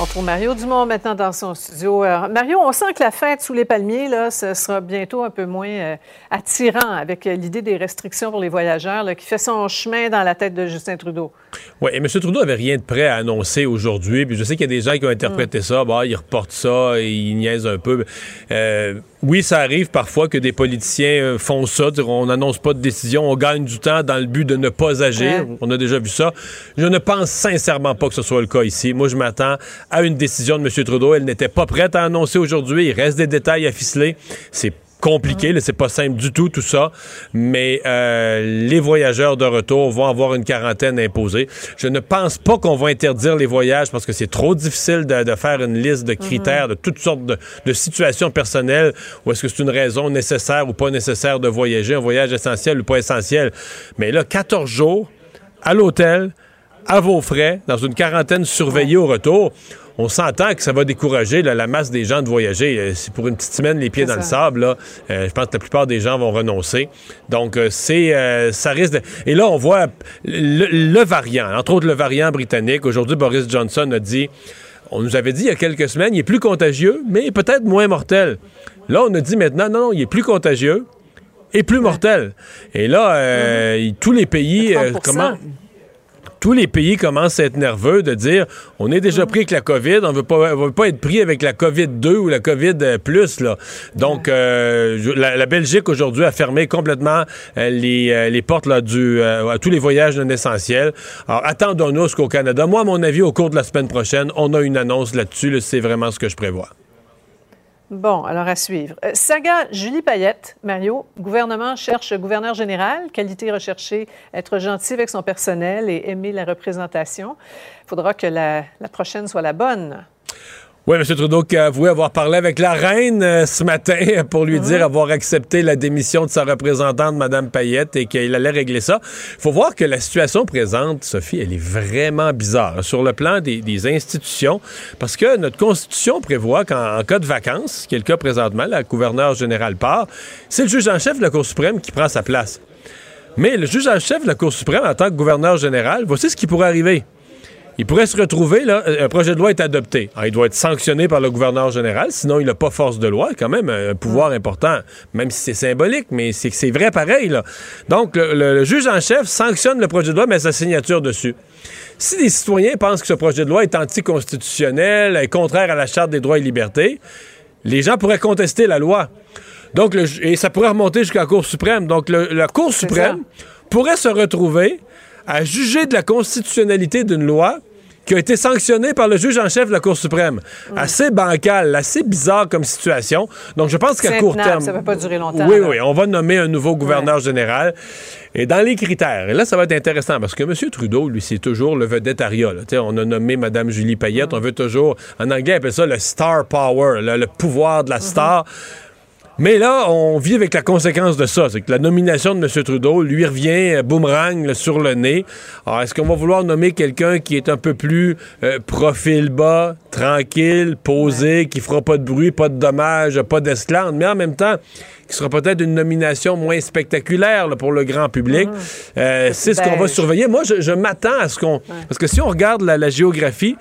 On trouve Mario Dumont maintenant dans son studio. Euh, Mario, on sent que la fête sous les palmiers, là, ce sera bientôt un peu moins euh, attirant avec euh, l'idée des restrictions pour les voyageurs qui fait son chemin dans la tête de Justin Trudeau. Oui, et M. Trudeau avait rien de prêt à annoncer aujourd'hui. Puis je sais qu'il y a des gens qui ont interprété mm. ça. Bah, il reporte ça, il niaise un peu. Oui, ça arrive parfois que des politiciens font ça. On n'annonce pas de décision, on gagne du temps dans le but de ne pas agir. On a déjà vu ça. Je ne pense sincèrement pas que ce soit le cas ici. Moi, je m'attends à une décision de M. Trudeau. Elle n'était pas prête à annoncer aujourd'hui. Il reste des détails à ficeler. C'est compliqué, c'est pas simple du tout tout ça, mais euh, les voyageurs de retour vont avoir une quarantaine imposée. Je ne pense pas qu'on va interdire les voyages parce que c'est trop difficile de, faire une liste de critères de toutes sortes de, de situations personnelles ou est-ce que c'est une raison nécessaire ou pas nécessaire de voyager, un voyage essentiel ou pas essentiel. Mais là, 14 jours à l'hôtel, à vos frais, dans une quarantaine surveillée au retour. On s'entend que ça va décourager la masse des gens de voyager. Euh, c'est pour une petite semaine les pieds dans le sable. Là. Euh, je pense que la plupart des gens vont renoncer. Donc, euh, c'est ça risque de... Et là, on voit le, variant, entre autres le variant britannique. Aujourd'hui, Boris Johnson a dit... On nous avait dit il y a quelques semaines, il est plus contagieux, mais peut-être moins mortel. Là, on a dit maintenant, non, non, il est plus contagieux et plus mortel. Et là, mm-hmm. tous les pays, comment tous les pays commencent à être nerveux de dire on est déjà pris avec la COVID, on ne veut pas être pris avec la COVID 2 ou la COVID plus. Là. Donc, euh, la, Belgique aujourd'hui a fermé complètement euh, les, euh, les, portes là, du, à tous les voyages non essentiels. Alors, attendons-nous qu'au Canada, moi, à mon avis, au cours de la semaine prochaine, on a une annonce là-dessus. c'est vraiment ce que je prévois. Bon, alors à suivre. Euh, saga Julie Payette, Mario, gouvernement cherche gouverneur général, qualité recherchée, être gentil avec son personnel et aimer la représentation. Il faudra que la prochaine soit la bonne. Oui, M. Trudeau qui a avoué avoir parlé avec la reine euh, ce matin pour lui dire avoir accepté la démission de sa représentante, Mme Payette, et qu'il allait régler ça. Il faut voir que la situation présente, Sophie, elle est vraiment bizarre sur le plan des, institutions, parce que notre Constitution prévoit qu'en cas de vacances, qui est le cas présentement, la gouverneure générale part, c'est le juge en chef de la Cour suprême qui prend sa place. Mais le juge en chef de la Cour suprême, en tant que gouverneur général, voici ce qui pourrait arriver il pourrait se retrouver, là, euh, un projet de loi est adopté. il doit être sanctionné par le gouverneur général, sinon il n'a pas force de loi, quand même, un pouvoir important, même si c'est symbolique, mais c'est vrai pareil. Là. Donc, le, juge en chef sanctionne le projet de loi, met sa signature dessus. Si des citoyens pensent que ce projet de loi est anticonstitutionnel, est contraire à la Charte des droits et libertés, les gens pourraient contester la loi. Donc, et ça pourrait remonter jusqu'à la Cour suprême. Donc, la Cour suprême pourrait se retrouver à juger de la constitutionnalité d'une loi qui a été sanctionné par le juge en chef de la Cour suprême. Assez bancal, assez bizarre comme situation. Donc, je pense qu'à court terme... Ça ne va pas durer longtemps. Oui, oui, on va nommer un nouveau gouverneur général. Et dans les critères, et là, ça va être intéressant parce que M. Trudeau, lui, c'est toujours le vedettariat. On a nommé Mme Julie Payette. On veut toujours, en anglais, on appelle ça le star power, le pouvoir de la star. Mais là, on vit avec la conséquence de ça. C'est que la nomination de M. Trudeau lui revient euh, boomerang sur le nez. Alors, est-ce qu'on va vouloir nommer quelqu'un qui est un peu plus euh, profil bas, tranquille, posé, qui fera pas de bruit, pas de dommages, pas d'esclandre, mais en même temps, qui sera peut-être une nomination moins spectaculaire pour le grand public? Ah. Euh, c'est ce qu'on va surveiller. Moi, je, m'attends à ce qu'on... Parce que si on regarde la géographie,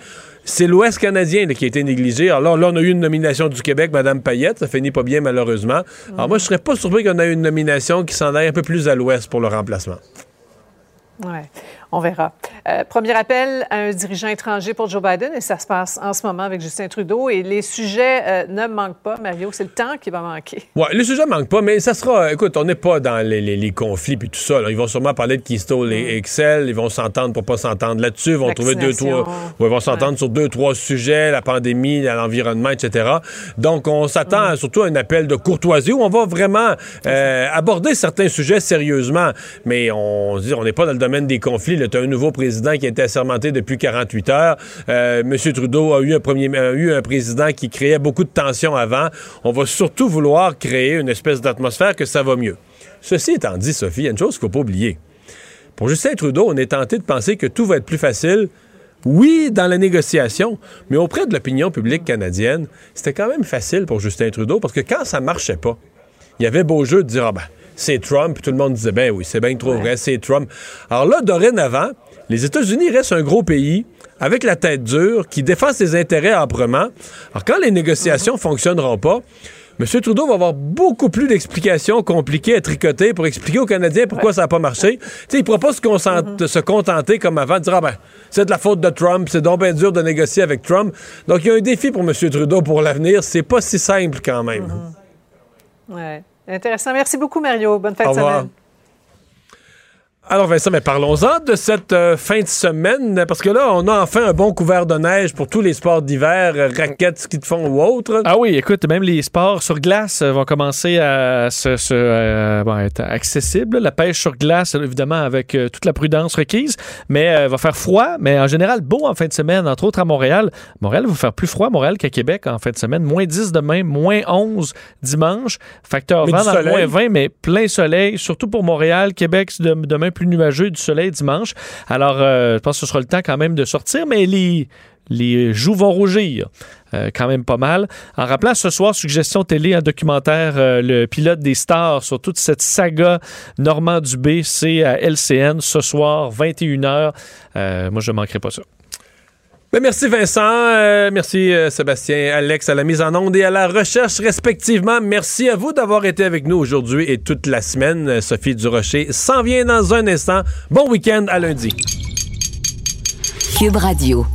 c'est l'Ouest canadien qui a été négligé. Alors là, on a eu une nomination du Québec, Mme Payette. Ça finit pas bien, malheureusement. Alors moi, je serais pas surpris qu'on ait une nomination qui s'en aille un peu plus à l'Ouest pour le remplacement. On verra. Euh, premier appel à un dirigeant étranger pour Joe Biden et ça se passe en ce moment avec Justin Trudeau. Et les sujets euh, ne manquent pas, Mario. C'est le temps qui va manquer. Oui, les sujets ne manquent pas, mais ça sera. Écoute, on n'est pas dans les, conflits puis tout ça. Ils vont sûrement parler de Keystone et mm. Excel. Ils vont s'entendre pour pas s'entendre là-dessus. Ils vont trouver deux, trois. ils vont s'entendre sur deux, trois sujets la pandémie, l'environnement, etc. Donc, on s'attend mm. surtout à un appel de courtoisie où on va vraiment euh, aborder certains sujets sérieusement. Mais on on n'est pas dans le domaine des conflits as un nouveau président qui a été assermenté depuis 48 heures. Euh, M. Trudeau a eu, un premier, eu un président qui créait beaucoup de tensions avant. On va surtout vouloir créer une espèce d'atmosphère que ça va mieux. Ceci étant dit, Sophie, il y a une chose qu'il ne faut pas oublier. Pour Justin Trudeau, on est tenté de penser que tout va être plus facile oui, dans la négociation, mais auprès de l'opinion publique canadienne, c'était quand même facile pour Justin Trudeau parce que quand ça marchait pas, il y avait beau jeu de dire ah ben, c'est Trump. Tout le monde disait, ben oui, c'est bien trop vrai, c'est Trump. Alors là, dorénavant, les États-Unis restent un gros pays avec la tête dure, qui défend ses intérêts âprement. Alors quand les négociations ne fonctionneront pas, M. Trudeau va avoir beaucoup plus d'explications compliquées à tricoter pour expliquer aux Canadiens pourquoi ça n'a pas marché. sais, il ne pourra pas mm-hmm. se, contenter comme avant de dire ah ben, c'est de la faute de Trump, c'est donc bien dur de négocier avec Trump. Donc il y a un défi pour M. Trudeau pour l'avenir. C'est pas si simple quand même. Mm-hmm. Ouais. Intéressant. Merci beaucoup, Mario. Bonne fin de semaine. Alors Vincent, mais parlons-en de cette euh, fin de semaine, parce que là, on a enfin un bon couvert de neige pour tous les sports d'hiver, euh, raquettes, ski de fond ou autres. Ah oui, écoute, même les sports sur glace euh, vont commencer à se, être accessibles. La pêche sur glace, évidemment, avec toute la prudence requise, mais va faire froid, mais en général beau en fin de semaine, entre autres à Montréal. Montréal va faire plus froid, Montréal qu'à Québec en fin de semaine. Moins 10 demain, moins 11 dimanche. Facteur vent dans moins 20, mais plein soleil, surtout pour Montréal. Québec, demain plus nuageux du soleil dimanche. Alors, euh, je pense que ce sera le temps quand même de sortir, mais les, les joues vont rougir. Euh, quand même pas mal. En rappelant ce soir, suggestion télé, un documentaire, euh, le pilote des stars sur toute cette saga Normand Dubé, c'est à LCN ce soir, 21h. moi, je ne manquerai pas ça. Ben, merci Vincent, euh, merci euh, Sébastien, Alex à la mise en onde et à la recherche respectivement. Merci à vous d'avoir été avec nous aujourd'hui et toute la semaine. Euh, Sophie Durocher s'en vient dans un instant. Bon week-end à lundi. Cube Radio.